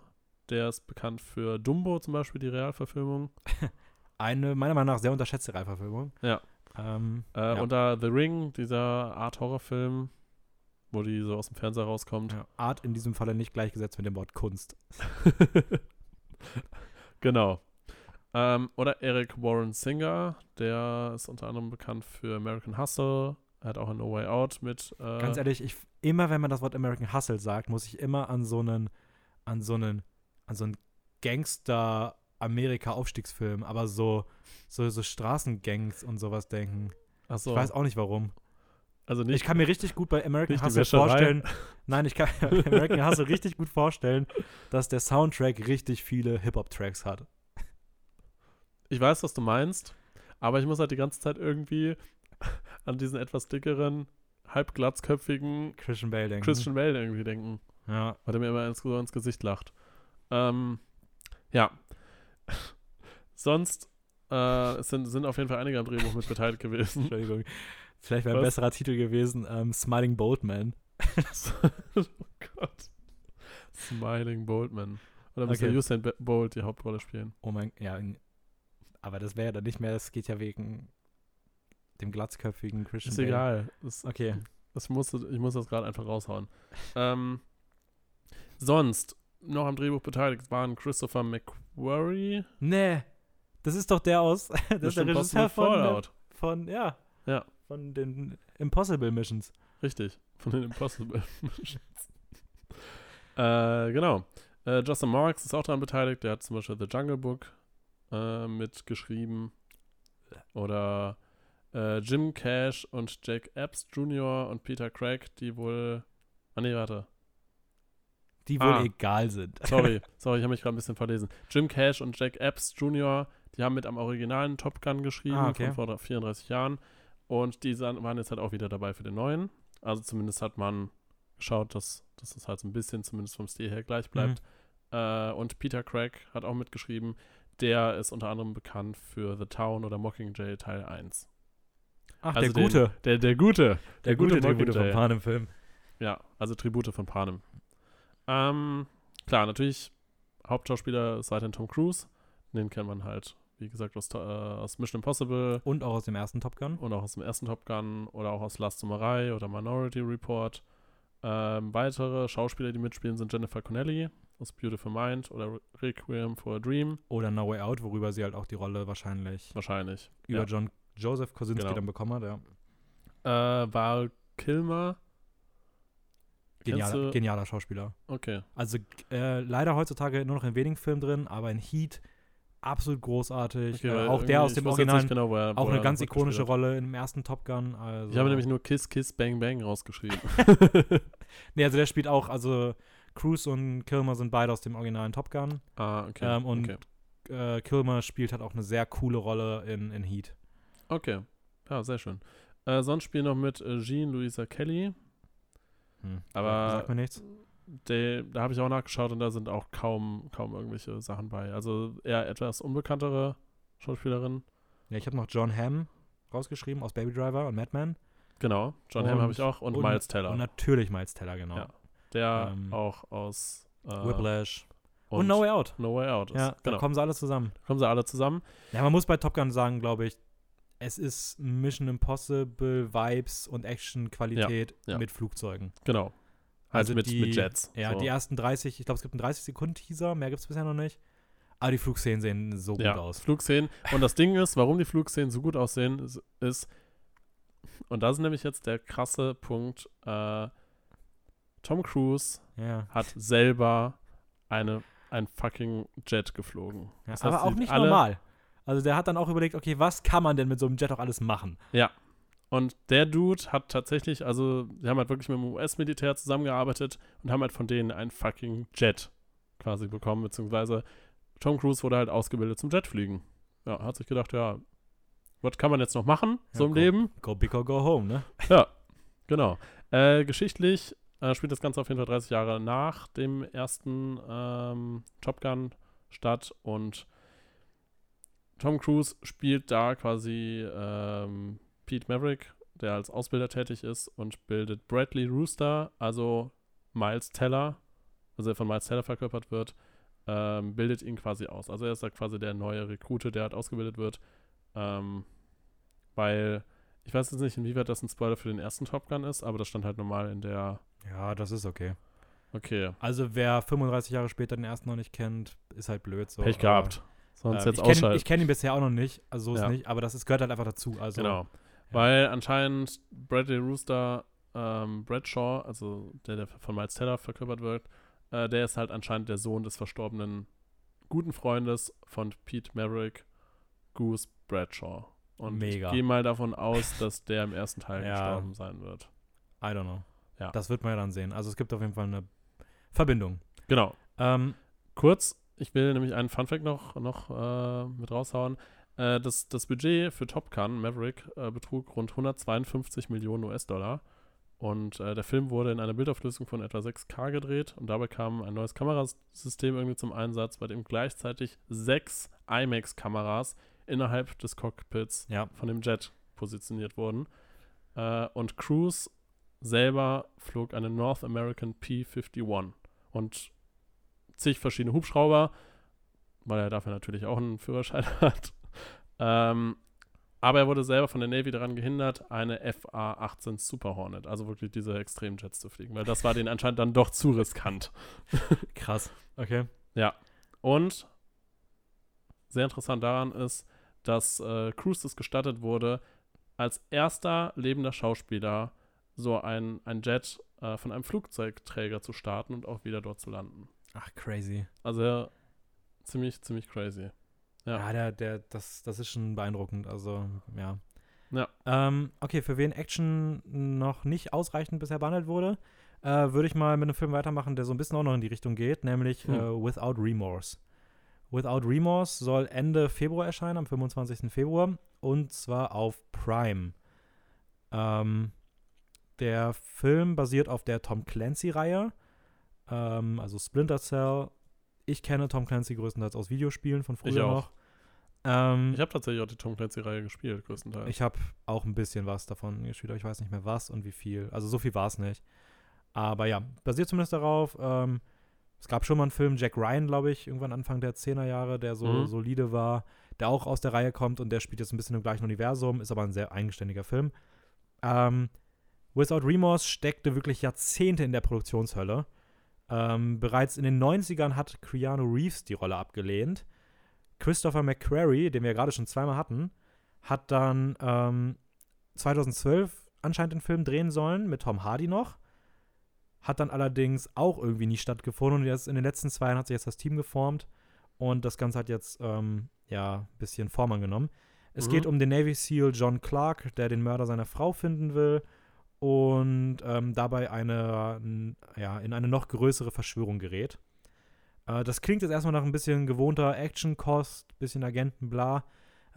Speaker 1: der ist bekannt für Dumbo zum Beispiel, die Realverfilmung.
Speaker 2: Eine meiner Meinung nach sehr unterschätzte Reihenverfilmung.
Speaker 1: Ja.
Speaker 2: Ähm,
Speaker 1: Äh,
Speaker 2: Ja.
Speaker 1: Und da The Ring, dieser Art-Horrorfilm, wo die so aus dem Fernseher rauskommt.
Speaker 2: ja, Art in diesem Falle nicht gleichgesetzt mit dem Wort Kunst.
Speaker 1: genau. Ähm, oder Eric Warren Singer, der ist unter anderem bekannt für American Hustle. Er hat auch ein No Way Out mit. Äh,
Speaker 2: Ganz ehrlich, ich, immer wenn man das Wort American Hustle sagt, muss ich immer an so einen, an so einen, an so einen Gangster-Amerika-Aufstiegsfilm, aber so, so, so Straßengangs und sowas denken.
Speaker 1: achso,
Speaker 2: Ich weiß auch nicht warum.
Speaker 1: also nicht.
Speaker 2: Ich kann mir richtig gut bei American Hustle vorstellen. Nein, ich kann mir bei American Hustle richtig gut vorstellen, dass der Soundtrack richtig viele Hip-Hop-Tracks hat.
Speaker 1: Ich weiß, was du meinst, aber ich muss halt die ganze Zeit irgendwie an diesen etwas dickeren, halb glatzköpfigen
Speaker 2: Christian Bale denken.
Speaker 1: Christian Bale irgendwie denken,
Speaker 2: Ja.
Speaker 1: weil der mir immer ins, so ins Gesicht lacht. Ähm, ja. Sonst äh, es sind, sind auf jeden Fall einige am Drehbuch mit beteiligt gewesen.
Speaker 2: Entschuldigung. Vielleicht wäre ein
Speaker 1: Was?
Speaker 2: besserer Titel gewesen, ähm, Smiling Boatman.
Speaker 1: oh Gott. Smiling Boldman. Oder muss
Speaker 2: Okay.
Speaker 1: Usain Bolt die Hauptrolle spielen?
Speaker 2: Oh mein, ja, aber das wäre ja dann nicht mehr, das geht ja wegen dem glatzköpfigen Christian
Speaker 1: Ist
Speaker 2: Bale.
Speaker 1: egal. Das,
Speaker 2: Okay.
Speaker 1: das muss, ich muss das gerade einfach raushauen. ähm, sonst noch am Drehbuch beteiligt waren Christopher McQuarrie.
Speaker 2: Nee, das ist doch der aus, das ist der Regisseur von,
Speaker 1: Fallout.
Speaker 2: von, ja,
Speaker 1: Ja.
Speaker 2: von den Impossible Missions.
Speaker 1: Richtig, von den Impossible Missions. äh, genau. Äh, Justin Marks ist auch daran beteiligt. Der hat zum Beispiel The Jungle Book äh, mitgeschrieben. Oder äh, Jim Cash und Jack Epps Jr. und Peter Craig, die wohl. Ah, nee, warte.
Speaker 2: Die wohl
Speaker 1: Ah.
Speaker 2: egal sind.
Speaker 1: Sorry, sorry, ich habe mich gerade ein bisschen verlesen. Jim Cash und Jack Epps Jr., die haben mit am originalen Top Gun geschrieben,
Speaker 2: Ah, okay.
Speaker 1: von vor 34 Jahren. Und die waren jetzt halt auch wieder dabei für den neuen. Also zumindest hat man geschaut, dass, dass es halt so ein bisschen zumindest vom Stil her gleich bleibt.
Speaker 2: Mhm.
Speaker 1: Äh, und Peter Craig hat auch mitgeschrieben. Der ist unter anderem bekannt für The Town oder Mockingjay Teil 1.
Speaker 2: Ach,
Speaker 1: Also
Speaker 2: der Gute.
Speaker 1: Der, der Gute.
Speaker 2: der gute Tribute
Speaker 1: Mockingjay.
Speaker 2: von Panem Film.
Speaker 1: Ja, also Tribute von Panem. Ähm, klar, natürlich, Hauptschauspieler ist weiterhin Tom Cruise. Den kennt man halt, wie gesagt, aus, äh, aus Mission Impossible
Speaker 2: Und auch aus dem ersten Top Gun.
Speaker 1: und auch aus dem ersten Top Gun oder auch aus Last Samurai oder Minority Report. Ähm, weitere Schauspieler, die mitspielen, sind Jennifer Connelly aus Beautiful Mind oder Re- Requiem for a Dream.
Speaker 2: Oder No Way Out, worüber sie halt auch die Rolle wahrscheinlich
Speaker 1: Wahrscheinlich.
Speaker 2: über
Speaker 1: ja.
Speaker 2: John Joseph Kosinski
Speaker 1: Genau.
Speaker 2: dann bekommen hat. Ja.
Speaker 1: Äh, Val Kilmer.
Speaker 2: Genialer, genialer Schauspieler.
Speaker 1: Okay.
Speaker 2: Also äh, leider heutzutage nur noch in wenigen Filmen drin, aber in Heat absolut großartig.
Speaker 1: okay
Speaker 2: äh, auch der aus dem Original,
Speaker 1: Genau, wo er,
Speaker 2: auch eine ganz ikonische. Rolle im ersten Top Gun. Also,
Speaker 1: Ich habe nämlich nur Kiss, Kiss, Bang, Bang rausgeschrieben.
Speaker 2: nee, also der spielt auch, also Cruise und Kilmer sind beide aus dem originalen Top Gun.
Speaker 1: ah, okay.
Speaker 2: Ähm, und
Speaker 1: okay.
Speaker 2: äh, Kilmer spielt halt auch eine sehr coole Rolle in, in Heat.
Speaker 1: okay. Ja, sehr schön. Äh, sonst spielen noch mit äh, Jean Louisa Kelly.
Speaker 2: Hm.
Speaker 1: Aber-
Speaker 2: Sagt mir nichts.
Speaker 1: Der, da habe ich auch nachgeschaut und da sind auch kaum, kaum irgendwelche Sachen bei. Also eher etwas unbekanntere Schauspielerin.
Speaker 2: Ja, ich habe noch John Hamm rausgeschrieben aus Baby Driver und Madman.
Speaker 1: Genau. John Hamm habe ich auch und,
Speaker 2: und-
Speaker 1: Miles Teller.
Speaker 2: Und natürlich Miles Teller, genau.
Speaker 1: Ja. Der
Speaker 2: ähm,
Speaker 1: auch aus äh,
Speaker 2: Whiplash. Und,
Speaker 1: und
Speaker 2: No Way Out.
Speaker 1: No Way Out ist.
Speaker 2: Ja, da
Speaker 1: genau.
Speaker 2: kommen sie alle zusammen.
Speaker 1: kommen sie alle zusammen.
Speaker 2: Ja, man muss bei Top Gun sagen, glaube ich, es ist Mission Impossible Vibes und Action-Qualität
Speaker 1: Ja, ja.
Speaker 2: mit Flugzeugen.
Speaker 1: Genau. Halt
Speaker 2: Also
Speaker 1: mit,
Speaker 2: die-
Speaker 1: mit Jets.
Speaker 2: Ja,
Speaker 1: so.
Speaker 2: die ersten 30, ich glaube, es gibt einen 30-Sekunden-Teaser, mehr gibt es bisher noch nicht. Aber die Flugszenen sehen so gut
Speaker 1: ja,
Speaker 2: aus.
Speaker 1: Flugszenen. Und das Ding ist, warum die Flugszenen so gut aussehen, ist, ist und das ist nämlich jetzt der krasse Punkt, äh, Tom Cruise
Speaker 2: Ja.
Speaker 1: hat selber eine, ein fucking Jet geflogen.
Speaker 2: ja
Speaker 1: Das heißt,
Speaker 2: aber auch nicht
Speaker 1: alle-
Speaker 2: normal. Also der hat dann auch überlegt, okay, was kann man denn mit so einem Jet auch alles machen?
Speaker 1: Und der Dude hat tatsächlich, also, die haben halt wirklich mit dem US-Militär zusammengearbeitet und haben halt von denen ein fucking Jet quasi bekommen, beziehungsweise Tom Cruise wurde halt ausgebildet zum Jetfliegen. Ja, hat sich gedacht, ja, was kann man jetzt noch machen, so
Speaker 2: Ja,
Speaker 1: im
Speaker 2: komm.
Speaker 1: Leben?
Speaker 2: Go big or go home, ne?
Speaker 1: Ja, genau. Äh, geschichtlich äh, spielt das Ganze auf jeden Fall 30 Jahre nach dem ersten ähm, Top Gun statt und Tom Cruise spielt da quasi ähm, Pete Maverick, der als Ausbilder tätig ist und bildet Bradley Rooster, also Miles Teller, also der von Miles Teller verkörpert wird, ähm, bildet ihn quasi aus. Also er ist da quasi der neue Rekrute, der halt ausgebildet wird, ähm, weil ich weiß jetzt nicht, inwieweit das ein Spoiler für den ersten Top Gun ist, aber das stand halt normal in der.
Speaker 2: Ja, das ist okay.
Speaker 1: Okay,
Speaker 2: Also wer 35 Jahre später den ersten noch nicht kennt, ist halt blöd. So,
Speaker 1: Pech
Speaker 2: aber,
Speaker 1: gehabt. Sonst
Speaker 2: äh,
Speaker 1: jetzt
Speaker 2: ich kenn
Speaker 1: ausschalten.
Speaker 2: Ich kenne ihn bisher auch noch nicht, also so ist
Speaker 1: Ja.
Speaker 2: nicht, aber das ist, gehört halt einfach dazu. Also,
Speaker 1: genau. Weil anscheinend Bradley Rooster, ähm, Bradshaw, also der, der von Miles Teller verkörpert wird, äh, der ist halt anscheinend der Sohn des verstorbenen guten Freundes von Pete Maverick, Goose Bradshaw. Und
Speaker 2: Mega.
Speaker 1: ich gehe mal davon aus, dass der im ersten Teil
Speaker 2: Ja.
Speaker 1: gestorben sein wird.
Speaker 2: I don't know.
Speaker 1: Ja.
Speaker 2: Das wird man ja dann sehen. Also es gibt auf jeden Fall eine Verbindung.
Speaker 1: Genau.
Speaker 2: Ähm,
Speaker 1: Kurz, ich will nämlich einen Funfact noch, noch äh, mit raushauen. Äh, das, das Budget für Top Gun, Maverick, äh, betrug rund 152 Millionen US-Dollar. Und äh, der Film wurde in einer Bildauflösung von etwa 6K gedreht und dabei kam ein neues Kamerasystem irgendwie zum Einsatz, bei dem gleichzeitig sechs IMAX-Kameras innerhalb des Cockpits
Speaker 2: Ja.
Speaker 1: von dem Jet positioniert wurden. Äh, und Cruise selber flog eine North American P-51 und zig verschiedene Hubschrauber, weil er dafür natürlich auch einen Führerschein hat. Ähm, aber er wurde selber von der Navy daran gehindert, eine FA-18 Super Hornet, also wirklich diese Extremjets zu fliegen, weil das war denen anscheinend dann doch zu riskant.
Speaker 2: Krass. Okay.
Speaker 1: Und sehr interessant daran ist, dass äh, Cruise es gestattet wurde, als erster lebender Schauspieler so ein, ein Jet äh, von einem Flugzeugträger zu starten und auch wieder dort zu landen.
Speaker 2: Ach, crazy.
Speaker 1: Also ziemlich, ziemlich crazy. Ja.
Speaker 2: Ja, der, der, das, das ist schon beeindruckend. Also, ja.
Speaker 1: Ja.
Speaker 2: Ähm, okay, für wen Action noch nicht ausreichend bisher behandelt wurde, äh, würde ich mal mit einem Film weitermachen, der so ein bisschen auch noch in die Richtung geht, nämlich
Speaker 1: Hm.
Speaker 2: äh, Without Remorse. Without Remorse soll Ende Februar erscheinen, am 25. Februar, und zwar auf Prime. Ähm, der Film basiert auf der Tom Clancy-Reihe, ähm, also Splinter Cell. Ich kenne Tom Clancy größtenteils aus Videospielen von früher
Speaker 1: Ich auch.
Speaker 2: noch. Ähm,
Speaker 1: Ich habe tatsächlich auch die Tom Clancy-Reihe gespielt, größtenteils.
Speaker 2: ich habe auch ein bisschen was davon gespielt, aber ich weiß nicht mehr was und wie viel. Also so viel war es nicht. Aber ja, basiert zumindest darauf. Ähm, es gab schon mal einen Film, Jack Ryan, glaube ich, irgendwann Anfang der 10er Jahre, der so
Speaker 1: Mhm.
Speaker 2: solide war, der auch aus der Reihe kommt und der spielt jetzt ein bisschen im gleichen Universum, ist aber ein sehr eigenständiger Film. Ähm, Without Remorse steckte wirklich Jahrzehnte in der Produktionshölle. Ähm, bereits in den 90ern hat Keanu Reeves die Rolle abgelehnt. Christopher McQuarrie, den wir gerade schon zweimal hatten, hat dann ähm, 2012 anscheinend den Film drehen sollen, mit Tom Hardy noch. Hat dann allerdings auch irgendwie nie stattgefunden und jetzt in den letzten zwei Jahren hat sich jetzt das Team geformt und das Ganze hat jetzt ähm, ja ein bisschen Form angenommen. Es
Speaker 1: Mhm.
Speaker 2: geht um den Navy SEAL John Clark, der den Mörder seiner Frau finden will und ähm, dabei eine, n- ja, in eine noch größere Verschwörung gerät. Äh, das klingt jetzt erstmal nach ein bisschen gewohnter Action-Kost, bisschen Agenten, bla.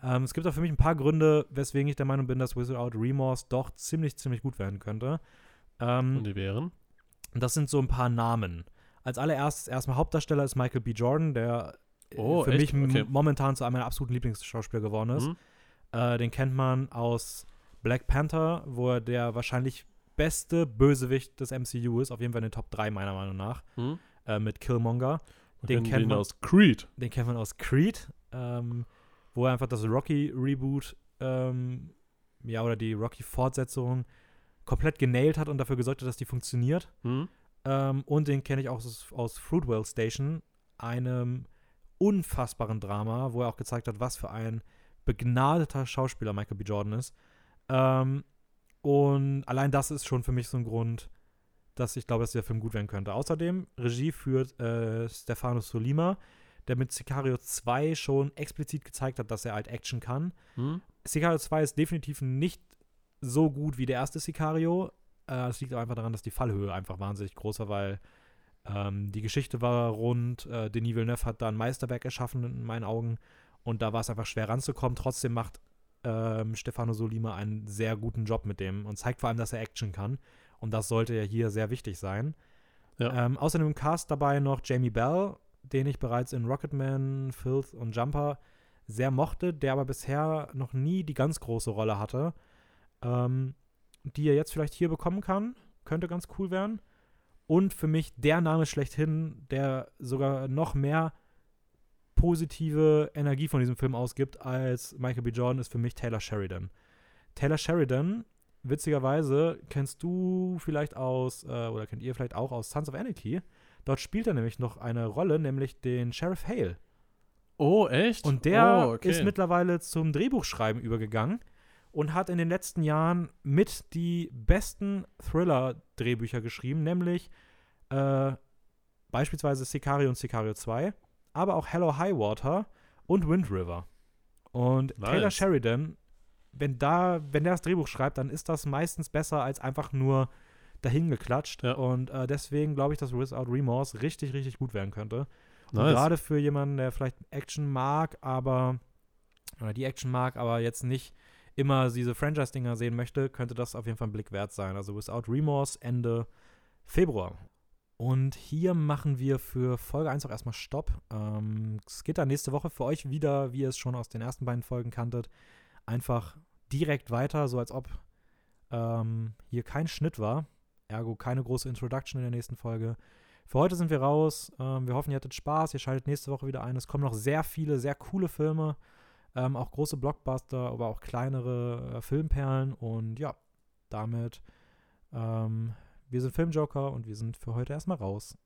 Speaker 2: Ähm, es gibt auch für mich ein paar Gründe, weswegen ich der Meinung bin, dass Without Remorse doch ziemlich, ziemlich gut werden könnte. Ähm,
Speaker 1: und die wären?
Speaker 2: Das sind so ein paar Namen. Als allererstes erstmal Hauptdarsteller ist Michael B. Jordan, der äh,
Speaker 1: Oh,
Speaker 2: für
Speaker 1: echt?
Speaker 2: mich
Speaker 1: Okay.
Speaker 2: momentan zu einem meiner absoluten Lieblingsschauspieler geworden ist.
Speaker 1: Mhm.
Speaker 2: Äh, den kennt man aus Black Panther, wo er der wahrscheinlich beste Bösewicht des MCU ist, auf jeden Fall in den Top 3 meiner Meinung nach,
Speaker 1: Mhm.
Speaker 2: äh, mit Killmonger. Den kennt
Speaker 1: ihn
Speaker 2: man-
Speaker 1: aus Creed.
Speaker 2: Den kennt man aus Creed, ähm, wo er einfach das Rocky-Reboot, ähm, ja, oder die Rocky-Fortsetzung komplett genailt hat und dafür gesorgt hat, dass die funktioniert.
Speaker 1: Mhm.
Speaker 2: Ähm, und den kenne ich auch aus, aus Fruitwell Station, einem unfassbaren Drama, wo er auch gezeigt hat, was für ein begnadeter Schauspieler Michael B. Jordan ist. Ähm, und allein das ist schon für mich so ein Grund, dass ich glaube, dass der Film gut werden könnte. Außerdem, Regie führt äh, Stefano Solima, der mit Sicario 2 schon explizit gezeigt hat, dass er halt Action kann.
Speaker 1: Mhm.
Speaker 2: Sicario 2 ist definitiv nicht so gut wie der erste Sicario. Äh, Es liegt auch einfach daran, dass die Fallhöhe einfach wahnsinnig groß war, weil ähm, die Geschichte war rund. Äh, Denis Villeneuve hat da ein Meisterwerk erschaffen, in meinen Augen. Und da war es einfach schwer ranzukommen. Trotzdem macht ähm, Stefano Solima einen sehr guten Job mit dem und zeigt vor allem, dass er Action kann. Und das sollte ja hier sehr wichtig sein.
Speaker 1: Ja.
Speaker 2: Ähm, außerdem im Cast dabei noch Jamie Bell, den ich bereits in Rocketman, Filth und Jumper sehr mochte, der aber bisher noch nie die ganz große Rolle hatte, ähm, die er jetzt vielleicht hier bekommen kann. Könnte ganz cool werden. Und für mich der Name schlechthin, der sogar noch mehr positive Energie von diesem Film ausgibt als Michael B. Jordan, ist für mich Taylor Sheridan. Taylor Sheridan, witzigerweise, kennst du vielleicht aus, äh, oder kennt ihr vielleicht auch aus Sons of Anarchy. Dort spielt er nämlich noch eine Rolle, nämlich den Sheriff Hale.
Speaker 1: Oh, echt?
Speaker 2: Und der
Speaker 1: oh, okay.
Speaker 2: ist mittlerweile zum Drehbuchschreiben übergegangen und hat in den letzten Jahren mit die besten Thriller-Drehbücher geschrieben, nämlich äh, beispielsweise Sicario und Sicario 2, aber auch Hello High Water und Wind River. Und
Speaker 1: Nice.
Speaker 2: Taylor Sheridan, wenn da, wenn der das Drehbuch schreibt, dann ist das meistens besser als einfach nur dahingeklatscht.
Speaker 1: Ja.
Speaker 2: Und äh, deswegen glaube ich, dass Without Remorse richtig, richtig gut werden könnte.
Speaker 1: Nice.
Speaker 2: gerade für jemanden, der vielleicht Action mag, aber oder die Action mag, aber jetzt nicht immer diese Franchise-Dinger sehen möchte, könnte das auf jeden Fall ein Blick wert sein. Also Without Remorse Ende Februar. Und hier machen wir für Folge 1 auch erstmal Stopp. Ähm, es geht dann nächste Woche für euch wieder, wie ihr es schon aus den ersten beiden Folgen kanntet, einfach direkt weiter, so als ob ähm, hier kein Schnitt war. Ergo keine große Introduction in der nächsten Folge. Für heute sind wir raus. Ähm, wir hoffen, ihr hattet Spaß. Ihr schaltet nächste Woche wieder ein. Es kommen noch sehr viele, sehr coole Filme. Ähm, auch große Blockbuster, aber auch kleinere äh, Filmperlen. Und ja, damit, ähm, wir sind Filmjoker und wir sind für heute erstmal raus.